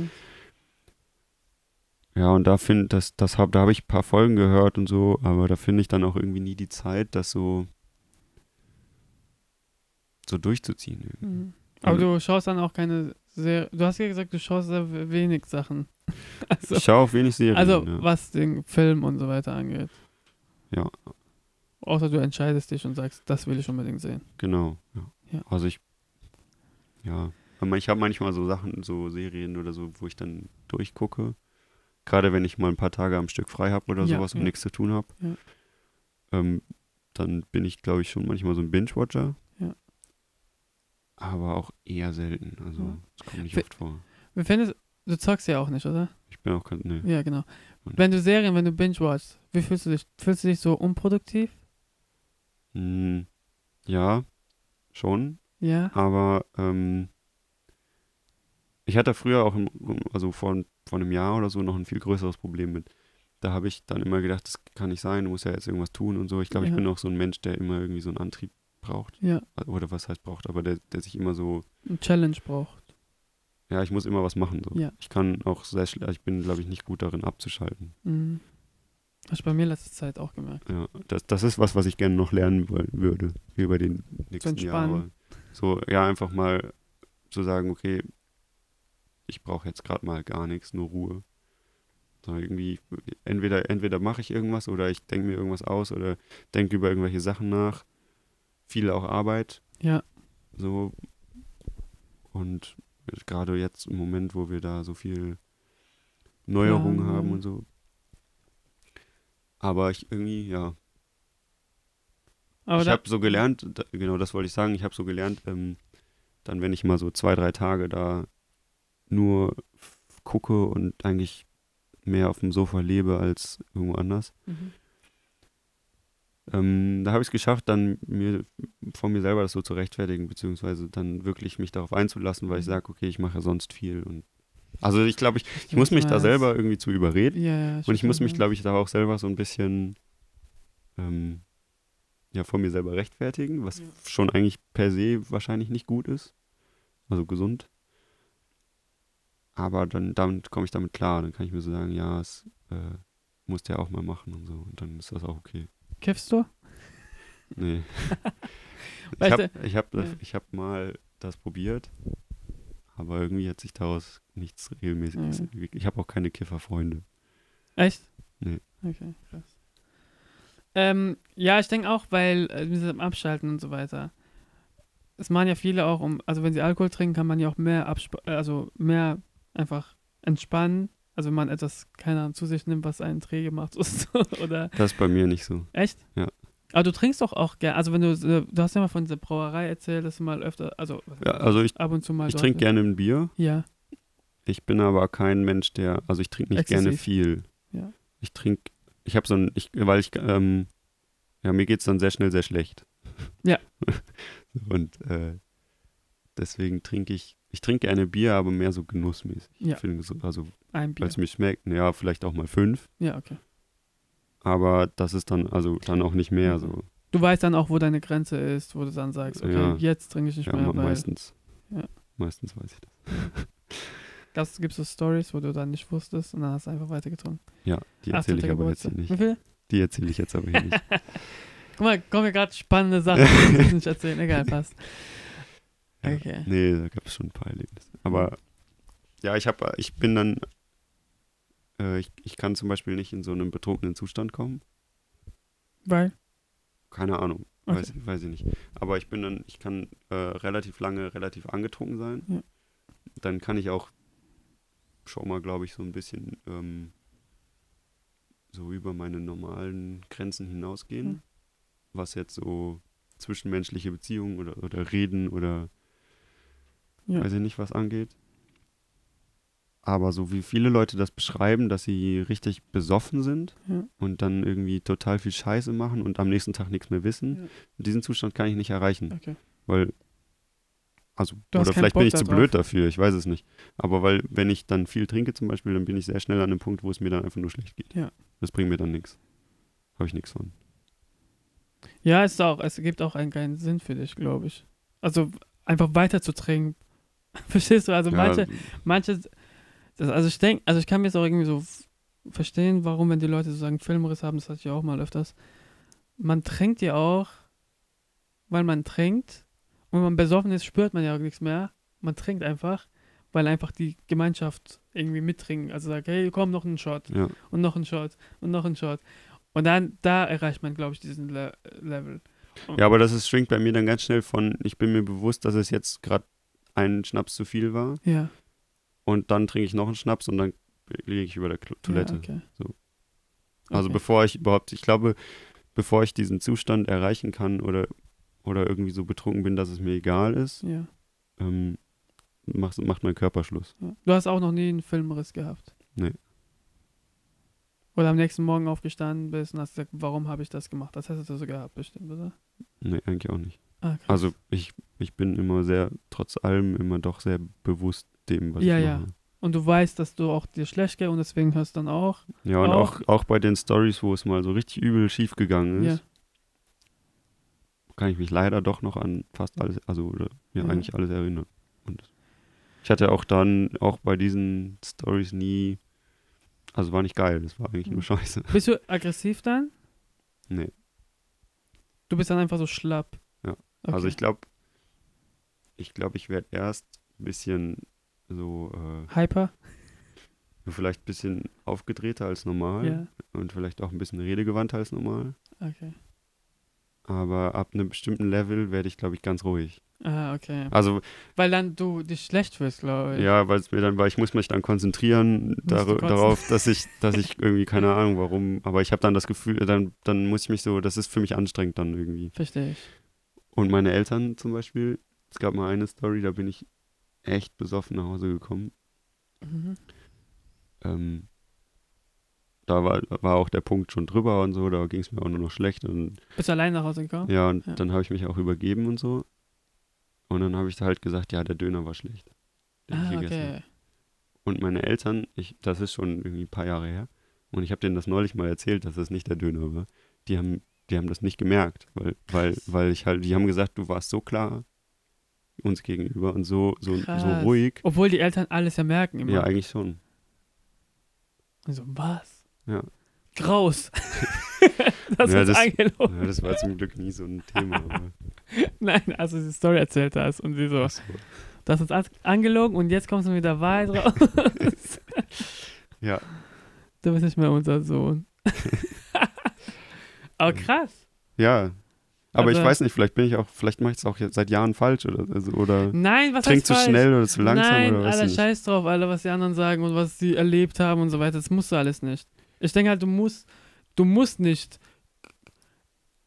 Ja, und da finde das, das hab, da habe ich ein paar Folgen gehört und so, aber da finde ich dann auch irgendwie nie die Zeit, das so so durchzuziehen. Mhm. Aber du schaust dann auch keine sehr. Du hast ja gesagt, du schaust sehr wenig Sachen. Also, Ich schaue auch wenig Serien. also ja. was den Film und so weiter angeht. Ja. Außer du entscheidest dich und sagst, das will ich unbedingt sehen. Genau, ja. Ja. Also ich, ja, ich habe manchmal so Sachen, so Serien oder so, wo ich dann durchgucke. Gerade wenn ich mal ein paar Tage am Stück frei habe oder Ja, sowas und ja. nichts zu tun habe. Ja. Ähm, dann bin ich, glaube ich, schon manchmal so ein Binge-Watcher. Ja. Aber auch eher selten. Also, das kommt nicht Fi- oft vor. Wie findest du zockst ja auch nicht, oder? Ich bin auch kein, nee. Ja, genau. Wenn du Serien, wenn du binge-watchst, wie fühlst du dich? Fühlst du dich so unproduktiv? Hm, ja, schon. Ja. Aber ähm, ich hatte früher auch, im, also vor, vor einem Jahr oder so, noch ein viel größeres Problem mit. Da habe ich dann immer gedacht, das kann nicht sein, du musst ja jetzt irgendwas tun und so. Ich glaube, ich Ja. bin auch so ein Mensch, der immer irgendwie so einen Antrieb braucht. Ja. Oder was heißt braucht, aber der, der sich immer so, Ein Challenge braucht. ja, ich muss immer was machen. So. Ja. Ich kann auch sehr schlecht, ich bin, glaube ich, nicht gut darin abzuschalten. Mhm. Hast du bei mir letzte Zeit auch gemerkt. Ja, das, das ist was, was ich gerne noch lernen wollen würde, über die nächsten entspannen. Jahre. So, ja, einfach mal zu sagen, okay, ich brauche jetzt gerade mal gar nichts, nur Ruhe. So irgendwie, entweder, entweder mache ich irgendwas oder ich denke mir irgendwas aus oder denke über irgendwelche Sachen nach. Viel auch Arbeit, Ja. so. Und gerade jetzt im Moment, wo wir da so viel Neuerungen Ja, haben und so. Aber ich irgendwie, ja, Aber ich habe so gelernt, da, genau das wollte ich sagen, ich habe so gelernt, ähm, dann wenn ich mal so zwei, drei Tage da nur gucke und eigentlich mehr auf dem Sofa lebe als irgendwo anders, Mhm. ähm, da habe ich es geschafft, dann mir von mir selber das so zu rechtfertigen, beziehungsweise dann wirklich mich darauf einzulassen, weil ich Mhm. sage, okay, ich mache ja sonst viel und also ich glaube, ich, ich muss mich da weiß. selber irgendwie zu überreden Ja, und ich muss mich, glaube glaube ich, da auch selber so ein bisschen ähm, ja, vor mir selber rechtfertigen, was Ja. schon eigentlich per se wahrscheinlich nicht gut ist. Also gesund. Aber dann damit komme ich damit klar. Dann kann ich mir so sagen, ja, es äh, musst du ja auch mal machen und so. Und dann ist das auch okay. Kiffst du? Nee. ich habe ich hab, Ja. ich hab mal das probiert. Aber irgendwie hat sich daraus nichts regelmäßiges. Ja. entwickelt. Ich habe auch keine Kifferfreunde. Echt? Nee. Okay, krass. Ähm, ja, ich denke auch, weil äh, Abschalten und so weiter. Es machen ja viele auch, um, also wenn sie Alkohol trinken, kann man ja auch mehr äh, also mehr einfach entspannen. Also wenn man etwas, keine Ahnung, zu sich nimmt, was einen träge macht oder Das ist bei mir nicht so. echt? Ja. Aber du trinkst doch auch gerne, also wenn du, äh, du hast ja mal von dieser Brauerei erzählt, dass du mal öfter, also Ja, also ich, ab und zu mal ich trinke gerne ein Bier. Ja, Ich bin aber kein Mensch, der, also ich trinke nicht gerne Exzessiv. viel. Ja. Ich trinke, ich habe so ein, ich, weil ich, ähm, ja, mir geht es dann sehr schnell sehr schlecht. Ja. Und äh, deswegen trinke ich, ich trinke gerne Bier, aber mehr so genussmäßig. Ja. Ich finde so, also, ein Bier. weil es mir schmeckt, ja, vielleicht auch mal fünf, Ja, okay. aber das ist dann, also dann auch nicht mehr so. Du weißt dann auch, wo deine Grenze ist, wo du dann sagst, okay, Ja. jetzt trinke ich nicht Ja, mehr, me- weil meistens. Ja. Meistens weiß ich das. das gibt so Stories, wo du dann nicht wusstest und dann hast du einfach weitergetrunken. Ja, die erzähle 18. ich aber jetzt hier Geburtstag. nicht. Wie viel? Die erzähle ich jetzt aber hier nicht. Guck mal, kommen mir gerade spannende Sachen, die ich nicht erzählen. Egal, passt. Okay. Nee, da gab es schon ein paar Erlebnisse. Aber ja, ich habe, ich bin dann, äh, ich, ich kann zum Beispiel nicht in so einen betrunkenen Zustand kommen. Weil? Keine Ahnung, Okay. weiß, weiß ich nicht. Aber ich bin dann, ich kann äh, relativ lange relativ angetrunken sein. Ja. Dann kann ich auch schon mal, glaube ich, so ein bisschen ähm, so über meine normalen Grenzen hinausgehen. Hm. Was jetzt so zwischenmenschliche Beziehungen oder, oder Reden oder Ja. weiß ich nicht, was angeht. Aber so wie viele Leute das beschreiben, dass sie richtig besoffen sind Ja. und dann irgendwie total viel Scheiße machen und am nächsten Tag nichts mehr wissen, Ja. diesen Zustand kann ich nicht erreichen. Okay. Weil, also, oder vielleicht bin ich zu blöd dafür, ich weiß es nicht. Aber weil, wenn ich dann viel trinke zum Beispiel, dann bin ich sehr schnell an einem Punkt, wo es mir dann einfach nur schlecht geht. Ja. Das bringt mir dann nichts. Habe ich nichts von. Ja, es ist auch, es gibt auch einen keinen Sinn für dich, glaube ich. Also einfach weiter zu trinken. Verstehst du? Also Ja, manche, manche, das, also ich denke, also ich kann mir jetzt auch irgendwie so verstehen, warum, wenn die Leute so sagen, Filmriss haben, das hatte ich ja auch mal öfters. Man trinkt ja auch, weil man trinkt. Und wenn man besoffen ist, spürt man ja auch nichts mehr. Man trinkt einfach, weil einfach die Gemeinschaft irgendwie mittrinken. Also sagt, hey, komm, noch einen Shot ja. und noch einen Shot und noch einen Shot. Und dann, da erreicht man, glaube ich, diesen Le Level. ja, aber das ist, schwingt bei mir dann ganz schnell von, ich bin mir bewusst, dass es jetzt gerade ein Schnaps zu viel war Ja. und dann trinke ich noch einen Schnaps und dann liege ich über der Toilette. Ja, okay. So. Also Okay. bevor ich überhaupt, ich glaube, bevor ich diesen Zustand erreichen kann oder, oder irgendwie so betrunken bin, dass es mir egal ist, Ja. ähm, macht, macht mein Körper Schluss. ja. Du hast auch noch nie einen Filmriss gehabt. Nee. Oder am nächsten Morgen aufgestanden bist und hast gesagt, warum habe ich das gemacht? Das hast du so gehabt, bestimmt, oder? Nee, eigentlich auch nicht. Ah. Also ich, ich bin immer sehr, trotz allem, immer doch sehr bewusst dem, was Ja, ich ja. mache. Und du weißt, dass du auch dir schlecht geht und deswegen hörst du dann auch. Ja, und Auch- auch, auch bei den Stories, wo es mal so richtig übel schief gegangen ist, Ja. kann ich mich leider doch noch an fast alles, also oder, ja, Ja. eigentlich alles erinnern. Und ich hatte auch dann auch bei diesen Stories nie, also war nicht geil, das war eigentlich nur Mhm. scheiße. Bist du aggressiv dann? Nee. Du bist dann einfach so schlapp. Ja. Okay. Also ich glaube, ich glaube, ich werde erst ein bisschen so, äh, Hyper? vielleicht ein bisschen aufgedrehter als normal Ja. und vielleicht auch ein bisschen redegewandter als normal. Okay. Aber ab einem bestimmten Level werde ich, glaube ich, ganz ruhig. Ah, okay. Also Weil dann du dich schlecht fühlst, glaube ich. Ja, weil es mir dann, weil ich muss mich dann konzentrieren dar darauf, dass ich, dass ich irgendwie keine Ahnung warum, aber ich habe dann das Gefühl, dann, dann muss ich mich so, das ist für mich anstrengend dann irgendwie. Verstehe ich. Und meine Eltern zum Beispiel, es gab mal eine Story, da bin ich echt besoffen nach Hause gekommen. Mhm. Ähm, da war, war auch der Punkt schon drüber und so, da ging es mir auch nur noch schlecht und Bist du allein nach Hause gekommen? ja, und Ja. dann habe ich mich auch übergeben und so. Und dann habe ich halt gesagt, ja, der Döner war schlecht. den ich Ah, gegessen hab. okay. Und meine Eltern, ich, das ist schon irgendwie ein paar Jahre her, und ich habe denen das neulich mal erzählt, dass das nicht der Döner war. Die haben, die haben das nicht gemerkt, weil, weil, weil ich halt, die haben gesagt, du warst so klar uns gegenüber und so, so, so ruhig. Obwohl die Eltern alles ja merken immer. Ja, eigentlich schon. So, was? Ja. Graus. das Ja, ist das- angelogen. Ja, das war zum Glück nie so ein Thema. Nein, als du die Story erzählt hast und sie so, so. das ist alles angelogen und jetzt kommst du wieder weit raus. Ja, du bist nicht mehr unser Sohn. Aber krass. ja. Aber ich Also- weiß nicht, vielleicht bin ich auch, vielleicht mache ich es auch seit Jahren falsch oder, also, oder Nein, was trink zu falsch? schnell oder zu langsam Nein, oder was Alter, nicht. scheiß drauf, Alter, was die anderen sagen und was sie erlebt haben und so weiter. Das musst du alles nicht. Ich denke halt, du musst, du musst nicht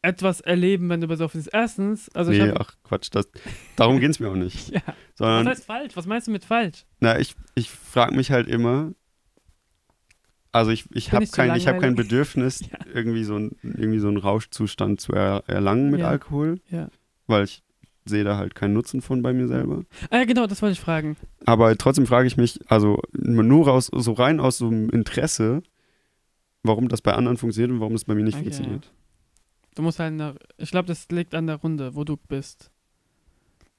etwas erleben, wenn du besoffen bist. Erstens, also ich nee, hab, ach Quatsch, das, darum geht es mir auch nicht. ja, was Sondern heißt falsch? Was meinst du mit falsch? Na, ich, ich frage mich halt immer, also ich, ich habe kein, ich hab kein? Bedürfnis, Ja. irgendwie, so ein, irgendwie so einen Rauschzustand zu er, erlangen mit Ja. Alkohol, Ja. weil ich sehe da halt keinen Nutzen von bei mir selber. Ah, ja, genau, das wollte ich fragen. Aber trotzdem frage ich mich, also nur raus, so rein aus so einem Interesse, warum das bei anderen funktioniert und warum das bei mir nicht Okay. funktioniert. Du musst halt, nach, ich glaube, das liegt an der Runde, wo du bist.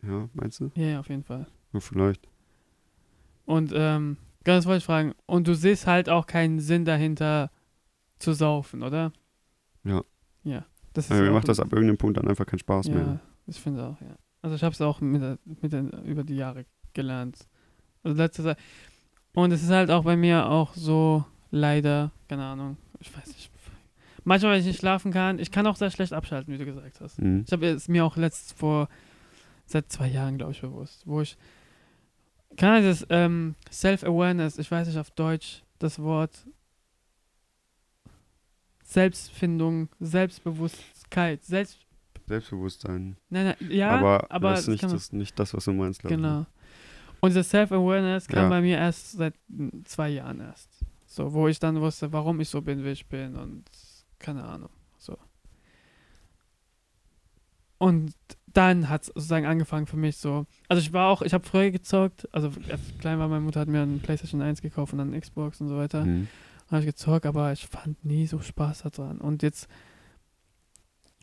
Ja, meinst du? Ja, ja, auf jeden Fall. Ja, vielleicht. Und, ähm, das wollte ich fragen. Und du siehst halt auch keinen Sinn dahinter zu saufen, oder? Ja. Ja. Das ist Ja, mir macht das ab irgendeinem Punkt dann einfach keinen Spaß Ja, mehr. ich finde auch, ja. Also ich habe es auch mit, der- mit den, über die Jahre gelernt. Also letzte Zeit. Und es ist halt auch bei mir auch so, leider, keine Ahnung, ich weiß nicht. Manchmal, wenn ich nicht schlafen kann, ich kann auch sehr schlecht abschalten, wie du gesagt hast. Mhm. Ich habe es mir auch letzt vor, seit zwei Jahren, glaube ich, bewusst, wo ich, kann das ähm, Self-Awareness, ich weiß nicht auf Deutsch das Wort, Selbstfindung, Selbstbewusstkeit, Selbst, Selbstbewusstsein. nein, nein, ja, aber, aber das ist das nicht das, nicht das, was du meinst, glaube ich. Genau. Und diese Self-Awareness kam Ja. bei mir erst seit zwei Jahren erst. So, wo ich dann wusste, warum ich so bin, wie ich bin und keine Ahnung. So. Und dann hat es sozusagen angefangen für mich so. Also ich war auch, ich habe früher gezockt, also als ich klein war, meine Mutter hat mir eine Playstation 1 gekauft und dann Xbox und so weiter. Mhm. habe ich gezockt, aber ich fand nie so Spaß daran. Und jetzt,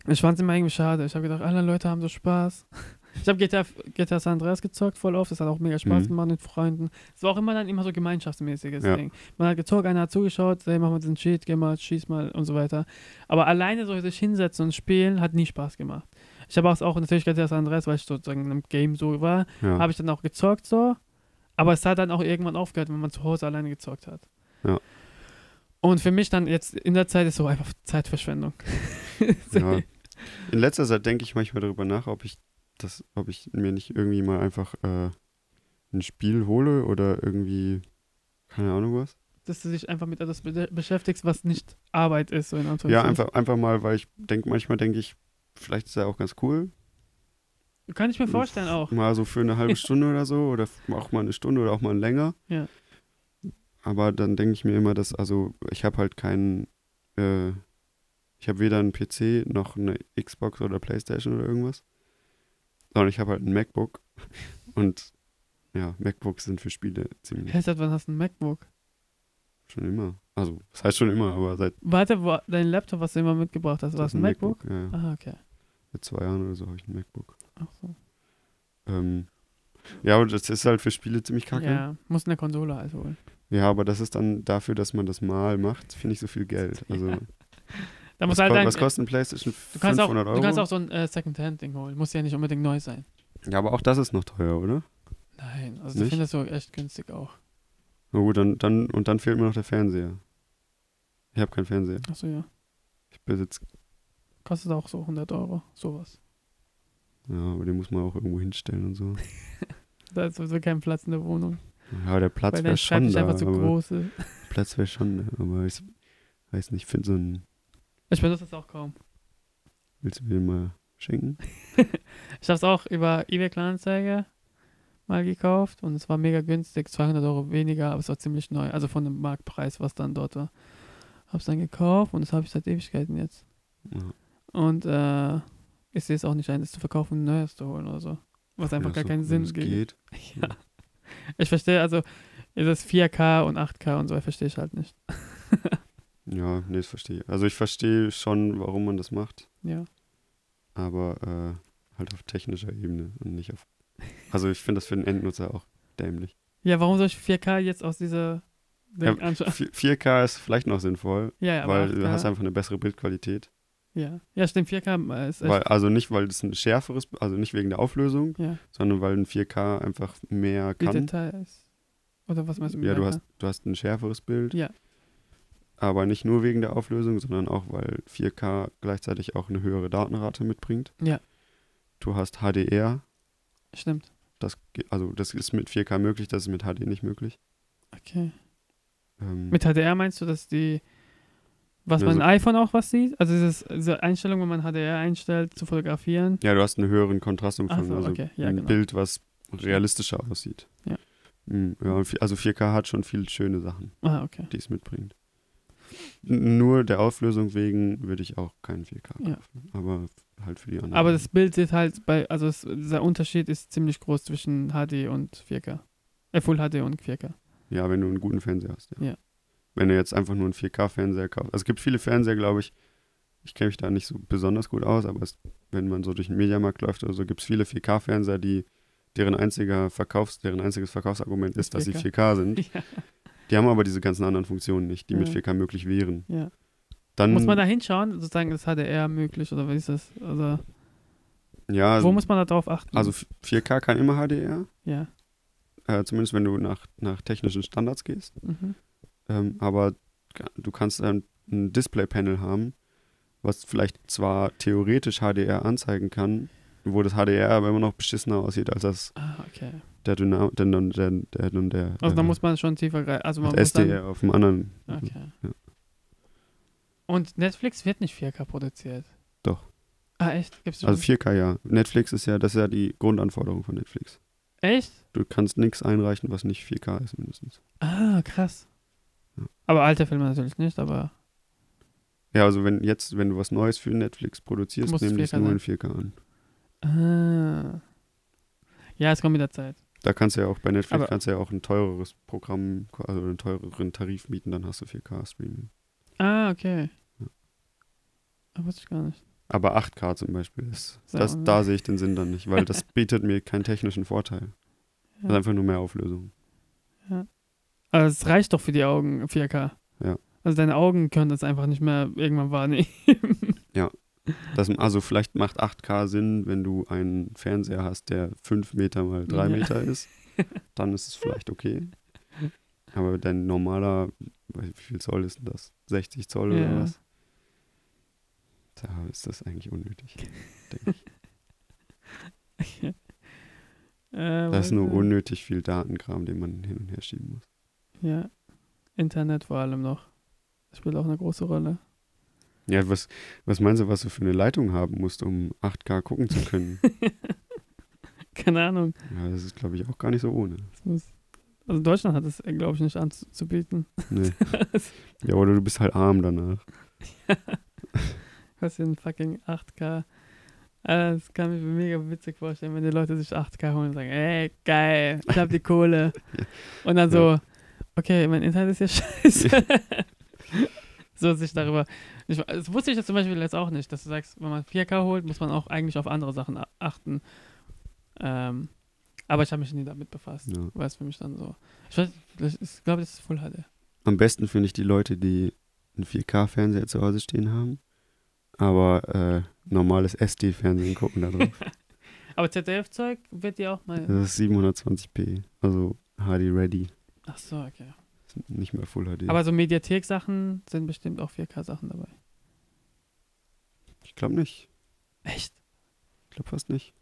ich fand es immer irgendwie schade. Ich habe gedacht, alle Leute haben so Spaß. Ich habe GTA, GTA San Andreas gezockt voll oft. Das hat auch mega Spaß Mhm. gemacht mit Freunden. Es war auch immer dann immer so gemeinschaftsmäßiges Ja. Ding. Man hat gezockt, einer hat zugeschaut, hey, mach mal diesen Cheat, geh mal, schieß mal und so weiter. Aber alleine so sich hinsetzen und spielen hat nie Spaß gemacht. Ich habe auch, natürlich GTA San Andreas, weil ich sozusagen in einem Game so war, Ja. habe ich dann auch gezockt so. Aber es hat dann auch irgendwann aufgehört, wenn man zu Hause alleine gezockt hat. Ja. Und für mich dann jetzt in der Zeit ist so einfach Zeitverschwendung. Ja. In letzter Zeit denke ich manchmal darüber nach, ob ich das, ob ich mir nicht irgendwie mal einfach äh, ein Spiel hole oder irgendwie, keine Ahnung was. Dass du dich einfach mit etwas be beschäftigst, was nicht Arbeit ist, so in Ja, einfach, einfach mal, weil ich denke, manchmal denke ich, vielleicht ist er auch ganz cool. Kann ich mir vorstellen auch. Mal so für eine halbe Stunde oder so oder auch mal eine Stunde oder auch mal länger. Ja. Aber dann denke ich mir immer, dass, also ich habe halt keinen, äh, ich habe weder einen PC noch eine Xbox oder Playstation oder irgendwas. Sondern ich habe halt ein MacBook. Und ja, MacBooks sind für Spiele ziemlich Hey, seit wann hast du ein MacBook? schon immer. Also, das heißt schon immer, aber seit Warte, wo, dein Laptop, was du immer mitgebracht hast, war das das ein MacBook? Ja, ja. Ah, okay. Seit zwei Jahren oder so habe ich ein MacBook. Ach so. Ähm, ja, und das ist halt für Spiele ziemlich kacke. Ja, muss eine Konsole halt holen. Ja, aber das ist dann dafür, dass man das mal macht, finde ich so viel Geld. Also, Ja. Da was, muss halt ko ein, was kostet ein PlayStation? du kannst auch, 500 Euro? Du kannst auch so ein äh, Secondhand-Ding holen. Muss ja nicht unbedingt neu sein. ja, aber auch das ist noch teuer, oder? Nein, also ich Nicht? finde das so echt günstig auch. Na gut, dann, dann, und dann fehlt mir noch der Fernseher. Ich habe keinen Fernseher. Achso, ja. Ich besitze, Kostet auch so 100 Euro, sowas. ja, aber den muss man auch irgendwo hinstellen und so. Da ist sowieso kein Platz in der Wohnung. Ja, der Platz wäre schon da. einfach zu groß ist. Platz wäre schon da, aber ich weiß nicht, ich finde so ein, Ich benutze das auch kaum. willst du mir den mal schenken? Ich habe es auch über eBay Kleinanzeige mal gekauft und es war mega günstig, 200 Euro weniger, aber es war ziemlich neu, also von dem Marktpreis, was dann dort war. Hab's dann gekauft und das habe ich seit Ewigkeiten jetzt. Ja. Und äh, ich sehe es auch nicht ein, das zu verkaufen, ein neues zu holen oder so. Was einfach Ja, gar so, keinen wenn Sinn es gibt. geht. Ja. Ich verstehe, also das 4K und 8K und so, verstehe ich halt nicht. Ja, nee, das verstehe ich. Also ich verstehe schon, warum man das macht, Ja. aber äh, halt auf technischer Ebene und nicht auf. Also ich finde das für den Endnutzer auch dämlich. Ja, warum soll ich 4K jetzt aus dieser? 4- 4K ist vielleicht noch sinnvoll, Ja, ja, weil 8K, du hast einfach eine bessere Bildqualität. Ja. ja, stimmt, 4K ist echt, Weil, also nicht, weil es ein schärferes, also nicht wegen der Auflösung, ja, sondern weil ein 4K einfach mehr die kann. Details. Oder was meinst du mit Ja, du 4K? hast, du hast ein schärferes Bild. Ja. Aber nicht nur wegen der Auflösung, sondern auch, weil 4K gleichzeitig auch eine höhere Datenrate mitbringt. Ja. Du hast HDR, Stimmt. das, also das ist mit 4K möglich, das ist mit HD nicht möglich. Okay. Ähm, Mit HDR meinst du, dass die, was Ja, mein iPhone auch was sieht? Also dieses, diese Einstellung, wenn man HDR einstellt, zu fotografieren? ja, du hast einen höheren Kontrastumfang, so, also okay, ja, ein genau. Bild, was realistischer aussieht. Ja. Mm, ja also 4K hat schon viele schöne Sachen, Ah, okay. die es mitbringt. Nur der Auflösung wegen würde ich auch keinen 4K Ja. kaufen. Aber halt für die anderen. Aber das Bild sieht halt bei, also es, dieser Unterschied ist ziemlich groß zwischen HD und 4K. Äh, Full HD und 4K. Ja, wenn du einen guten Fernseher hast. Ja. Ja. Wenn du jetzt einfach nur einen 4K-Fernseher kaufst. Also es gibt viele Fernseher, glaube ich. Ich kenne mich da nicht so besonders gut aus, aber es, wenn man so durch den Mediamarkt läuft oder so, gibt es viele 4K-Fernseher, die deren einziger Verkaufs, deren einziges Verkaufsargument ist, dass sie 4K. 4K sind. ja. Die haben aber diese ganzen anderen Funktionen nicht, die mit Ja. 4K möglich wären. ja. Dann, Muss man da hinschauen, sozusagen, ist HDR möglich oder wie ist das? Also, ja, wo muss man da drauf achten? also 4K kann immer HDR, ja. äh, zumindest wenn du nach, nach technischen Standards gehst. Mhm. Ähm, aber du kannst ein, ein Display-Panel haben, was vielleicht zwar theoretisch HDR anzeigen kann, wo das HDR aber immer noch beschissener aussieht als das Ah, okay. der Dynam der, der, der, der, Also da muss man schon tiefer greifen. Also man muss dann, SDR auf dem anderen. Okay. Ja. Und Netflix wird nicht 4K produziert. Doch. Ah, echt? Gibt's? Also 4K ja. Netflix ist ja, das ist ja die Grundanforderung von Netflix. Echt? Du kannst nichts einreichen, was nicht 4K ist mindestens. Ah, krass. Ja. Aber alte Filme natürlich nicht, aber Ja, also wenn jetzt, wenn du was Neues für Netflix produzierst, Muss nehmen die es 4K nur in 4K an. ah. Ja, es kommt mit der Zeit. Da kannst du ja auch bei Netflix Aber- kannst du ja auch ein teureres Programm, also einen teureren Tarif mieten, dann hast du 4K Streaming. Ah, okay. Ja. Ah, wusste ich gar nicht. Aber 8K zum Beispiel ist, So, das, ne? da sehe ich den Sinn dann nicht, weil das bietet mir keinen technischen Vorteil. Das ist Ja. einfach nur mehr Auflösung. Aber es reicht doch für die Augen 4K. Ja. Also deine Augen können das einfach nicht mehr irgendwann wahrnehmen. Das, also vielleicht macht 8K Sinn, wenn du einen Fernseher hast, der 5 Meter mal 3 Ja. Meter ist. Dann ist es vielleicht okay. Aber dein normaler, wie viel Zoll ist denn das? 60 Zoll oder Ja. was? Da ist das eigentlich unnötig. denke ich. äh, Das ist nur unnötig viel Datenkram, den man hin und her schieben muss. Ja. Internet vor allem noch. Das spielt auch eine große Rolle. Ja, was, was meinst du, was du für eine Leitung haben musst, um 8K gucken zu können? Keine Ahnung. ja, das ist, glaube ich, auch gar nicht so ohne. Muss, also Deutschland hat es, glaube ich, nicht anzubieten. Nee. ja, oder du bist halt arm danach. Was in fucking 8K. Äh, Das kann ich mir mega witzig vorstellen, wenn die Leute sich 8K holen und sagen, ey, geil, ich hab die Kohle. Und dann so, okay, mein Internet ist ja scheiße. so sich darüber. Ich, das wusste ich jetzt zum Beispiel jetzt auch nicht, dass du sagst, wenn man 4K holt, muss man auch eigentlich auf andere Sachen achten. Ähm, aber ich habe mich nie damit befasst, Ja. weil es für mich dann so. Ich, ich glaube, das ist Full HD. Am besten finde ich die Leute, die einen 4K-Fernseher zu Hause stehen haben, aber äh, normales SD-Fernsehen gucken da drauf. Aber ZDF-Zeug wird dir auch mal. Das ist 720p, also HD ready, Ach so, okay. Nicht mehr Full HD. Aber so Mediathek-Sachen sind bestimmt auch 4K-Sachen dabei. ich glaube nicht. Echt? Ich glaube fast nicht.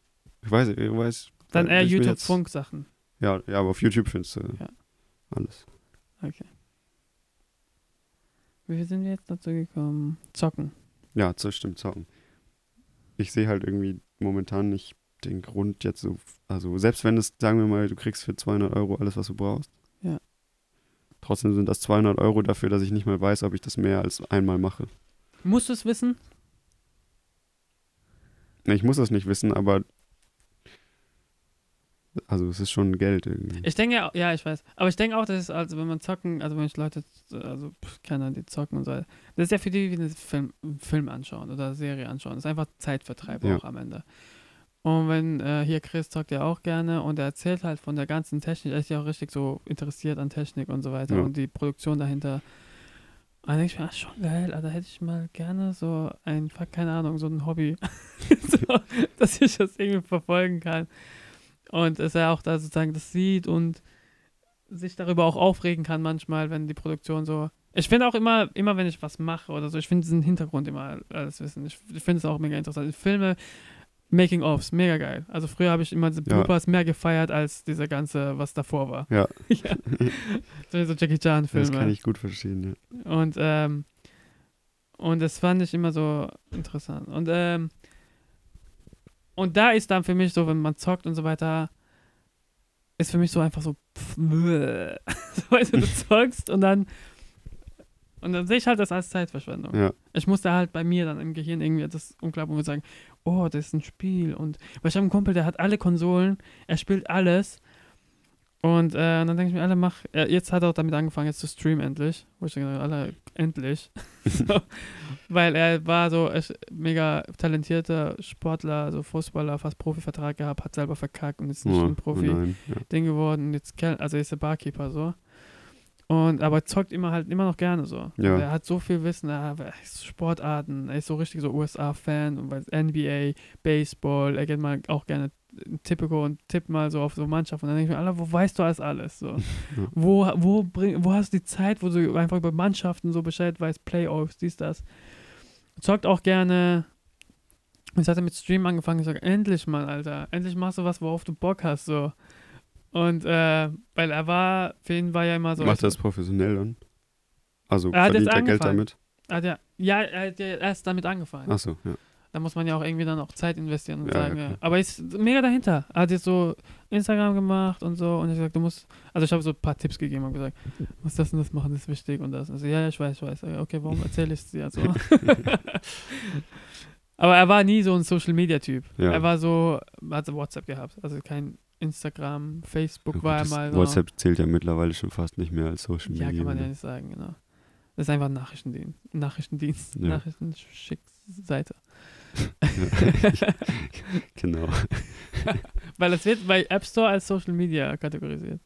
Ich weiß, ich weiß. Dann eher YouTube-Funk-Sachen. Ja, ja, aber auf YouTube findest du Ja. alles. Okay. Wie sind wir jetzt dazu gekommen? Zocken. Ja, das stimmt, zocken. Ich sehe halt irgendwie momentan nicht den Grund jetzt so, also selbst wenn es, sagen wir mal, du kriegst für 200 Euro alles, was du brauchst. Trotzdem sind das 200 Euro dafür, dass ich nicht mal weiß, ob ich das mehr als einmal mache. Musst du es wissen? Nee, Ich muss das nicht wissen, aber also es ist schon Geld irgendwie. Ich denke ja, ja, ich weiß. Aber ich denke auch, dass es, also wenn man zocken, also wenn ich Leute, also keine Ahnung, die zocken und so, das ist ja für die wie einen Film, Film anschauen oder Serie anschauen. Das ist einfach Zeitvertreib Ja. auch am Ende. Und wenn äh, hier Chris zockt ja auch gerne und er erzählt halt von der ganzen Technik, er ist ja auch richtig so interessiert an Technik und so weiter Ja. und die Produktion dahinter. Und dann denke ich mir, ach, schon geil, also hätte ich mal gerne so ein, keine Ahnung, so ein Hobby, so, dass ich das irgendwie verfolgen kann. Und dass er auch da sozusagen das sieht und sich darüber auch aufregen kann manchmal, wenn die Produktion so. Ich finde auch immer, immer wenn ich was mache oder so, ich finde diesen Hintergrund immer alles wissen. Ich, ich finde es auch mega interessant. Filme, Making-ofs, mega geil. Also früher habe ich immer diese Ja. Bloopers mehr gefeiert als dieser ganze, was davor war. Ja. ja. So, Jackie Chan-Filme. Das kann ich gut verstehen, ja. Und, ähm, und das fand ich immer so interessant. Und, ähm, und da ist dann für mich so, wenn man zockt und so weiter, ist für mich so einfach so, pff, so weißt du, du zockst und dann und dann sehe ich halt das als Zeitverschwendung. Ja, Ich musste halt bei mir dann im Gehirn irgendwie das umklappen und sagen, oh, das ist ein Spiel. Und weil ich habe einen Kumpel, der hat alle Konsolen, er spielt alles. Und, äh, und dann denke ich mir, alle mach, äh, jetzt hat er auch damit angefangen, jetzt zu streamen endlich. Wo ich denke, alle, endlich. so, weil er war so mega talentierter Sportler, so Fußballer, fast Profivertrag gehabt, hat selber verkackt und ist nicht oh, ein Profi. Oh ja. Geworden. Jetzt, also ist er Barkeeper so. Und aber zockt immer halt immer noch gerne so. Ja. Er hat so viel Wissen, er ist Sportarten, er ist so richtig so USA-Fan und weiß NBA, Baseball, er geht mal auch gerne in Tipico und tippt mal so auf so Mannschaften. Und dann denke ich mir, Alter, wo weißt du alles alles? So. Wo, wo, bring, wo hast du die Zeit, wo du einfach über Mannschaften so Bescheid weißt, Playoffs, dies, das. Zockt auch gerne. Jetzt hat er mit Stream angefangen und gesagt, endlich mal, Alter, endlich machst du was, worauf du Bock hast, so. Und, äh, weil er war, für ihn war ja immer so. Macht er das professionell dann? Also Er verdient er Geld damit? Hat er, ja, er hat ja erst damit angefangen. Achso, ja. Da muss man ja auch irgendwie dann auch Zeit investieren und Ja, ja, sagen, ja, klar. aber ist mega dahinter. Er hat jetzt so Instagram gemacht und so und ich gesagt, du musst, also ich habe so ein paar Tipps gegeben und gesagt, du musst das und das machen, das ist wichtig und das. Also ja, ja, ich weiß, ich weiß. Ja, Okay, warum erzähle ich es dir so? aber er war nie so ein Social Media Typ. Ja. Er war so, hat so WhatsApp gehabt, also kein Instagram, Facebook Ja, gut, war das mal. so. WhatsApp zählt ja mittlerweile schon fast nicht mehr als Social Ja, Media. kann man ja ne? nicht sagen, genau. Das ist einfach ein Nachrichtendienst. Nachrichtendienst. Ja. Nachrichtenschickseite. Genau. Weil das wird bei App Store als Social Media kategorisiert.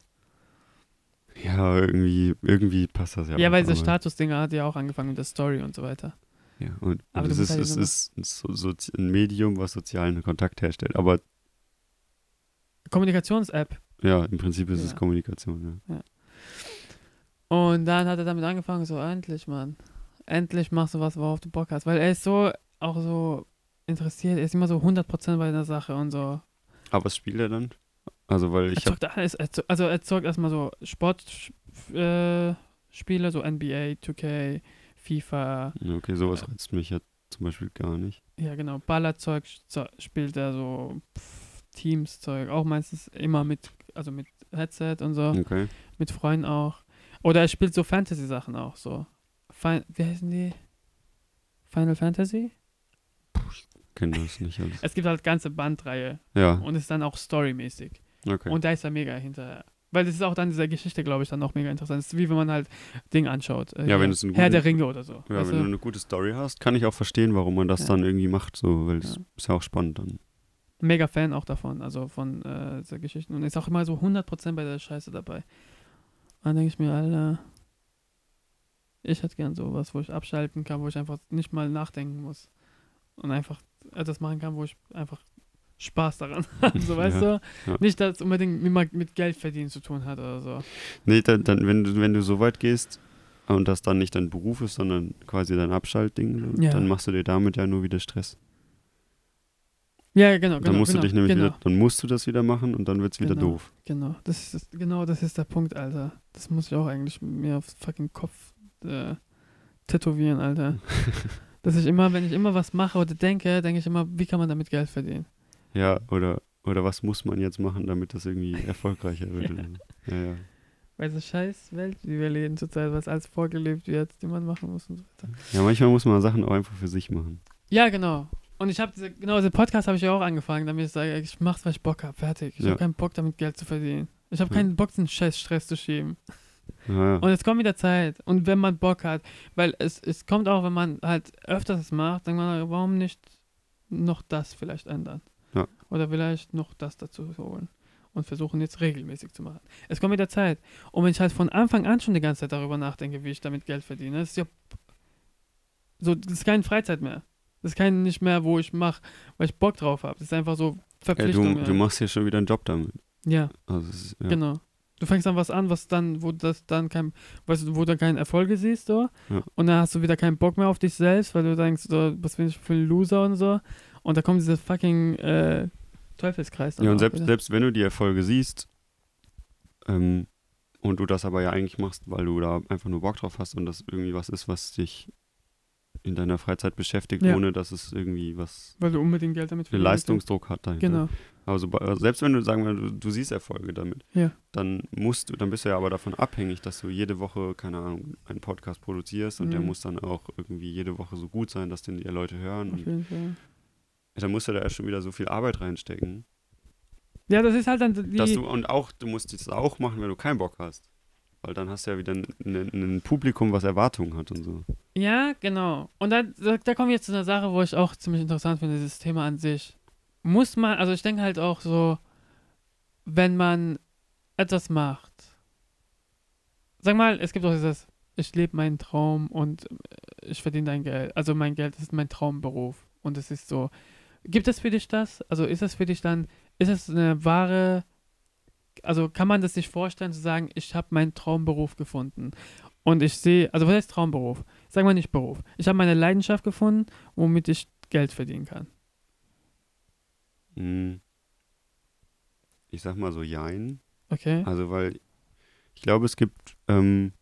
Ja, irgendwie, irgendwie passt das ja. Ja, auch, weil diese Statusdinger hat ja auch angefangen mit der Story und so weiter. Ja, und, Aber und du es ist, halt es ist so, so ein Medium, was sozialen Kontakt herstellt. Aber Kommunikations-App. ja, im Prinzip ist es Ja. Kommunikation. Ja. Und dann hat er damit angefangen, so, endlich, Mann. Endlich machst du was, worauf du Bock hast. Weil er ist so, auch so interessiert, er ist immer so 100% bei der Sache und so. Aber was spielt er dann? Also, weil Er ich habe. zockt alles, er zo- also er zockt erstmal so Sportspiele, äh, so NBA, 2K, FIFA, Okay, sowas Ja. reizt mich ja zum Beispiel gar nicht. Ja, genau. Ballerzeug spielt er so pff, Teams-Zeug. Auch meistens immer mit, also mit Headset und so. Okay. Mit Freunden auch. Oder er spielt so Fantasy-Sachen auch so. Fin wie heißen die? Final Fantasy? Kenne das nicht alles. Es gibt halt ganze Bandreihe Ja, und ist dann auch storymäßig. okay. Und da ist er mega hinterher. Weil das ist auch dann diese Geschichte, glaube ich, dann auch mega interessant. Das ist wie wenn man halt Ding anschaut. Äh, Ja, wenn es ein Herr der Ringe oder so. ja, wenn du du? eine gute Story hast, kann ich auch verstehen, warum man das Ja. dann irgendwie macht, so, weil es Ja. ist ja auch spannend dann. Mega Fan auch davon, also von äh, dieser Geschichten. Und ist auch immer so 100% bei der Scheiße dabei. Und dann denke ich mir, Alter, ich hätte gern sowas, wo ich abschalten kann, wo ich einfach nicht mal nachdenken muss. Und einfach etwas machen kann, wo ich einfach Spaß daran habe. so, weißt Ja, du? ja. Nicht, dass es unbedingt immer mit Geld verdienen zu tun hat oder so. Nee, dann, dann wenn, du, wenn du so weit gehst und das dann nicht dein Beruf ist, sondern quasi dein Abschaltding, Ja. dann machst du dir damit ja nur wieder Stress. Ja, genau, genau. dann musst genau, du dich nämlich genau, wieder, dann musst du das wieder machen und dann wird es wieder Genau. doof. Genau, das ist, genau das ist der Punkt, Alter. Das muss ich auch eigentlich mir aufs fucking Kopf äh, tätowieren, Alter. Dass ich immer, wenn ich immer was mache oder denke, denke ich immer, wie kann man damit Geld verdienen? Ja, oder, oder was muss man jetzt machen, damit das irgendwie erfolgreicher wird? so. ja, ja. Weil so scheiß Welt, die wir leben zurzeit, was alles vorgelebt wird, die man machen muss und so weiter. ja, manchmal muss man Sachen auch einfach für sich machen. Ja, genau. Und ich habe diese, genau, diesen Podcast habe ich ja auch angefangen, damit ich sage, ich mach's, weil ich Bock habe, fertig. Ich Ja. habe keinen Bock, damit Geld zu verdienen. Ich habe Ja. keinen Bock, den scheiß Stress zu schieben. Ja. Und es kommt wieder Zeit. Und wenn man Bock hat, weil es, es kommt auch, wenn man halt öfters es macht, denkt man, warum nicht noch das vielleicht ändern? Ja. Oder vielleicht noch das dazu holen. Und versuchen jetzt regelmäßig zu machen. Es kommt wieder Zeit. Und wenn ich halt von Anfang an schon die ganze Zeit darüber nachdenke, wie ich damit Geld verdiene, das ist ja so, das ist keine Freizeit mehr. Das ist kein nicht mehr, wo ich mache, weil ich Bock drauf habe. Das ist einfach so Verpflichtung. du, ja. du machst ja schon wieder einen Job damit. ja. Also, ist, ja. Genau. Du fängst an was an, was dann, wo das dann kein, weißt du, wo du keine Erfolge siehst, so. Ja. Und dann hast du wieder keinen Bock mehr auf dich selbst, weil du denkst, so, was bin ich für ein Loser und so. Und da kommt dieser fucking äh, Teufelskreis. Ja, und selbst, wieder. selbst wenn du die Erfolge siehst ähm, und du das aber ja eigentlich machst, weil du da einfach nur Bock drauf hast und das irgendwie was ist, was dich in deiner Freizeit beschäftigt, Ja. ohne dass es irgendwie was Weil du unbedingt Geld damit für verdienen Leistungsdruck hat dahinter. Genau. Also bei- also selbst wenn du sagen wir, du, du siehst Erfolge damit, Ja. dann musst du, dann bist du ja aber davon abhängig, dass du jede Woche, keine Ahnung, einen Podcast produzierst und der Mhm. muss dann auch irgendwie jede Woche so gut sein, dass den die Leute hören. Auf Und jeden Fall. da musst du da erst schon wieder so viel Arbeit reinstecken. Ja, das ist halt dann die. Dass du, und auch, du musst das auch machen, wenn du keinen Bock hast. Weil dann hast du ja wieder ein, ein, Publikum, was Erwartungen hat und so. Ja, genau. Und da, da, kommen wir jetzt zu einer Sache, wo ich auch ziemlich interessant finde, dieses Thema an sich. Muss man, also ich denke halt auch so, wenn man etwas macht, sag mal, es gibt auch dieses, ich lebe meinen Traum und äh, ich verdiene dein Geld. Also mein Geld ist mein Traumberuf. Und es ist so, gibt es für dich das? Also ist es für dich dann, ist es eine wahre, also kann man das sich vorstellen zu sagen, ich habe meinen Traumberuf gefunden und ich sehe, also was heißt Traumberuf? Sag mal nicht Beruf. Ich habe meine Leidenschaft gefunden, womit ich Geld verdienen kann. Hm. Ich sag mal so, jein. Okay? Also, weil ich glaube, es gibt, ähm,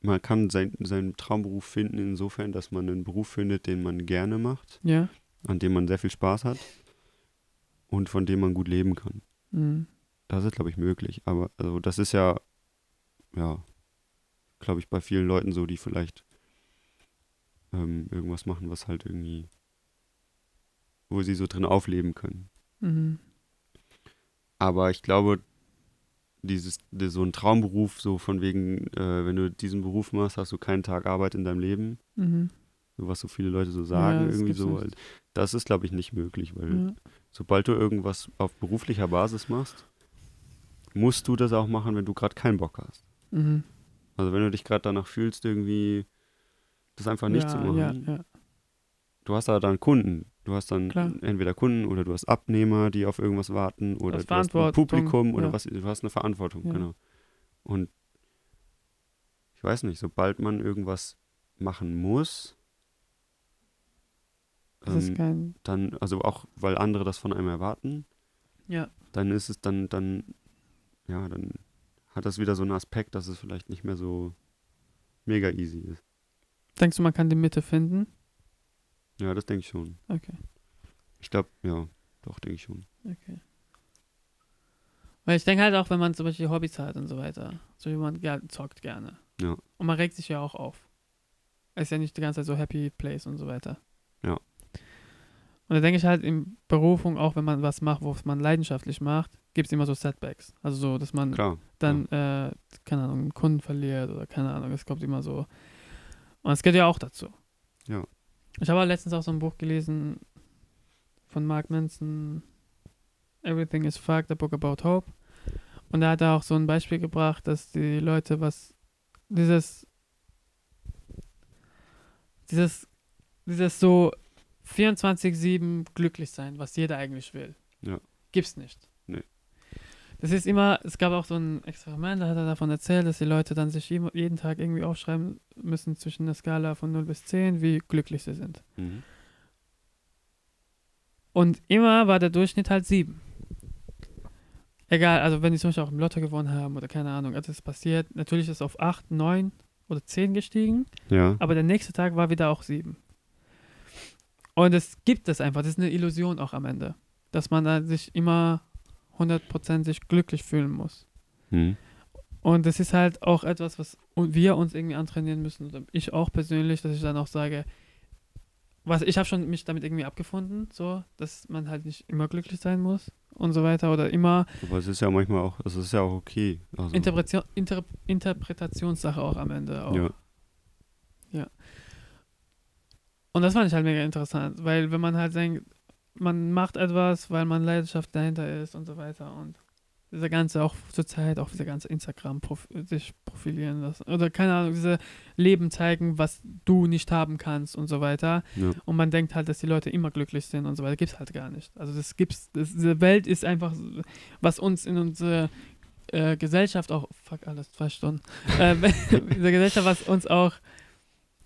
man kann sein, seinen Traumberuf finden insofern, dass man einen Beruf findet, den man gerne macht. Ja? an dem man sehr viel Spaß hat und von dem man gut leben kann. Mhm. Das ist, glaube ich, möglich. Aber also das ist ja, ja, glaube ich, bei vielen Leuten so, die vielleicht ähm, irgendwas machen, was halt irgendwie, wo sie so drin aufleben können. Mhm. Aber ich glaube, dieses, die- so ein Traumberuf, so von wegen, äh, wenn du diesen Beruf machst, hast du keinen Tag Arbeit in deinem Leben, Mhm. so was so viele Leute so sagen, das irgendwie so. nicht. Das ist, glaube ich, nicht möglich, weil Ja. sobald du irgendwas auf beruflicher Basis machst, musst du das auch machen, wenn du gerade keinen Bock hast. Mhm. Also wenn du dich gerade danach fühlst, irgendwie das einfach nicht ja, zu machen. Ja, ja. Du hast aber dann Kunden. Du hast dann Klar. entweder Kunden oder du hast Abnehmer, die auf irgendwas warten oder du hast ein Publikum oder was. Du hast eine Verantwortung, genau. Und ich weiß nicht, sobald man irgendwas machen muss, ähm, dann, also auch weil andere das von einem erwarten, Ja. dann ist es dann, dann, ja, dann hat das wieder so einen Aspekt, dass es vielleicht nicht mehr so mega easy ist. Denkst du, man kann die Mitte finden? Ja, das denke ich schon. Okay. Ich glaube, ja, doch, denke ich schon. Okay. Weil ich denke halt auch, wenn man zum Beispiel Hobbys hat und so weiter, so wie man ger zockt gerne. Ja. Und man regt sich ja auch auf. Es ist ja nicht die ganze Zeit so Happy Place und so weiter. Ja. Und da denke ich halt in Berufung, auch wenn man was macht, wo man leidenschaftlich macht, gibt es immer so Setbacks. Also so, dass man Klar. dann, äh, keine Ahnung, einen Kunden verliert oder keine Ahnung, es kommt immer so. Und es gehört ja auch dazu. Ja. Ich habe letztens auch so ein Buch gelesen von Mark Manson, Everything is Fucked, a Book About Hope. Und da hat er auch so ein Beispiel gebracht, dass die Leute was, dieses, dieses, dieses so 24-7 glücklich sein, was jeder eigentlich will. Ja. Gibt's nicht. Das ist immer, es gab auch so ein Experiment, da hat er davon erzählt, dass die Leute dann sich jeden Tag irgendwie aufschreiben müssen zwischen der Skala von 0 bis 10, wie glücklich sie sind. Mhm. Und immer war der Durchschnitt halt 7. Egal, also wenn die zum Beispiel auch im Lotto gewonnen haben oder keine Ahnung, also es passiert, natürlich ist es auf 8, 9 oder 10 gestiegen, Ja. aber der nächste Tag war wieder auch 7. Und es gibt es einfach, das ist eine Illusion auch am Ende, dass man sich immer 100% sich glücklich fühlen muss. Mhm. Und das ist halt auch etwas, was wir uns irgendwie antrainieren müssen, oder ich auch persönlich, dass ich dann auch sage, was ich habe schon mich damit irgendwie abgefunden, so, dass man halt nicht immer glücklich sein muss und so weiter oder immer Aber es ist ja manchmal auch, es ist ja auch okay. Also, Interpretation, Inter, Interpretationssache auch am Ende auch. ja. Und das fand ich halt mega interessant, weil wenn man halt denkt, man macht etwas, weil man Leidenschaft dahinter ist und so weiter und dieser ganze, auch zur Zeit, auch dieser ganze Instagram prof sich profilieren lassen oder keine Ahnung, diese Leben zeigen, was du nicht haben kannst und so weiter. ja. Und man denkt halt, dass die Leute immer glücklich sind und so weiter. Gibt's halt gar nicht. Also das gibt's, das, diese Welt ist einfach, was uns in unsere äh, Gesellschaft auch, fuck alles, zwei Stunden, äh, diese Gesellschaft, was uns auch,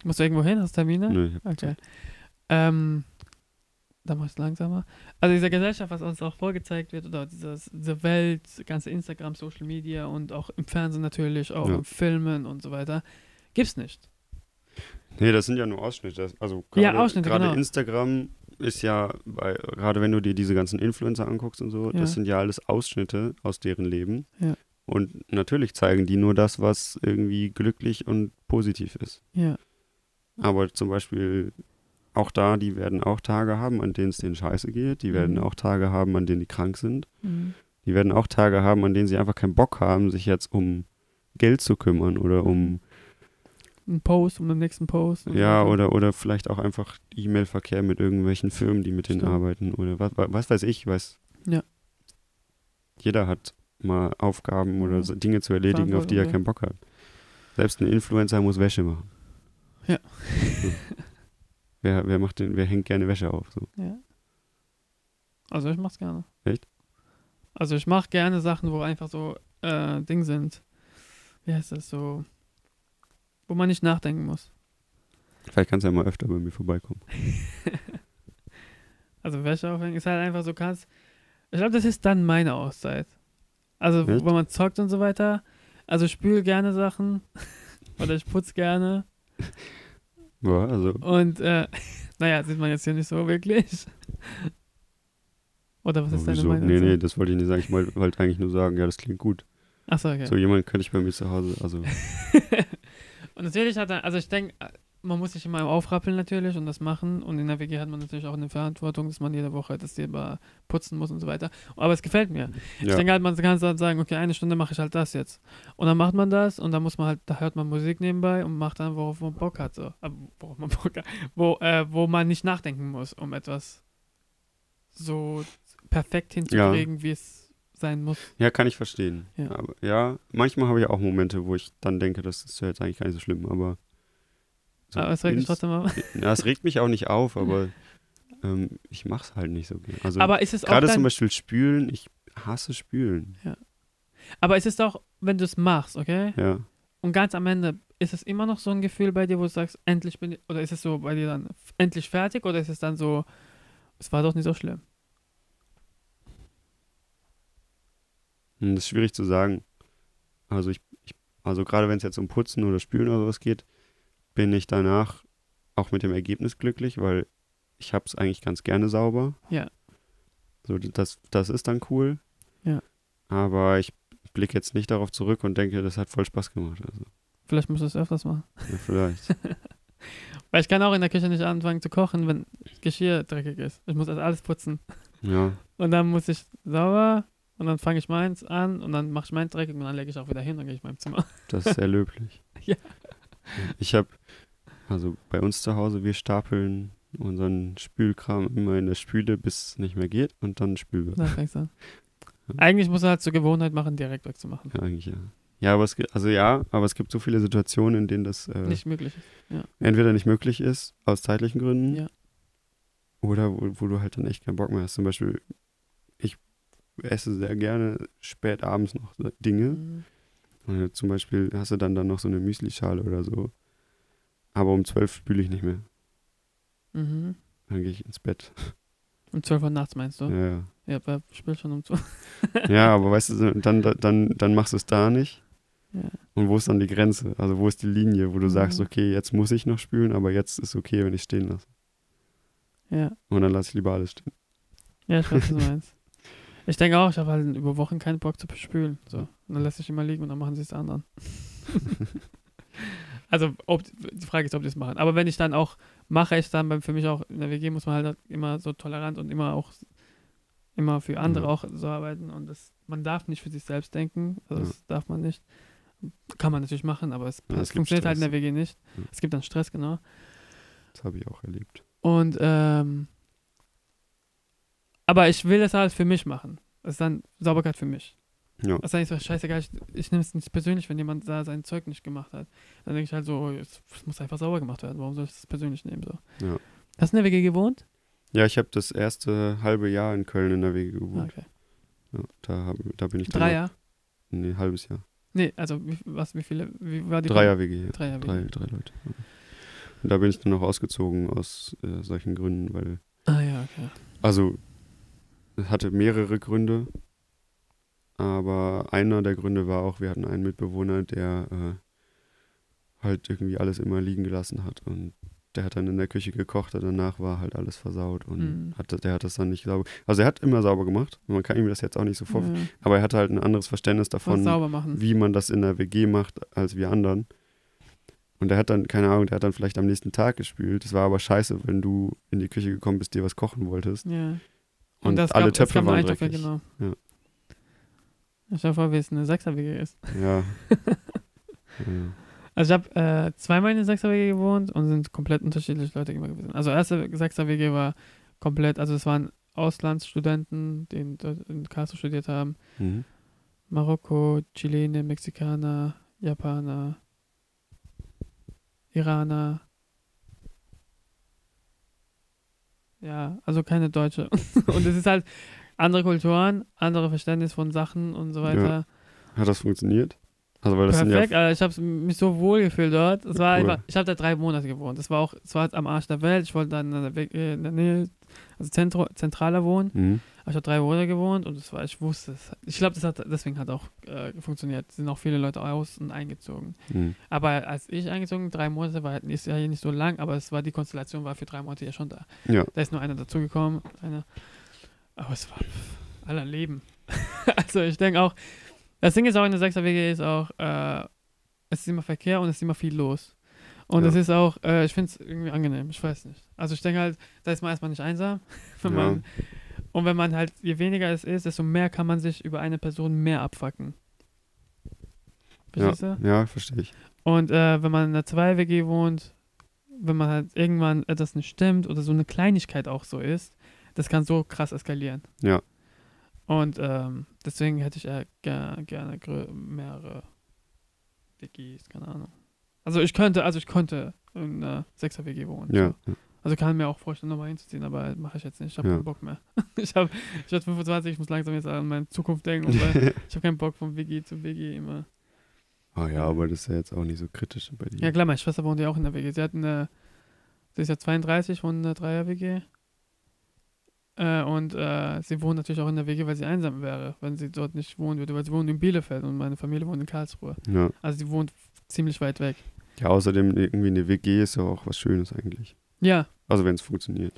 musst du irgendwo hin, hast du Termine? Nö, Okay. Ähm, da mach ich es langsamer. Also diese Gesellschaft, was uns auch vorgezeigt wird, oder dieses, diese Welt, ganze Instagram, Social Media und auch im Fernsehen natürlich, auch Ja. in Filmen und so weiter, gibt's nicht. Nee, das sind ja nur Ausschnitte. Also Ja, gerade Ausschnitte, gerade genau. Instagram ist ja, bei, gerade wenn du dir diese ganzen Influencer anguckst und so, Ja. das sind ja alles Ausschnitte aus deren Leben. Ja. Und natürlich zeigen die nur das, was irgendwie glücklich und positiv ist. Ja. Aber zum Beispiel auch da, die werden auch Tage haben, an denen es denen scheiße geht. Die werden Mhm. auch Tage haben, an denen die krank sind. Mhm. Die werden auch Tage haben, an denen sie einfach keinen Bock haben, sich jetzt um Geld zu kümmern oder um, Ein Post, um den nächsten Post. so ja, oder, oder vielleicht auch einfach E-Mail-Verkehr mit irgendwelchen Firmen, die mit denen Stimmt. arbeiten oder was, was weiß ich, weiß. Ja. Jeder hat mal Aufgaben oder Ja. Dinge zu erledigen, auf die er ja. keinen Bock hat. Selbst ein Influencer muss Wäsche machen. Ja. Wer, wer macht den, wer hängt gerne Wäsche auf? So. Ja. Also ich mach's gerne. Echt? Also ich mach gerne Sachen, wo einfach so äh, Ding sind. Wie heißt das so? Wo man nicht nachdenken muss. Vielleicht kannst du ja mal öfter bei mir vorbeikommen. Also Wäsche aufhängen ist halt einfach so kannst. Ich glaube, das ist dann meine Auszeit. Also Echt? wenn man zockt und so weiter. Also ich spüle gerne Sachen. Oder ich putze gerne. Ja, also Und äh, Naja, sieht man jetzt hier nicht so wirklich. Oder was ist deine Wieso? Meinung? Nee, nee, das wollte ich nicht sagen. Ich wollte wollte eigentlich nur sagen, ja, das klingt gut. Achso, okay. So jemand könnte ich bei mir zu Hause, also und natürlich hat er, also ich denke, man muss sich immer aufrappeln natürlich und das machen. Und in der WG hat man natürlich auch eine Verantwortung, dass man jede Woche das Thema putzen muss und so weiter. Aber es gefällt mir. Ich ja. denke halt, man kann halt sagen, okay, eine Stunde mache ich halt das jetzt. Und dann macht man das und dann muss man halt, da hört man Musik nebenbei und macht dann, worauf man Bock hat. So. Äh, worauf man Bock hat. Wo, äh, wo man nicht nachdenken muss, um etwas so perfekt hinzukriegen, wie es sein muss. ja, kann ich verstehen. Ja. Aber, ja, manchmal habe ich auch Momente, wo ich dann denke, das ist ja jetzt eigentlich gar nicht so schlimm, aber so Aber es regt mich trotzdem mal. Ja, es regt mich auch nicht auf, aber ähm, ich mache es halt nicht so gerne. Also Aber ist es auch gerade zum Beispiel Spülen, ich hasse Spülen. aber ist es doch, wenn du es machst, okay? Ja. Und ganz am Ende, ist es immer noch so ein Gefühl bei dir, wo du sagst, endlich bin ich, oder ist es so bei dir dann endlich fertig oder ist es dann so, es war doch nicht so schlimm? Hm, Das ist schwierig zu sagen. Also ich, ich also gerade wenn es jetzt um Putzen oder Spülen oder sowas geht, bin ich danach auch mit dem Ergebnis glücklich, weil ich habe es eigentlich ganz gerne sauber. Ja. So, das, das ist dann cool. Ja. Aber ich blicke jetzt nicht darauf zurück und denke, das hat voll Spaß gemacht. Also, Vielleicht musst du es öfters machen. ja, vielleicht. Weil ich kann auch in der Küche nicht anfangen zu kochen, wenn Geschirr dreckig ist. Ich muss das alles putzen. ja. Und dann muss ich sauber und dann fange ich meins an und dann mache ich meins dreckig und dann lege ich auch wieder hin und gehe ich in meinem Zimmer. Das ist sehr löblich. Ja. Ich habe, also bei uns zu Hause, wir stapeln unseren Spülkram immer in der Spüle, bis es nicht mehr geht und dann spülen wir. Da fängst an. Eigentlich muss er halt zur Gewohnheit machen, direkt wegzumachen. Ja, eigentlich ja. Ja, aber es gibt, also ja, aber es gibt so viele Situationen, in denen das äh, Nicht möglich ist. entweder nicht möglich ist, aus zeitlichen Gründen, Ja. oder wo, wo du halt dann echt keinen Bock mehr hast. Zum Beispiel, ich esse sehr gerne spät abends noch Dinge. Mhm. Und zum Beispiel hast du dann, dann noch so eine Müslischale oder so. Aber um zwölf spüle ich nicht mehr. Mhm. Dann gehe ich ins Bett. Um 12 Uhr nachts meinst du? Ja, ja. Ja, wer spielt schon um 12 ja, aber weißt du, dann, dann, dann machst du es da nicht. Ja. Und wo ist dann die Grenze? Also wo ist die Linie, wo du sagst, Mhm. okay, jetzt muss ich noch spülen, aber jetzt ist okay, wenn ich stehen lasse. Ja. Und dann lasse ich lieber alles stehen. Ja, ich weiß, was du meinst. Ich denke auch, ich habe halt über Wochen keinen Bock zu spülen. So. Und dann lässt sich immer liegen und dann machen sie es anderen. also, ob, die Frage ist, ob die es machen. Aber wenn ich dann auch mache, ich dann, beim- für mich auch in der WG muss man halt immer so tolerant und immer auch immer für andere Ja. auch so arbeiten und das, man darf nicht für sich selbst denken. Also Ja. das darf man nicht. Kann man natürlich machen, aber es, Ja, es funktioniert halt in der. WG nicht. Ja. Es gibt dann Stress, genau. Das habe ich auch erlebt. Und ähm, aber ich will es halt für mich machen. Das ist dann Sauberkeit für mich. Ja. Das ist eigentlich so scheißegal. Ich, ich nehme es nicht persönlich, wenn jemand da sein Zeug nicht gemacht hat. Dann denke ich halt so, oh, es es muss einfach sauber gemacht werden. Warum soll ich das persönlich nehmen? So. Ja. Hast du in der WG gewohnt? Ja, ich habe das erste halbe Jahr in Köln in der Ah, gewohnt. okay. Ja, da, hab, da bin ich dann Drei Jahre? Nee, halbes Jahr. Nee, also wie, was, wie viele? Wie war die Dreier WG. Ja. Dreier Drei, WG. drei Leute. Ja. Und da bin ich dann noch ausgezogen aus äh, solchen Gründen, weil, Ah ja, okay. also, es hatte mehrere Gründe, aber einer der Gründe war auch, wir hatten einen Mitbewohner, der äh, halt irgendwie alles immer liegen gelassen hat und der hat dann in der Küche gekocht und danach war halt alles versaut und Mhm. hat, der hat das dann nicht sauber, also er hat immer sauber gemacht, man kann ihm das jetzt auch nicht so vor, Ja, aber er hatte halt ein anderes Verständnis davon, wie man das in der WG macht, als wir anderen. Und der hat dann, keine Ahnung, der hat dann vielleicht am nächsten Tag gespült. Das war aber scheiße, wenn du in die Küche gekommen bist, dir was kochen wolltest. Ja. Und, das alle gab- Töpfe waren dreckig. genau. Ja. Ich stell dir vor, wie es eine Sechser-WG ist. Ja. ja. Also ich habe äh, zweimal in der Sechser-WG gewohnt und sind komplett unterschiedliche Leute immer gewesen. Also erste Sechser-WG war komplett, also es waren Auslandsstudenten, die in, in Karlsruhe studiert haben. Mhm. Marokko, Chilene, Mexikaner, Japaner, Iraner. Ja, also keine Deutsche. und es ist halt andere Kulturen, andere Verständnis von Sachen und so weiter. Hat das funktioniert? Also weil das Perfekt, ja Alter, ich habe mich so wohl gefühlt dort. Es war Cool. einfach, ich habe da drei Monate gewohnt. Das war auch, es war halt am Arsch der Welt. Ich wollte dann in der, äh, in der Nähe, also Zentro, zentraler wohnen. mhm. Aber ich habe drei Monate gewohnt und es war, ich wusste es. Ich glaube, das hat deswegen hat auch äh, funktioniert. Es sind auch viele Leute aus und eingezogen. Mhm. Aber als ich eingezogen, drei Monate war halt ist ja hier nicht so lang, aber es war die Konstellation war für drei Monate ja schon da. Ja. Da ist nur einer dazugekommen, einer. Aber es war aller Leben. also ich denke auch, das Ding ist auch in der 6er WG ist auch, äh, es ist immer Verkehr und es ist immer viel los. Und Ja. es ist auch, äh, ich finde es irgendwie angenehm, ich weiß nicht. Also ich denke halt, da ist man erstmal nicht einsam. Wenn Ja. man, und wenn man halt, je weniger es ist, desto mehr kann man sich über eine Person mehr abfacken. Ja, Verstehst du? ja verstehe ich. Und äh, wenn man in einer 2-WG wohnt, wenn man halt irgendwann etwas nicht stimmt oder so eine Kleinigkeit auch so ist, das kann so krass eskalieren. Ja. Und ähm, deswegen hätte ich äh, ger gerne grö- mehrere WGs, keine Ahnung. Also ich könnte, also ich könnte in einer 6er WG wohnen. Ja. So. Also kann mir auch vorstellen, nochmal hinzuziehen, aber mache ich jetzt nicht. Ich habe Ja. keinen Bock mehr. ich habe, ich werde 25, ich muss langsam jetzt an meine Zukunft denken. Ich habe keinen Bock von WG zu WG immer. oh ja, aber das ist ja jetzt auch nicht so kritisch bei dir. Ja klar, meine Schwester wohnt ja auch in der WG. Sie hat eine, sie ist ja 32, wohnt in der Dreier-WG. Äh, und äh, sie wohnt natürlich auch in der WG, weil sie einsam wäre, wenn sie dort nicht wohnen würde, weil sie wohnt in Bielefeld und meine Familie wohnt in Karlsruhe. Ja. Also sie wohnt ziemlich weit weg. ja, außerdem irgendwie eine WG ist ja auch was Schönes eigentlich. Ja, Also wenn es funktioniert.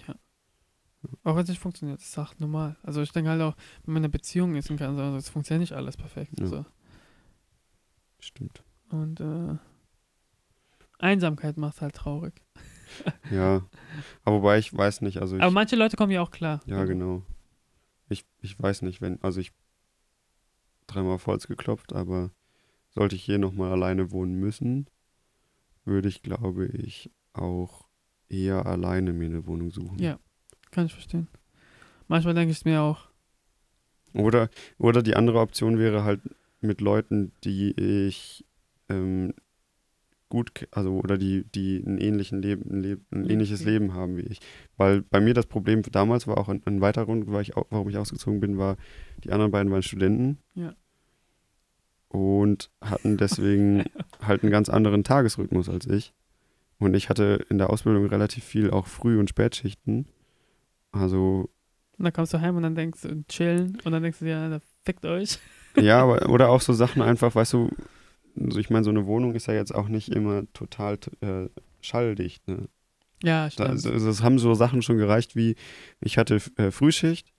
auch wenn es nicht funktioniert, das ist auch normal. Also ich denke halt auch, wenn man in einer Beziehung ist und kann, also es funktioniert nicht alles perfekt. Ja. So. Stimmt. Und äh, Einsamkeit macht halt traurig. Ja. Aber wobei ich weiß nicht, also ich. Aber manche Leute kommen ja auch klar. Ja, genau. Ich, ich weiß nicht, wenn, also ich dreimal auf Holz geklopft, aber sollte ich hier nochmal alleine wohnen müssen, würde ich, glaube ich, auch eher alleine mir eine Wohnung suchen. Ja. Kann ich verstehen. Manchmal denke ich es mir auch. Oder, oder die andere Option wäre halt mit Leuten, die ich ähm, gut, also oder die, die ein, ähnlichen Leben, ein, Leb ein Leben- ähnliches Leben haben wie ich. Weil bei mir das Problem damals war auch ein, ein weiterer Grund, weil ich, warum ich ausgezogen bin, war, die anderen beiden waren Studenten. Ja. Und hatten deswegen halt einen ganz anderen Tagesrhythmus als ich. Und ich hatte in der Ausbildung relativ viel auch Früh- und Spätschichten. Also Und dann kommst du heim und dann denkst du, chillen und dann denkst du dir, ja, da fickt euch. Ja, aber, oder auch so Sachen einfach, weißt du, also ich meine, so eine Wohnung ist ja jetzt auch nicht immer total äh, schalldicht. Ne? Ja, stimmt. also, es haben so Sachen schon gereicht wie, ich hatte äh, Frühschicht.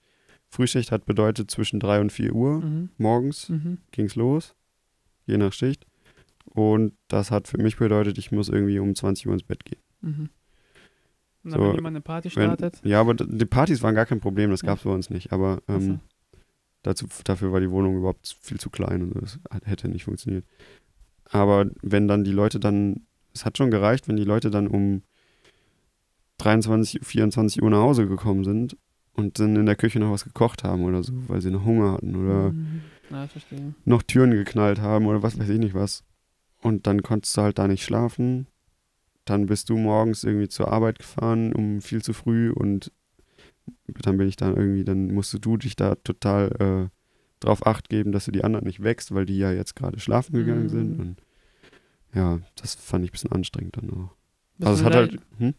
Frühschicht hat bedeutet zwischen 3 und 4 Uhr mhm. morgens Mhm. ging's los, je nach Schicht. Und das hat für mich bedeutet, ich muss irgendwie um 20 Uhr ins Bett gehen. Mhm. Und dann, So, wenn jemand eine Party Wenn, startet. ja, aber die Partys waren gar kein Problem, das Ja. gab's bei uns nicht. Aber ähm, dazu, dafür war die Wohnung überhaupt viel zu klein und das hätte nicht funktioniert. Aber wenn dann die Leute dann, es hat schon gereicht, wenn die Leute dann um 23, 24 Uhr nach Hause gekommen sind und dann in der Küche noch was gekocht haben oder so, weil sie noch Hunger hatten oder Mhm. Ja, noch Türen geknallt haben oder was weiß ich nicht was. Und dann konntest du halt da nicht schlafen. Dann bist du morgens irgendwie zur Arbeit gefahren um viel zu früh und dann bin ich da irgendwie, dann musst du dich da total äh, drauf acht geben, dass du die anderen nicht wächst, weil die ja jetzt gerade schlafen gegangen Mhm. sind. Und ja, das fand ich ein bisschen anstrengend dann auch. Bist also es hat halt, hm?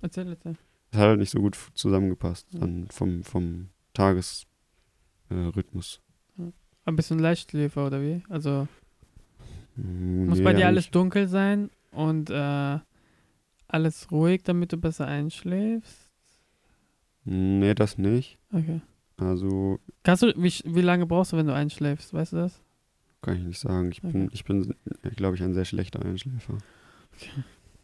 Erzähl, erzähl. es hat halt nicht so gut zusammengepasst Ja. dann vom, vom Tagesrhythmus. Äh. Ein bisschen Leichtschläfer oder wie? Also muss Nee, bei dir alles dunkel sein und äh, alles ruhig, damit du besser einschläfst? Nee, das nicht. Okay. Also Kannst du, wie, wie lange brauchst du, wenn du einschläfst? Weißt du das? Kann ich nicht sagen. Ich bin, Okay. ich bin, glaube ich, ein sehr schlechter Einschläfer. Okay.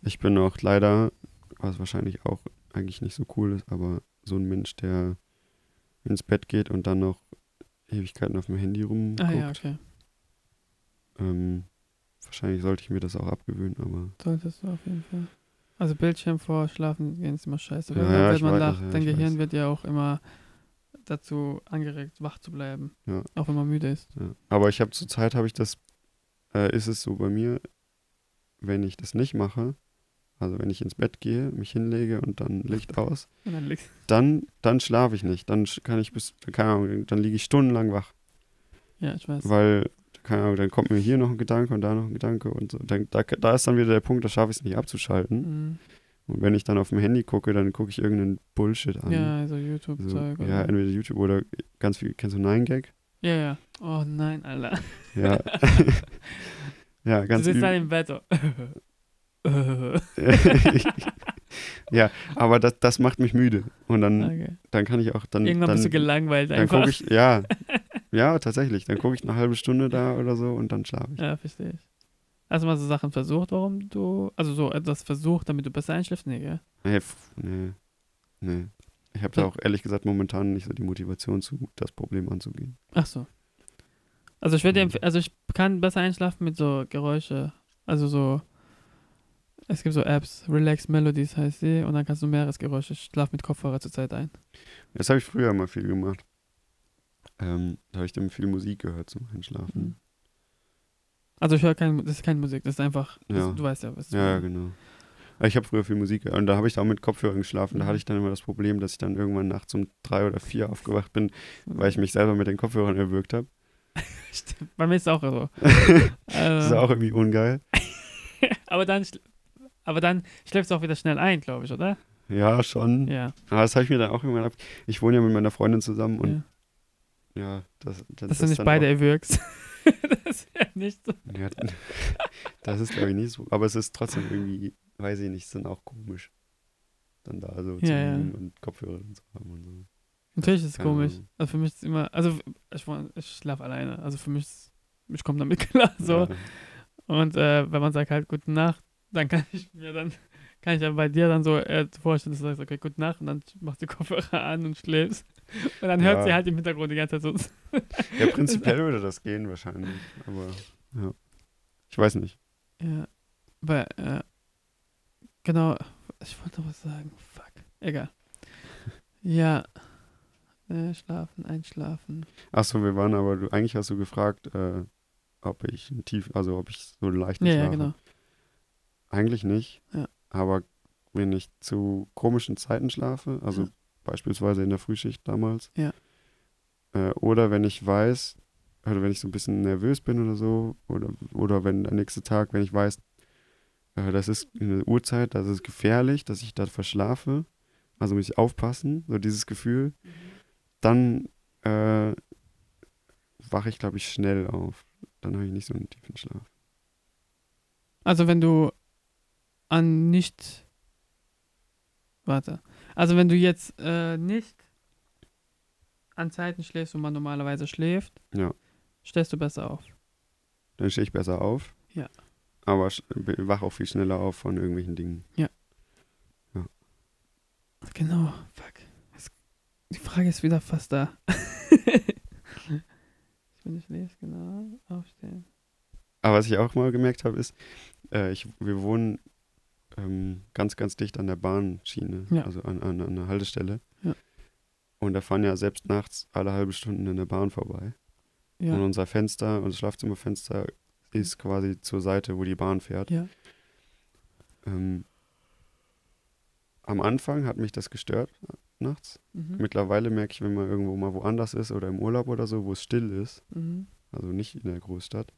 Ich bin auch leider, was wahrscheinlich auch eigentlich nicht so cool ist, aber so ein Mensch, der ins Bett geht und dann noch Ewigkeiten auf dem Handy rumguckt. Ah ja, okay. ähm, wahrscheinlich sollte ich mir das auch abgewöhnen, aber Solltest du auf jeden Fall. Also Bildschirm vor Schlafen gehen ist immer scheiße. Ja, Weil ja, ich man weiß, nach, ja, dein Gehirn weiß. wird ja auch immer dazu angeregt, wach zu bleiben. Ja. Auch wenn man müde ist. ja. Aber ich habe zurzeit habe ich das, äh, ist es so bei mir, wenn ich das nicht mache, also wenn ich ins Bett gehe, mich hinlege und dann Licht aus, dann dann, dann schlafe ich nicht. Dann kann ich bis, keine Ahnung, dann liege ich stundenlang wach. Ja, ich weiß. Weil keine Ahnung, dann kommt mir hier noch ein Gedanke und da noch ein Gedanke und so. Dann, da, da ist dann wieder der Punkt, da schaffe ich es nicht abzuschalten. Mhm. Und wenn ich dann auf dem Handy gucke, dann gucke ich irgendeinen Bullshit an. Ja, so so, YouTube-Zeug. ja, oder- entweder YouTube oder ganz viel, kennst du 9gag? ja, ja. Oh nein, Alter. Ja. ja, ganz du sitzt dann im Bett so. ja, aber das, das macht mich müde. Und dann, okay. dann kann ich auch, dann, Irgendwann dann, bist du gelangweilt dann einfach. gucke ich, ja, ja, tatsächlich. Dann gucke ich eine halbe Stunde da oder so und dann schlafe ich. Ja, verstehe ich. Hast du mal so Sachen versucht, warum du, also so etwas versucht, damit du besser einschläfst? Nee, gell? Nee, nee, nee. Ich habe da auch ehrlich gesagt momentan nicht so die Motivation zu, das Problem anzugehen. Ach so. Also ich würde dir Mhm. also ich kann besser einschlafen mit so Geräusche, also so, es gibt so Apps, Relax Melodies heißt sie, und dann kannst du Meeresgeräusche, ich schlaf mit Kopfhörer zur Zeit ein. Das habe ich früher mal viel gemacht. Ähm, da habe ich dann viel Musik gehört zum Einschlafen. Mhm. Also ich höre kein, das ist keine Musik, das ist einfach, das, Ja. du weißt ja, was ich Ja, ja, meine. genau. Ich habe früher viel Musik gehört und da habe ich auch mit Kopfhörern geschlafen. Da Mhm. hatte ich dann immer das Problem, dass ich dann irgendwann nachts um drei oder vier aufgewacht bin, weil ich mich selber mit den Kopfhörern erwürgt habe. Stimmt, Bei mir ist es auch so. Das ist Also, auch irgendwie ungeil. aber dann, aber dann schläfst du auch wieder schnell ein, glaube ich, oder? Ja, schon. Ja. Aber das habe ich mir dann auch irgendwann ab. Ich wohne ja mit meiner Freundin zusammen und ja. ja, das, das, Dass du nicht beide erwürgst. Das ist ja nicht so. Ja, das ist, glaube ich, nicht so. Aber es ist trotzdem irgendwie, weiß ich nicht, dann auch komisch. Dann da so zu Ja, ja. liegen und Kopfhörer und so haben und so. Natürlich ist es komisch. Ahnung. Also für mich ist es immer, also ich, ich schlafe alleine. Also für mich ist, ich komme damit klar. So. Ja. Und äh, wenn man sagt halt gute Nacht, dann kann ich mir dann, kann ich ja bei dir dann so äh, vorstellen, dass du sagst, okay, gute Nacht und dann machst du die Kopfhörer an und schläfst. Und dann hört Ja. sie halt im Hintergrund die ganze Zeit so. ja, prinzipiell würde das gehen wahrscheinlich. Aber ja. Ich weiß nicht. Ja. Weil, äh, genau, ich wollte noch was sagen. Fuck. Egal. Ja. Äh, schlafen, einschlafen. Achso, wir waren aber, du, eigentlich hast du gefragt, äh, ob ich ein tief, also ob ich so leichten Ja, Schlaf ja, genau. Eigentlich nicht. Ja. Aber wenn ich zu komischen Zeiten schlafe, also Ja. beispielsweise in der Frühschicht damals, Ja. äh, oder wenn ich weiß, oder wenn ich so ein bisschen nervös bin oder so, oder, oder wenn der nächste Tag, wenn ich weiß, äh, das ist eine Uhrzeit, das ist gefährlich, dass ich da verschlafe, also muss ich aufpassen, so dieses Gefühl, dann äh, wache ich, glaube ich, schnell auf. Dann habe ich nicht so einen tiefen Schlaf. Also wenn du an nicht. Warte. Also wenn du jetzt äh, nicht an Zeiten schläfst, wo man normalerweise schläft, Ja. stehst du besser auf. Dann stehe ich besser auf. Ja. Aber wach auch viel schneller auf von irgendwelchen Dingen. Genau, fuck. Die Frage ist wieder fast da. ich bin nicht genau. Aufstehen. Aber was ich auch mal gemerkt habe, ist, äh, ich, wir wohnen ähm, ganz, ganz dicht an der Bahnschiene, Ja. also an, an, an einer Haltestelle. Ja. Und da fahren ja selbst nachts alle halbe Stunden in der Bahn vorbei. Und Ja. unser Fenster, unser Schlafzimmerfenster ist quasi zur Seite, wo die Bahn fährt. Ja. Ähm, am Anfang hat mich das gestört nachts. Mhm. Mittlerweile merke ich, wenn man irgendwo mal woanders ist oder im Urlaub oder so, wo es still ist, Mhm. also nicht in der Großstadt,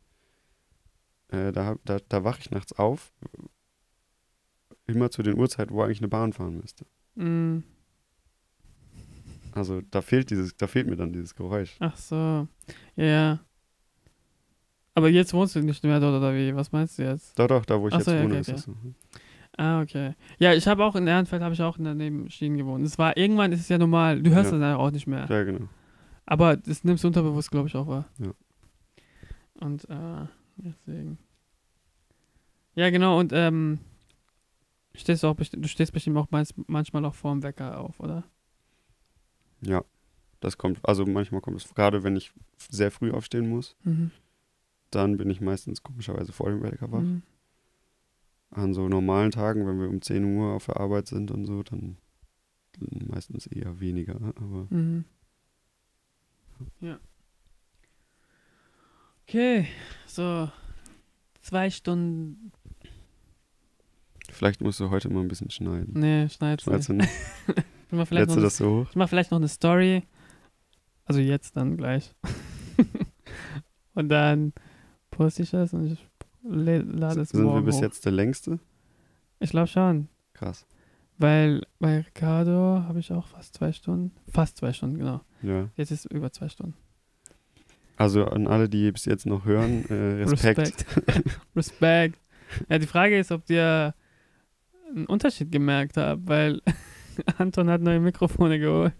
äh, da, da, da wache ich nachts auf, immer zu den Uhrzeiten, wo eigentlich eine Bahn fahren müsste. Mhm. Also da fehlt dieses, da fehlt mir dann dieses Geräusch. Ach so. Ja, ja. Aber jetzt wohnst du nicht mehr dort, oder wie? Was meinst du jetzt? Doch, doch, da wo ich Ach jetzt so, wohne, okay, ist okay. das so. Ah, okay. Ja, ich habe auch in Ehrenfeld, habe ich auch in der Nebenschienen gewohnt. Es war, irgendwann ist es ja normal. Du hörst Ja. das ja auch nicht mehr. Ja, genau. Aber das nimmst du unterbewusst, glaube ich, auch wahr. Ja. Und, äh, deswegen. Ja, genau, und, ähm, stehst du auch, du stehst bestimmt auch meist, manchmal auch vorm Wecker auf, oder? Ja, das kommt, also manchmal kommt es, gerade wenn ich sehr früh aufstehen muss, Mhm. dann bin ich meistens komischerweise vor dem Wecker wach. Mhm. An so normalen Tagen, wenn wir um 10 Uhr auf der Arbeit sind und so, dann meistens eher weniger. Aber Mhm. Ja. Okay, so zwei Stunden. Vielleicht musst du heute mal ein bisschen schneiden. Nee, schneid's Schneidest nicht. du, Ich mach vielleicht noch das so hoch? ich mach vielleicht noch eine Story. Also jetzt dann gleich. Und dann poste ich das und ich la- lade es Sind wir morgen bis hoch. jetzt der längste? Ich glaube schon. Krass. Weil bei Ricardo habe ich auch fast zwei Stunden. Fast zwei Stunden, genau. Ja. Jetzt ist es über zwei Stunden. Also an alle, die bis jetzt noch hören, äh, Respekt. Respekt. Respekt. Ja, die Frage ist, ob ihr einen Unterschied gemerkt habt, weil Anton hat neue Mikrofone geholt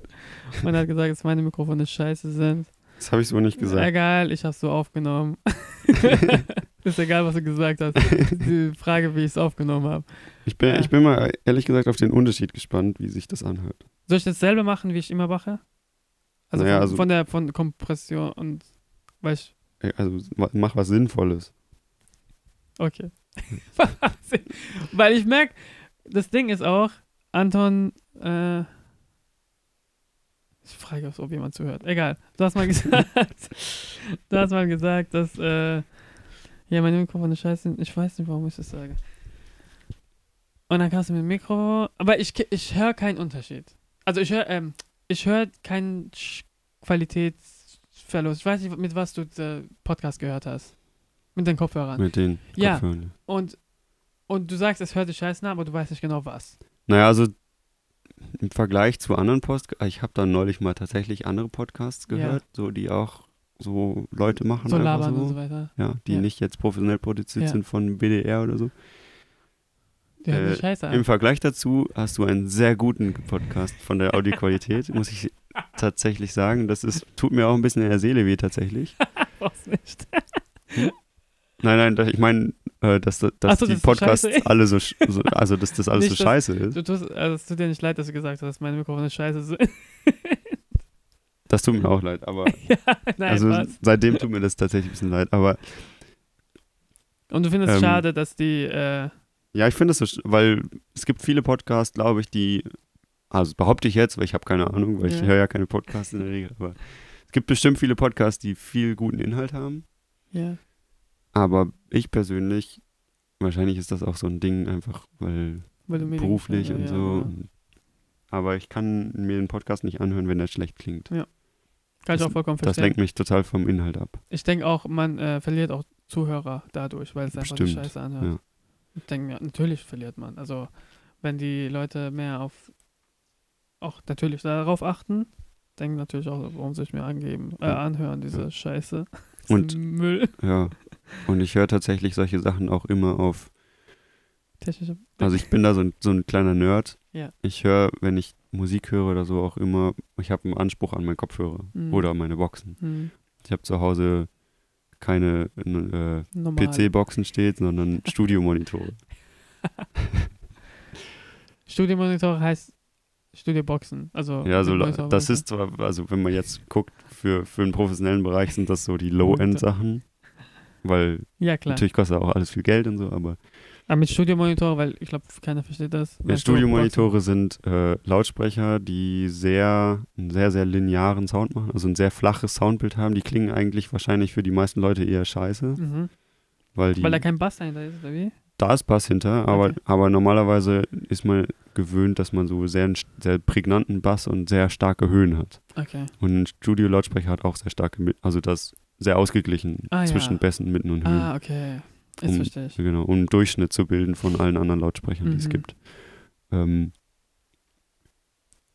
und hat gesagt, dass meine Mikrofone scheiße sind. Das habe ich so nicht gesagt. Egal, ich habe so aufgenommen. ist egal, was du gesagt hast. Die Frage, wie ich es aufgenommen habe. Ich bin, Ja. ich bin mal ehrlich gesagt auf den Unterschied gespannt, wie sich das anhört. Soll ich dasselbe machen, wie ich immer mache? Also, Naja, von, also- von der von Kompression und weil ich Also mach was Sinnvolles. Okay. Weil ich merke, das Ding ist auch, Anton, äh, ich frage, ob jemand zuhört. Egal. Du hast mal gesagt, du hast mal gesagt, dass, äh, ja, meine Mikrofone scheiße sind. Ich weiß nicht, warum ich das sage. Und dann kannst du mit dem Mikro, aber ich, ich höre keinen Unterschied. Also ich höre, ähm, ich höre keinen Qualitätsverlust. Ich weiß nicht, mit was du den Podcast gehört hast. Mit den Kopfhörern. Mit den Ja. Kopfhörern. Und, und du sagst, es hört sich scheiße an, aber du weißt nicht genau was. Naja, also im Vergleich zu anderen Podcasts, ich habe da neulich mal tatsächlich andere Podcasts Ja. gehört, so die auch so Leute machen. So labern so. und so weiter. Ja, die Ja. nicht jetzt professionell produziert Ja. sind von BDR oder so. Die hören Äh, scheiße Im an. Vergleich Vergleich dazu hast du einen sehr guten Podcast von der Audioqualität, muss ich tatsächlich sagen. Das ist, tut mir auch ein bisschen in der Seele weh tatsächlich. Brauchst nicht. Nein, nein, das- ich meine, äh, dass, dass so, die dass so Podcasts scheiße alle so, so, also dass das alles Nicht, so dass- scheiße ist. Du tust, also es tut dir nicht leid, dass du gesagt hast, dass meine Mikrofone scheiße sind. Das tut mir auch leid, aber ja, nein, also was? seitdem tut mir das tatsächlich ein bisschen leid. Aber Und du findest es ähm, schade, dass die, äh, ja, ich finde es so, weil es gibt viele Podcasts, glaube ich, die, also behaupte ich jetzt, weil ich habe keine Ahnung, weil ich Ja. höre ja keine Podcasts in der Regel, aber es gibt bestimmt viele Podcasts, die viel guten Inhalt haben. ja, Aber ich persönlich, wahrscheinlich ist das auch so ein Ding, einfach weil weil Medien- beruflich ja, und ja, so. genau. Und, aber ich kann mir den Podcast nicht anhören, wenn der schlecht klingt. Kann ich das- auch vollkommen Das verstehen. lenkt mich total vom Inhalt ab. Ich denke auch, man äh, verliert auch Zuhörer dadurch, weil es einfach die Bestimmt, Scheiße anhört. ja. Ich denke mir, natürlich verliert man. Also, wenn die Leute mehr auf, auch natürlich darauf achten, denken natürlich auch, warum soll ich mir angeben, äh, Ja. anhören, diese Scheiße. Und- Müll. Ja. Und ich höre tatsächlich solche Sachen auch immer auf. Also ich bin da so ein, so ein kleiner Nerd. Ja. Ich höre, wenn ich Musik höre oder so, auch immer, ich habe einen Anspruch an meinen Kopfhörer Mhm. oder meine Boxen. Hm, Ich habe zu Hause keine äh. PC-Boxen steht, sondern Studiomonitore. Studiomonitor heißt Studioboxen. Also, Ja, so, Monitor- das ist zwar, also wenn man jetzt guckt, für, für einen professionellen Bereich sind das so die Low-End-Sachen, weil Ja, natürlich kostet auch alles viel Geld und so, aber Aber mit Studiomonitor, weil ich glaube, keiner versteht das. ja, Studiomonitore sind äh, Lautsprecher, die sehr, einen sehr, sehr linearen Sound machen, also ein sehr flaches Soundbild haben. Die klingen eigentlich wahrscheinlich für die meisten Leute eher scheiße, Mhm. weil die, Weil da kein Bass dahinter ist, oder wie? da ist Bass hinter, aber, Okay. aber normalerweise ist man gewöhnt, dass man so sehr, sehr prägnanten Bass und sehr starke Höhen hat. Okay. Und ein Studio-Lautsprecher hat auch sehr starke, also das sehr ausgeglichen Ah, zwischen ja. Bässen, Mitten und Höhen. Ah, okay. Jetzt Um- verstehe ich. Genau, um einen Durchschnitt zu bilden von allen anderen Lautsprechern, die es Mhm. gibt. Ähm,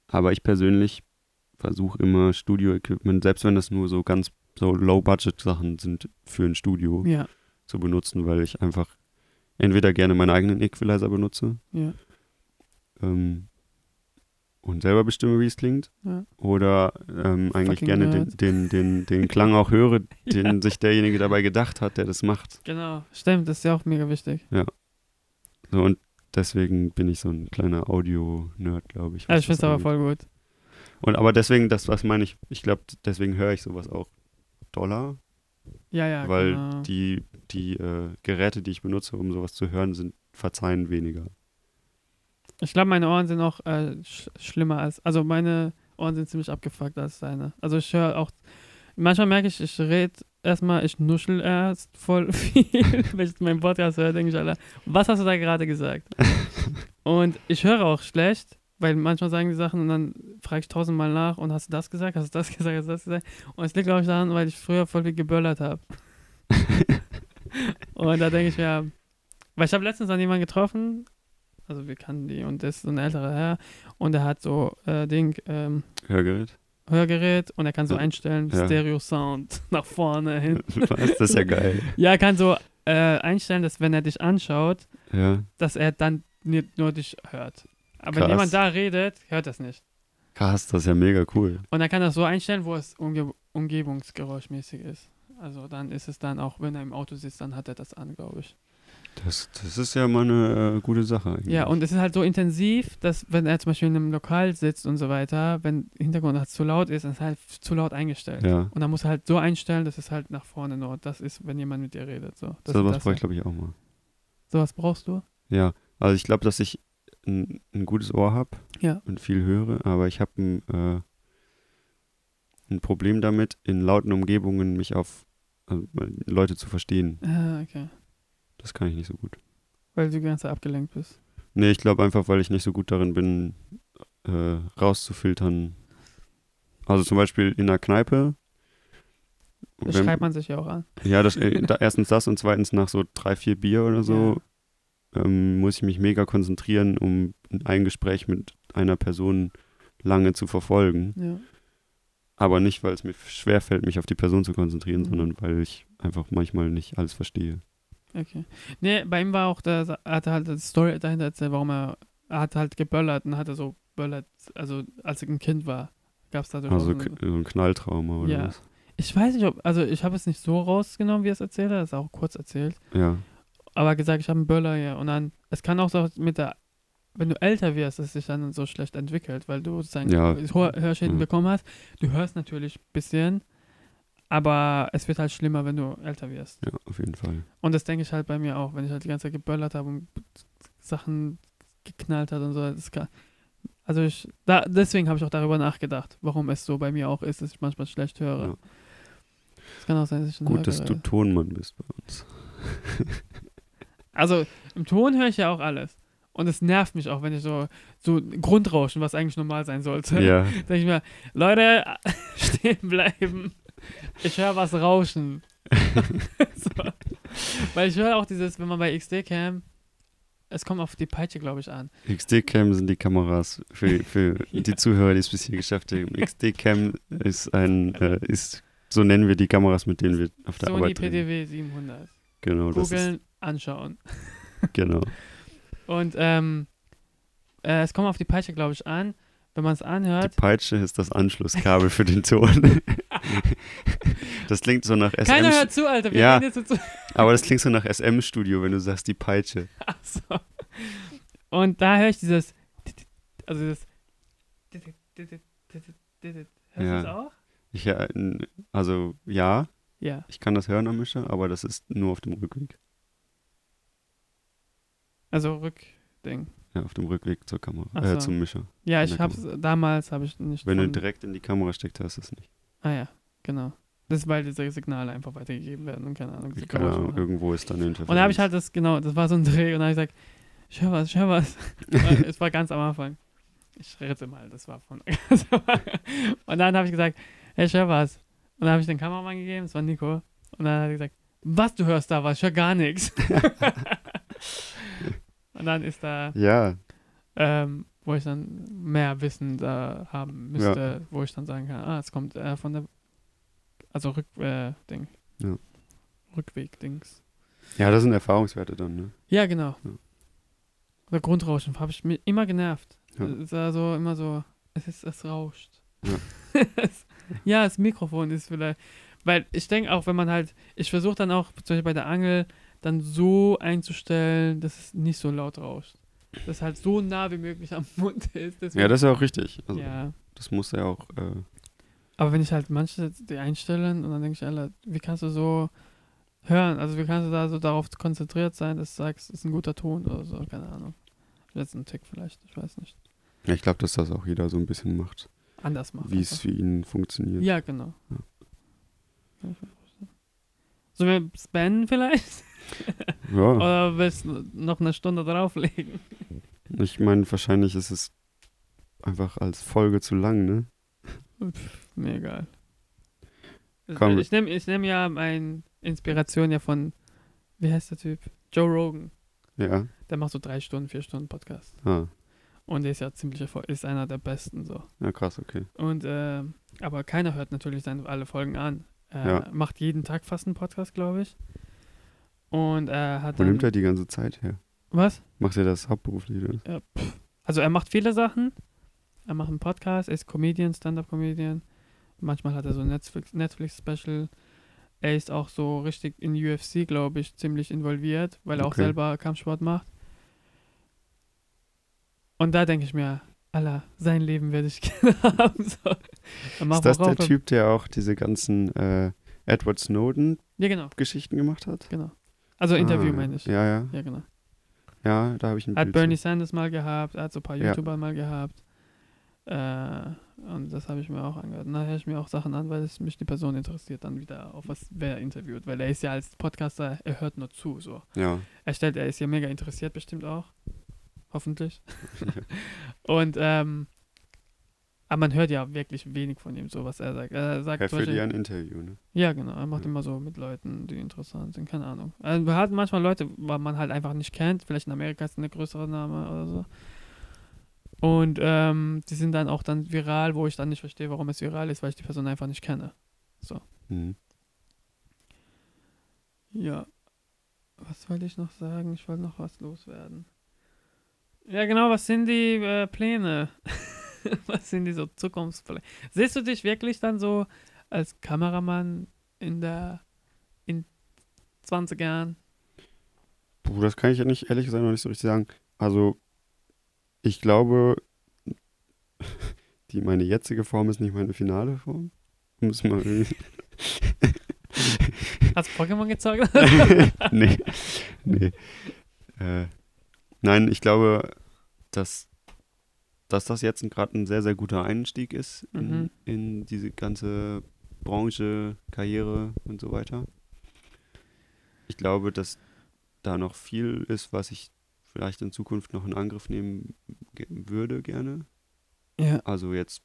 aber ich persönlich versuche immer Studio-Equipment, selbst wenn das nur so ganz so Low-Budget-Sachen sind, für ein Studio Ja, zu benutzen, weil ich einfach entweder gerne meinen eigenen Equalizer benutze ja. ähm, und selber bestimme, wie es klingt, Ja. oder ähm, eigentlich Fucking gerne den, den, den, den Klang auch höre, den sich derjenige dabei gedacht hat, der das macht. Genau. Stimmt, das ist ja auch mega wichtig. So, und deswegen bin ich so ein kleiner Audio-Nerd, glaube ich. Was ich finde es aber voll gut. Und aber deswegen, das, was meine ich, ich glaube, deswegen höre ich sowas auch Dollar, Ja, ja, weil genau. die, die äh, Geräte, die ich benutze, um sowas zu hören, sind verzeihen weniger. Ich glaube, meine Ohren sind auch äh, sch schlimmer als. Also meine Ohren sind ziemlich abgefuckt als deine. Also ich höre auch. Manchmal merke ich, ich rede erstmal, ich nuschel erst voll viel. Wenn ich meinen Podcast höre, denke ich, Alter, was hast du da gerade gesagt? und ich höre auch schlecht, weil manchmal sagen die Sachen und dann frage ich tausendmal nach und hast du das gesagt, hast du das gesagt, hast du das gesagt? Und es liegt, glaube ich, daran, weil ich früher voll viel geböllert habe. Und da denke ich mir, weil ich habe letztens an jemanden getroffen, also wir kannten die und das ist so ein älterer Herr und er hat so äh, Ding, ähm, Hörgerät? Hörgerät und er kann so einstellen, Ja. Stereo-Sound nach vorne hin. Was? Das ist ja geil. Ja, er kann so äh, einstellen, dass wenn er dich anschaut, Ja. dass er dann nur dich hört. Aber wenn Krass. jemand da redet, hört das nicht. Krass, das ist ja mega cool. Und er kann das so einstellen, wo es umge umgebungsgeräuschmäßig ist. Also dann ist es dann auch, wenn er im Auto sitzt, dann hat er das an, glaube ich. Das, das ist ja mal eine äh, gute Sache eigentlich. Ja, und es ist halt so intensiv, dass wenn er zum Beispiel in einem Lokal sitzt und so weiter, wenn im Hintergrund halt zu laut ist, dann ist halt zu laut eingestellt. Ja. Und dann muss er halt so einstellen, dass es halt nach vorne nur das ist, wenn jemand mit dir redet. So, das so was brauche ich, glaube ich, auch mal. Sowas brauchst du? Ja, also ich glaube, dass ich ein, ein gutes Ohr habe Ja. und viel höre, aber ich habe ein, äh, ein Problem damit, in lauten Umgebungen mich auf also, Leute zu verstehen. Ah, okay. Das kann ich nicht so gut. Weil du die ganze Zeit abgelenkt bist. Nee, ich glaube einfach, weil ich nicht so gut darin bin, äh, rauszufiltern. Also zum Beispiel in einer Kneipe. Das wenn- schreibt man sich ja auch an. Ja, das, äh, da, erstens das und zweitens nach so drei, vier Bier oder so ähm, muss ich mich mega konzentrieren, um ein Gespräch mit einer Person lange zu verfolgen. Ja. Aber nicht, weil es mir schwerfällt, mich auf die Person zu konzentrieren, Mhm. sondern weil ich einfach manchmal nicht alles verstehe. Okay. Nee, bei ihm war auch, der, er hatte halt die Story dahinter erzählt, warum er, er hat halt geböllert und hatte so böllert, also als er ein Kind war, gab es dadurch Also so ein Knalltrauma oder Ja. was. Ich weiß nicht, ob, also ich habe es nicht so rausgenommen, wie er es erzählt hat, das ist auch kurz erzählt, Ja, aber gesagt, ich habe einen Böller hier und dann, es kann auch so mit der, wenn du älter wirst, dass es sich dann so schlecht entwickelt, weil du sozusagen Ja. Hör Hörschäden Ja. bekommen hast, du hörst natürlich ein bisschen, aber es wird halt schlimmer, wenn du älter wirst. ja, auf jeden Fall. Und das denke ich halt bei mir auch, wenn ich halt die ganze Zeit geböllert habe und Sachen geknallt hat und so. Kann, also ich, da, deswegen habe ich auch darüber nachgedacht, warum es so bei mir auch ist, dass ich manchmal schlecht höre. Ja. Es kann auch sein, dass ich Gut, dass du Tonmann bist bei uns. Also im Ton höre ich ja auch alles. Und es nervt mich auch, wenn ich so, so Grundrauschen, was eigentlich normal sein sollte. Ja, Denke ich mir, Leute, stehen bleiben. Ich höre was rauschen. so. Weil ich höre auch dieses, wenn man bei XD-Cam, es kommt auf die Peitsche, glaube ich, an. XD-Cam sind die Kameras für, für Ja. die Zuhörer, die es bis hier geschafft haben. XD-Cam ist ein, äh, ist, so nennen wir die Kameras, mit denen wir auf der Sony Arbeit. PDW 700. Genau, das ist, Googeln, anschauen. genau. Und ähm, äh, es kommt auf die Peitsche, glaube ich, an. Wenn man es Die anhört, Peitsche ist das Anschlusskabel für den Ton. das klingt so nach keiner SM, hört zu, Alter. Wir Ja. jetzt zu. aber das klingt so nach SM-Studio, wenn du sagst die Peitsche. Ach so. Und da höre ich dieses, also dieses, hörst du Ja. das auch? Ich, äh, also ja, Ja. ich kann das hören am Mischer, aber das ist nur auf dem Rückweg. Also Rückding. Ja, auf dem Rückweg zur Kamera, äh, so. zum Mischer. Ja, ich hab's, damals habe ich nicht. Wenn du direkt in die Kamera steckst, hörst du es nicht. Ah ja, genau. Das ist, weil diese Signale einfach weitergegeben werden und keine Ahnung. Keine Ahnung, irgendwo ist dann eine Und da habe ich halt das, genau, das war so ein Dreh und da habe ich gesagt, ich höre was, ich höre was. Es war ganz am Anfang. Ich rette mal, das war von. und dann habe ich gesagt, hey, ich höre was. Und dann habe ich den Kameramann gegeben, das war Nico. Und dann hat er gesagt, was, du hörst da was? Ich höre gar nichts. und dann ist da, Ja, ähm, wo ich dann mehr Wissen da haben müsste, wo ich dann sagen kann, ah, es kommt äh, von der, also Rück, äh, Ding. Ja. Rückweg-Dings. ja, das sind Erfahrungswerte dann, ne? Ja, genau. Ja. Der Grundrauschen habe ich mir immer genervt. Ja. Es ist also immer so, es ist, es rauscht. Ja. Ja, das Mikrofon ist vielleicht, weil ich denke auch, wenn man halt, ich versuche dann auch, zum Beispiel bei der Angel, dann so einzustellen, dass es nicht so laut rauscht. Dass halt so nah wie möglich am Mund ist. Deswegen, Ja, das ist ja auch richtig. Also, ja. Das muss ja auch, äh, Aber wenn ich halt manche die einstellen und dann denke ich, Alter, wie kannst du so hören? Also wie kannst du da so darauf konzentriert sein, dass du sagst, ist ein guter Ton oder so, keine Ahnung. Jetzt ein Tick vielleicht, ich weiß nicht. ja, ich glaube, dass das auch jeder so ein bisschen macht, Anders machen. wie es für ihn funktioniert. Ja, genau. Ja. Sollen wir spannen vielleicht? Ja, Oder willst du noch eine Stunde drauflegen? ich meine, wahrscheinlich ist es einfach als Folge zu lang, ne? Pff, mir egal. Komm. Ich nehme ich nehm ja meine Inspiration ja von wie heißt der Typ? Joe Rogan. Ja. Der macht so drei Stunden, vier Stunden Podcast. Ah. Und der ist ja ziemlich erfolgreich, ist einer der besten so. Ja, krass, okay. Und, äh, aber keiner hört natürlich seine, alle Folgen an. Er Ja. macht jeden Tag fast einen Podcast, glaube ich. Und er hat Wo nimmt er die ganze Zeit her? Was? Macht er das hauptberuflich? Oder? Ja. Also er macht viele Sachen. Er macht einen Podcast, er ist Comedian, Stand-Up-Comedian. Manchmal hat er so ein Netflix- Netflix-Special. er ist auch so richtig in UFC, glaube ich, ziemlich involviert, weil er auch Okay. selber Kampfsport macht. Und da denke ich mir, Alter, sein Leben werde ich gerne haben. So. Ist das auch der Typ, der auch diese ganzen äh, Edward Snowden-Geschichten Ja, genau, gemacht hat? genau. Also Interview Ah, meine ich. Ja, ja. Ja, genau. Ja, da habe ich ein Hat Bild Bernie zu. Sanders mal gehabt, hat so ein paar Ja. YouTuber mal gehabt. Äh, und das habe ich mir auch angehört. Und da höre ich mir auch Sachen an, weil es mich die Person interessiert, dann wieder auf was wer interviewt. Weil er ist ja als Podcaster, er hört nur zu. So. Ja. Er stellt, er ist ja mega interessiert bestimmt auch. Hoffentlich. und ähm, aber man hört ja wirklich wenig von ihm, so was er sagt. Er sagt Er führt ja ein Interview, ne? ja, genau. Er macht Ja. immer so mit Leuten, die interessant sind. Keine Ahnung. Also, wir hatten manchmal Leute, weil man halt einfach nicht kennt. Vielleicht in Amerika ist eine größere Name oder so. Und ähm, die sind dann auch dann viral, wo ich dann nicht verstehe, warum es viral ist, weil ich die Person einfach nicht kenne. Mhm. Ja. Was wollte ich noch sagen? Ich wollte noch was loswerden. Ja, genau. Was sind die äh, Pläne? was sind die so Zukunftspläne? Siehst du dich wirklich dann so als Kameramann in der in 20 Jahren? Puh, das kann ich ja nicht, ehrlich gesagt, noch nicht so richtig sagen. Also, ich glaube, die, meine jetzige Form ist nicht meine finale Form. Muss mal. Hast du Pokémon gezeugt? nee. Nee. Äh, nein, ich glaube, dass, dass das jetzt gerade ein sehr, sehr guter Einstieg ist in, Mhm. in diese ganze Branche, Karriere und so weiter. Ich glaube, dass da noch viel ist, was ich vielleicht in Zukunft noch in Angriff nehmen würde gerne. ja. Also jetzt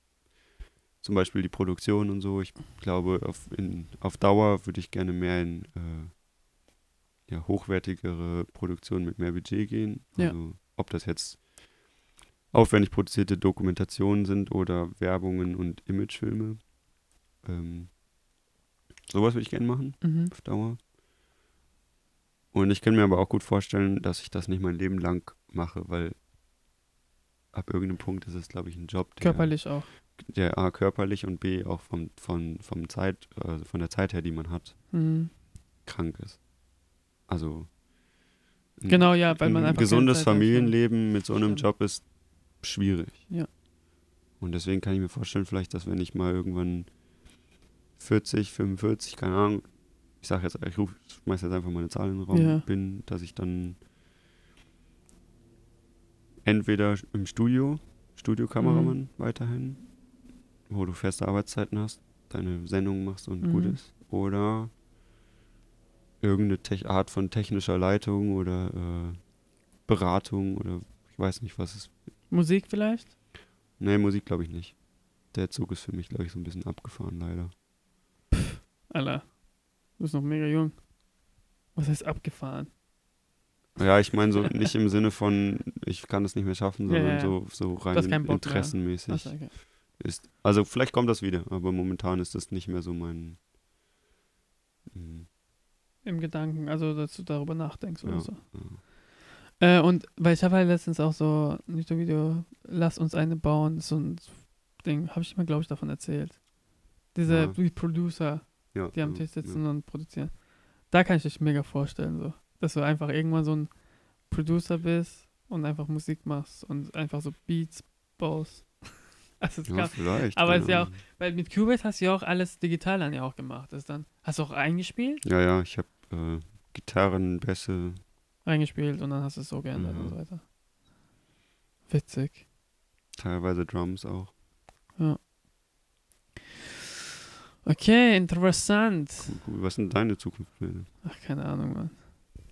zum Beispiel die Produktion und so. Ich glaube, auf, in, auf Dauer würde ich gerne mehr in äh, ja, hochwertigere Produktionen mit mehr Budget gehen. Ja. Also ob das jetzt aufwendig produzierte Dokumentationen sind oder Werbungen und Imagefilme. Ähm, sowas würde ich gerne machen Mhm. auf Dauer. Und ich kann mir aber auch gut vorstellen, dass ich das nicht mein Leben lang mache, weil ab irgendeinem Punkt ist es, glaube ich, ein Job, der, Körperlich auch. der A körperlich und B auch vom, von, vom Zeit, also von der Zeit her, die man hat, Mhm. krank ist. Also ein- Genau, ja, weil man ein einfach keine gesundes. Familienleben mit so einem. Job ist schwierig. Ja. Und deswegen kann ich mir vorstellen, vielleicht, dass wenn ich mal irgendwann 40, 45, keine Ahnung, ich sage jetzt, ich ruf, schmeiß jetzt einfach mal eine Zahl in den Raum, Ja. bin, dass ich dann entweder im Studio, Studiokameramann Mhm. weiterhin, wo du feste Arbeitszeiten hast, deine Sendungen machst und gut Mhm. ist, oder irgendeine Tech Art von technischer Leitung oder äh, Beratung oder ich weiß nicht, was es. Musik vielleicht? Nee, Musik glaube ich nicht. Der Zug ist für mich, glaube ich, so ein bisschen abgefahren, leider. Alter, du bist noch mega jung. Was heißt abgefahren? Ja, ich meine so nicht im Sinne von, ich kann es nicht mehr schaffen, sondern ja, ja. so, so rein mehr. interessenmäßig Achso, okay. ist. Also vielleicht kommt das wieder, aber momentan ist das nicht mehr so mein. mm, Im Gedanken, also dass du darüber nachdenkst oder Ja, so. Äh, und weil ich habe halt letztens auch so ein YouTube-Video, lass uns eine bauen, so ein Ding, habe ich mir, glaube ich, davon erzählt. Diese Ja. die Producer, Ja, die am Tisch sitzen und produzieren. Da kann ich dich mega vorstellen, so. Dass du einfach irgendwann so ein Producer bist und einfach Musik machst und einfach so Beats baust. Also es Ja, vielleicht. aber keine ist ja auch- weil mit Cubase hast du ja auch alles digital dann ja auch gemacht. Das ist dann, hast du auch eingespielt? Ja, ja, ich habe äh, Gitarren, Bässe, Eingespielt und dann hast du es so geändert Ja. und so weiter. Witzig. teilweise Drums auch. Okay, interessant. Cool, cool. Was sind deine Zukunftspläne? Ach, keine Ahnung, Mann.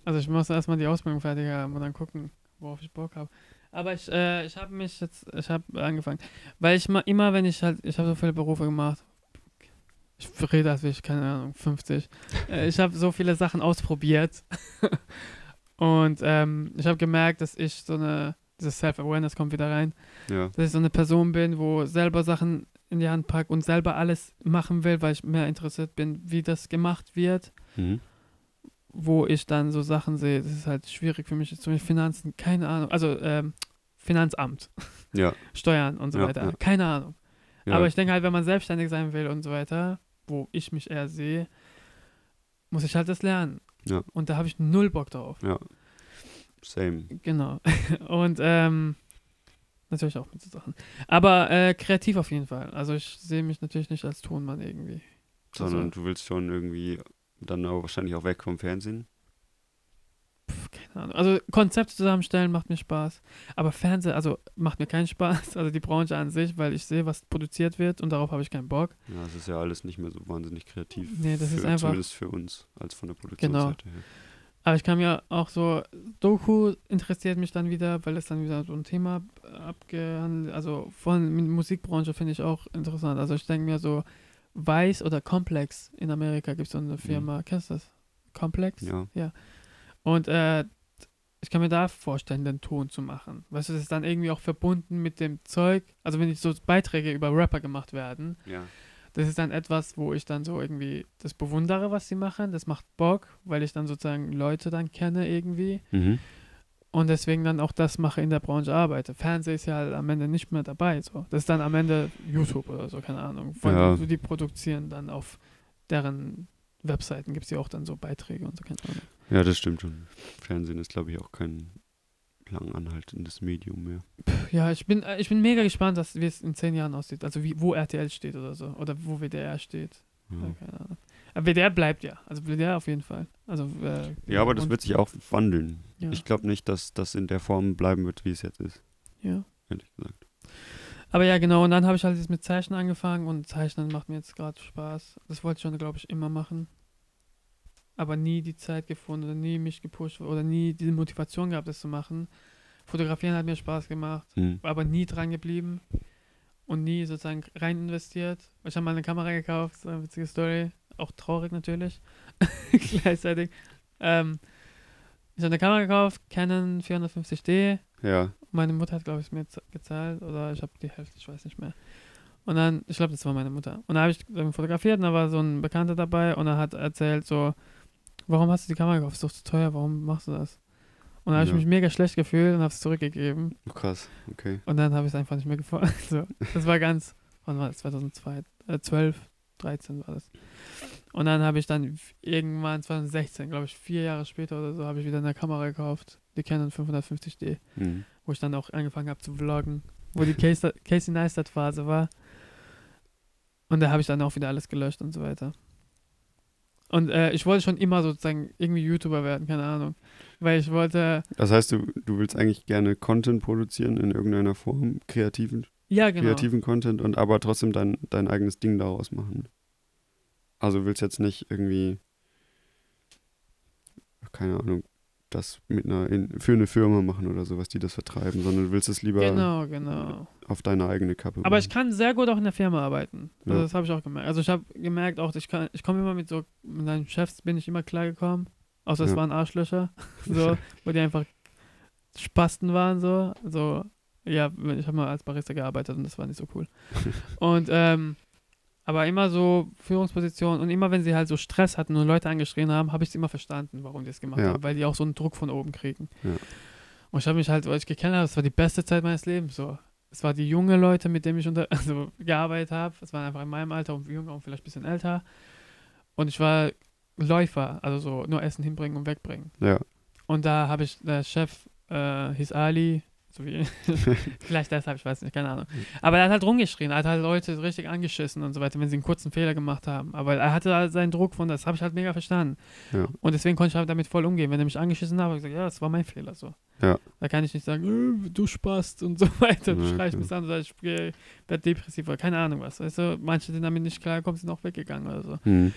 Also ich muss erstmal die Ausbildung fertig haben und dann gucken, worauf ich Bock habe. Aber ich, äh, ich habe mich jetzt, ich habe angefangen. Weil ich mal immer, wenn ich halt, ich habe so viele Berufe gemacht. Ich rede, als wäre ich, keine Ahnung, 50. Äh, ich habe so viele Sachen ausprobiert. Und ähm, ich habe gemerkt, dass ich so eine, dieses Self-Awareness kommt wieder rein, Ja. dass ich so eine Person bin, wo selber Sachen in die Hand packe und selber alles machen will, weil ich mehr interessiert bin, wie das gemacht wird, Mhm. wo ich dann so Sachen sehe. Das ist halt schwierig für mich, zum Beispiel Finanzen, keine Ahnung. Also ähm, Finanzamt, Ja. Steuern und so Ja, weiter, keine Ahnung. Aber ich denke halt, wenn man selbstständig sein will und so weiter, wo ich mich eher sehe, muss ich halt das lernen. Ja. Und da habe ich null Bock drauf. ja. Same. Genau. Und ähm, natürlich auch mit so Sachen. Aber äh, kreativ auf jeden Fall. Also ich sehe mich natürlich nicht als Tonmann irgendwie. Sondern Also- du willst schon irgendwie dann auch wahrscheinlich auch weg vom Fernsehen. Keine Ahnung. Also Konzepte zusammenstellen macht mir Spaß. Aber Fernsehen, also macht mir keinen Spaß. Also die Branche an sich, weil ich sehe, was produziert wird und darauf habe ich keinen Bock. Ja, es ist ja alles nicht mehr so wahnsinnig kreativ. Nee, das für, ist einfach- Zumindest für uns, als von der Genau. Produktionsseite her. Aber ich kann mir auch so, Doku interessiert mich dann wieder, weil es dann wieder so ein Thema abgehandelt, also von der Musikbranche finde ich auch interessant. Also ich denke mir so, Weiß oder Complex in Amerika gibt es so eine Firma, kennst du das? Complex? Ja. Und äh, ich kann mir da vorstellen, den Ton zu machen. Weißt du, das ist dann irgendwie auch verbunden mit dem Zeug. Also wenn ich so Beiträge über Rapper gemacht werden, Ja. das ist dann etwas, wo ich dann so irgendwie das bewundere, was sie machen. Das macht Bock, weil ich dann sozusagen Leute dann kenne irgendwie. Mhm. Und deswegen dann auch das mache in der Branche arbeite. Fernsehen ist ja halt am Ende nicht mehr dabei. So. Das ist dann am Ende YouTube oder so, keine Ahnung. Weil Ja. die produzieren dann auf deren Webseiten gibt es ja auch dann so Beiträge und so, keine Ahnung. Ja, das stimmt schon. Fernsehen ist, glaube ich, auch kein lang anhaltendes Medium mehr. Ja, ich bin, äh, ich bin mega gespannt, dass, wie es in zehn Jahren aussieht. Also wie, wo RTL steht oder so. Oder wo WDR steht. Ja, Ja, keine Ahnung. Aber WDR bleibt ja. Also WDR auf jeden Fall. Also, äh, ja aber das wird sich auch wandeln. Ja. Ich glaube nicht, dass das in der Form bleiben wird, wie es jetzt ist, ja. ehrlich gesagt. Aber ja, genau. Und dann habe ich halt jetzt mit Zeichnen angefangen und Zeichnen macht mir jetzt gerade Spaß. Das wollte ich schon, glaube ich, immer machen. Aber nie die Zeit gefunden oder nie mich gepusht oder nie diese Motivation gehabt, das zu machen. Fotografieren hat mir Spaß gemacht, Hm. aber nie dran geblieben und nie sozusagen rein investiert. Ich habe mal eine Kamera gekauft, so eine witzige Story. Auch traurig natürlich. Gleichzeitig. Ähm, ich habe eine Kamera gekauft, Canon 450D. Ja, Meine Mutter hat, glaube ich, mir gezahlt oder ich habe die Hälfte, ich weiß nicht mehr. Und dann, ich glaube, das war meine Mutter. Und dann habe ich fotografiert und da war so ein Bekannter dabei und er hat erzählt so, warum hast du die Kamera gekauft? Ist doch zu teuer, warum machst du das? Und dann habe ich Ja. mich mega schlecht gefühlt und habe es zurückgegeben. oh, krass, okay. Und dann habe ich es einfach nicht mehr gefunden. So, das war ganz, wann war das? 2002, äh, 12, 13 war das. Und dann habe ich dann irgendwann 2016, glaube ich, vier Jahre später oder so, habe ich wieder eine Kamera gekauft, die Canon 550D Hm. wo ich dann auch angefangen habe zu vloggen, wo die Casey, Casey Neistat Phase war. Und da habe ich dann auch wieder alles gelöscht und so weiter. Und äh, ich wollte schon immer sozusagen irgendwie YouTuber werden, keine Ahnung. Weil ich wollte, Das heißt, du, du willst eigentlich gerne Content produzieren in irgendeiner Form, kreativen, ja genau, kreativen Content und aber trotzdem dein, dein eigenes Ding daraus machen. Also du willst jetzt nicht irgendwie, keine Ahnung, das mit einer in, für eine Firma machen oder sowas, die das vertreiben, sondern du willst es lieber genau, genau. auf deine eigene Kappe Aber ich machen. kann sehr gut auch in der Firma arbeiten. Also Ja. Das habe ich auch gemerkt. Also ich habe gemerkt auch, ich kann, ich komme immer mit so, mit meinen Chefs bin ich immer klargekommen. Außer es Ja. waren Arschlöcher. so, wo die einfach Spasten waren, so. So, ja, ich habe mal als Barista gearbeitet und das war nicht so cool. und, ähm, aber immer so Führungsposition und immer wenn sie halt so Stress hatten und Leute angeschrien haben, habe ich es immer verstanden, warum die es gemacht Ja. haben, weil die auch so einen Druck von oben kriegen. Ja. Und ich habe mich halt, weil ich gekannt habe, das war die beste Zeit meines Lebens, so. Es war die junge Leute, mit denen ich unter, also gearbeitet habe. Es waren einfach in meinem Alter und jünger und vielleicht ein bisschen älter. Und ich war Läufer, also so nur Essen hinbringen und wegbringen. Ja, Und da habe ich, der Chef äh, hieß Ali, so wie, vielleicht deshalb, ich weiß nicht, keine Ahnung. Aber er hat halt rumgeschrien, er hat halt Leute richtig angeschissen und so weiter, wenn sie einen kurzen Fehler gemacht haben. Aber er hatte halt seinen Druck von, das habe ich halt mega verstanden. ja, Und deswegen konnte ich halt damit voll umgehen. Wenn er mich angeschissen hat, habe ich gesagt, ja, das war mein Fehler so. Ja. Da kann ich nicht sagen, äh, du spast und so weiter. Du Ja, schreist mich an, ich werde depressiv oder keine Ahnung was. Weißt du, manche sind damit nicht klargekommen, sind auch weggegangen oder so. hm.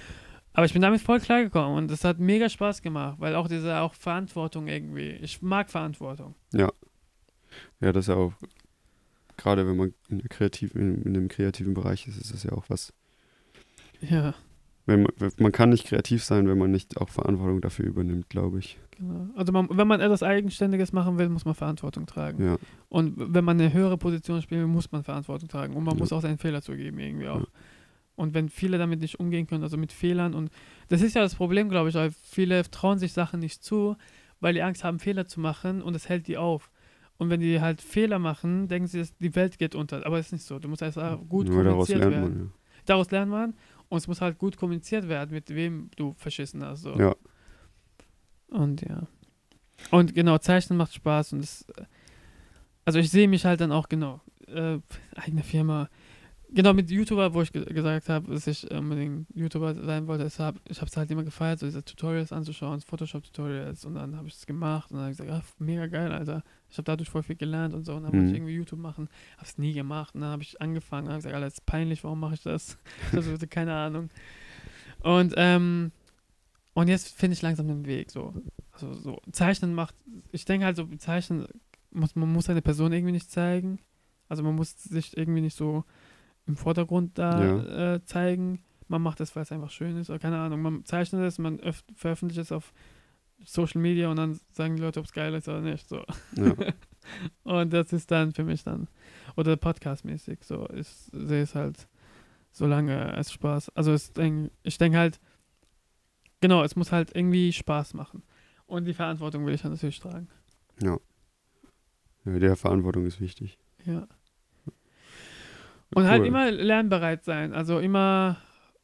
Aber ich bin damit voll klargekommen und es hat mega Spaß gemacht, weil auch diese auch Verantwortung irgendwie, ich mag Verantwortung. ja, das ist ja auch, gerade wenn man in, der kreativen, in, in dem kreativen Bereich ist, ist das ja auch was, Ja, Wenn man, man kann nicht kreativ sein, wenn man nicht auch Verantwortung dafür übernimmt, glaube ich. genau. Also man, wenn man etwas Eigenständiges machen will, muss man Verantwortung tragen. Ja, Und wenn man eine höhere Position spielen will, muss man Verantwortung tragen. Und man Ja. muss auch seinen Fehler zugeben, irgendwie auch. Ja. Und wenn viele damit nicht umgehen können, also mit Fehlern und das ist ja das Problem, glaube ich, weil viele trauen sich Sachen nicht zu, weil die Angst haben, Fehler zu machen und das hält die auf. Und wenn die halt Fehler machen, denken sie, dass die Welt geht unter. Aber es ist nicht so. Du musst erst auch gut nur daraus kommuniziert lernt werden. man. Daraus lernt man und es muss halt gut kommuniziert werden, mit wem du verschissen hast. So. Ja. ja. Und ja. Und genau, Zeichnen macht Spaß und das. Also ich sehe mich halt dann auch genau. Äh, eigene Firma. Genau, mit YouTuber, wo ich ge gesagt habe, dass ich unbedingt YouTuber sein wollte, hab, ich habe es halt immer gefeiert, so diese Tutorials anzuschauen, Photoshop-Tutorials und dann habe ich es gemacht und dann habe ich gesagt, ah, mega geil, Alter. Ich habe dadurch voll viel gelernt und so und dann wollte Mhm. ich irgendwie YouTube machen, habe es nie gemacht und dann habe ich angefangen und habe gesagt, Alter, das ist peinlich, warum mache ich das? Ich habe keine Ahnung. Und, ähm, und jetzt finde ich langsam den Weg, so. Also so, Zeichnen macht, ich denke halt so, Zeichnen, muss, man muss seine Person irgendwie nicht zeigen. Also man muss sich irgendwie nicht so im Vordergrund da äh, zeigen. Man macht das, weil es einfach schön ist, oder keine Ahnung. Man zeichnet es, man öff- veröffentlicht es auf Social Media und dann sagen die Leute, ob es geil ist oder nicht. So. Ja. Und das ist dann für mich dann, oder podcastmäßig, so, ich sehe es halt, solange es Spaß, also es ich denke halt, genau, es muss halt irgendwie Spaß machen. Und die Verantwortung will ich dann natürlich tragen. ja. Ja, der Verantwortung ist wichtig. Ja. Und halt Cool. immer lernbereit sein, also immer,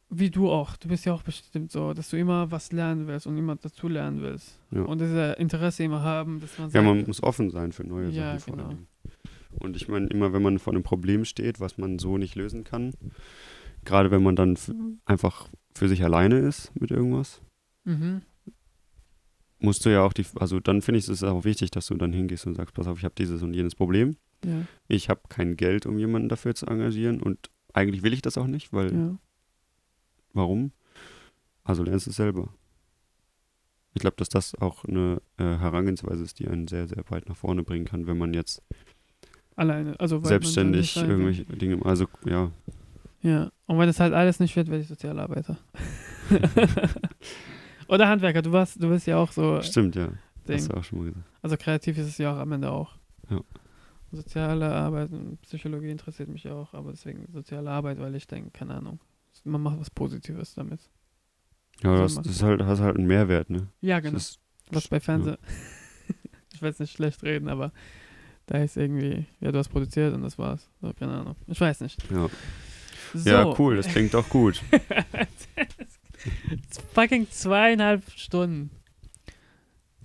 wie du auch, du bist ja auch bestimmt so, dass du immer was lernen willst und immer dazu lernen willst. Ja. Und dieses Interesse immer haben, dass man Ja, man muss offen sein für neue Ja, Sachen. vor genau. Und ich meine, immer wenn man vor einem Problem steht, was man so nicht lösen kann, gerade wenn man dann einfach für sich alleine ist mit irgendwas, mhm, musst du ja auch die, also dann finde ich es auch wichtig, dass du dann hingehst und sagst, pass auf, ich habe dieses und jenes Problem. ja, Ich habe kein Geld, um jemanden dafür zu engagieren und eigentlich will ich das auch nicht, weil ja. warum? Also lernst du es selber. Ich glaube, dass das auch eine äh, Herangehensweise ist, die einen sehr, sehr weit nach vorne bringen kann, wenn man jetzt Alleine, also selbstständig irgendwelche Dinge, also ja, Ja, und wenn das halt alles nicht wird, werde ich Sozialarbeiter. Oder Handwerker, du warst, du bist ja auch so stimmt, ja. Ding. Hast du auch schon mal gesagt. Also kreativ ist es ja auch am Ende auch. Ja. Soziale Arbeit und Psychologie interessiert mich auch, aber deswegen soziale Arbeit, weil ich denke, keine Ahnung, man macht was Positives damit. Ja, Soll das, das ist halt, hast halt einen Mehrwert, ne? Ja, genau. ist, was bei Fernsehen. ich will jetzt nicht schlecht reden, aber da ist irgendwie, ja, du hast produziert und das war's. So, keine Ahnung. Ich weiß nicht. ja. So. ja, cool, das klingt doch gut. fucking zweieinhalb Stunden.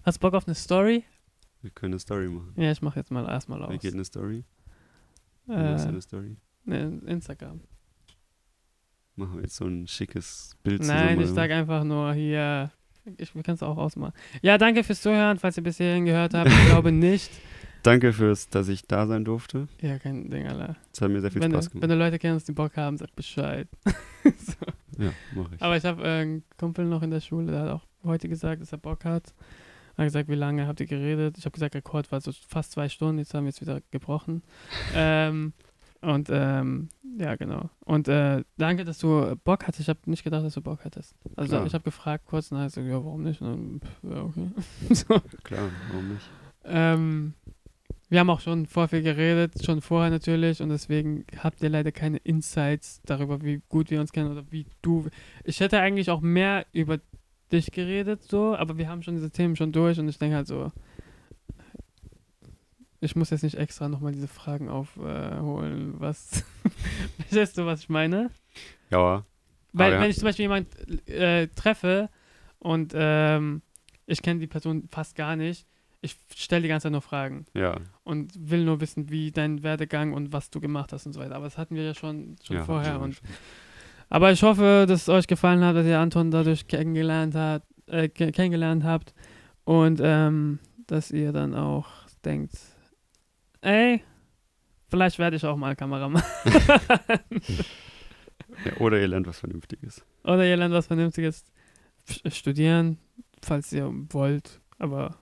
Hast du Bock auf eine Story? Wir können eine Story machen. Ja, ich mache jetzt mal erstmal Wie aus. geht eine Story? Wie Äh, eine Story? ne, Instagram. Machen wir jetzt so ein schickes Bild zusammen. Nein, ich sag einfach nur hier. Ich, können es auch ausmachen. Ja, danke fürs Zuhören, falls ihr bis hierhin gehört habt. Ich glaube nicht. Danke fürs, dass ich da sein durfte. Ja, kein Ding, Alter. Es hat mir sehr viel Wenn, Spaß du, wenn gemacht. du Leute kennst, die Bock haben, sag Bescheid. Ja, mach ich. Aber ich habe äh, einen Kumpel noch in der Schule, der hat auch heute gesagt, dass er Bock hat. Er hat gesagt, wie lange habt ihr geredet? Ich habe gesagt, Rekord war so fast zwei Stunden, jetzt haben wir es wieder gebrochen. ähm, und ähm, ja, genau. Und äh, danke, dass du Bock hattest. Ich habe nicht gedacht, dass du Bock hattest. Also Klar. ich habe gefragt kurz und dann hat er gesagt, ja, warum nicht? Und dann, pff, ja, okay. so. Klar, warum nicht? ähm, wir haben auch schon vor viel geredet, schon vorher natürlich, und deswegen habt ihr leider keine Insights darüber, wie gut wir uns kennen oder wie du. Ich hätte eigentlich auch mehr über dich geredet, so, aber wir haben schon diese Themen schon durch und ich denke halt so, ich muss jetzt nicht extra nochmal diese Fragen aufholen, was. Verstehst du, was ich meine? Ja, Weil, ja. wenn ich zum Beispiel jemanden äh, treffe und ähm, ich kenne die Person fast gar nicht, ich stelle die ganze Zeit nur Fragen ja. und will nur wissen, wie dein Werdegang und was du gemacht hast und so weiter. Aber das hatten wir ja schon, schon ja, vorher. Und, schon. aber ich hoffe, dass es euch gefallen hat, dass ihr Anton dadurch kennengelernt, hat, äh, ke- kennengelernt habt und ähm, dass ihr dann auch denkt, ey, vielleicht werde ich auch mal Kameramann. ja, oder ihr lernt was Vernünftiges. Oder ihr lernt was Vernünftiges studieren, falls ihr wollt. Aber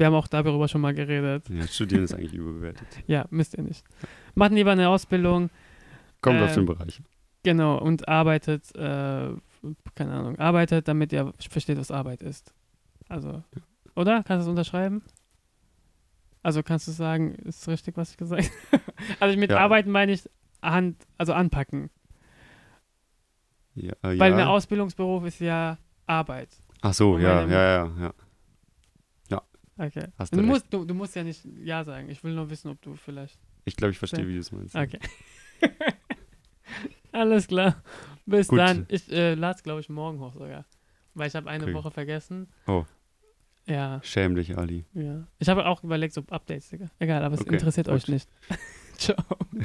wir haben auch darüber schon mal geredet. Ja, Studieren ist eigentlich überbewertet. Ja, müsst ihr nicht. Macht lieber eine Ausbildung. Kommt auf Ähm, den Bereich. Genau, und arbeitet, äh, keine Ahnung, arbeitet, damit ihr versteht, was Arbeit ist. Also, oder? Kannst du es unterschreiben? Also kannst du sagen, ist richtig, was ich gesagt habe? also mit Ja. arbeiten meine ich Hand, also anpacken. Ja, äh, Weil ja. ein Ausbildungsberuf ist ja Arbeit. Ach so, ja, ja, ja, ja. Okay. Hast du, du musst, du, du musst ja nicht Ja sagen. Ich will nur wissen, ob du vielleicht. Ich glaube, ich verstehe, wie du es meinst. Okay. Alles klar. Bis Gut. dann. Ich äh, lade es, glaube ich, morgen hoch sogar. Weil ich habe eine Okay. Woche vergessen. Oh. Ja, Schäm dich, Ali. ja. Ich habe auch überlegt, so Updates, Digga. Egal, aber es Okay, interessiert euch gut. nicht. Ciao.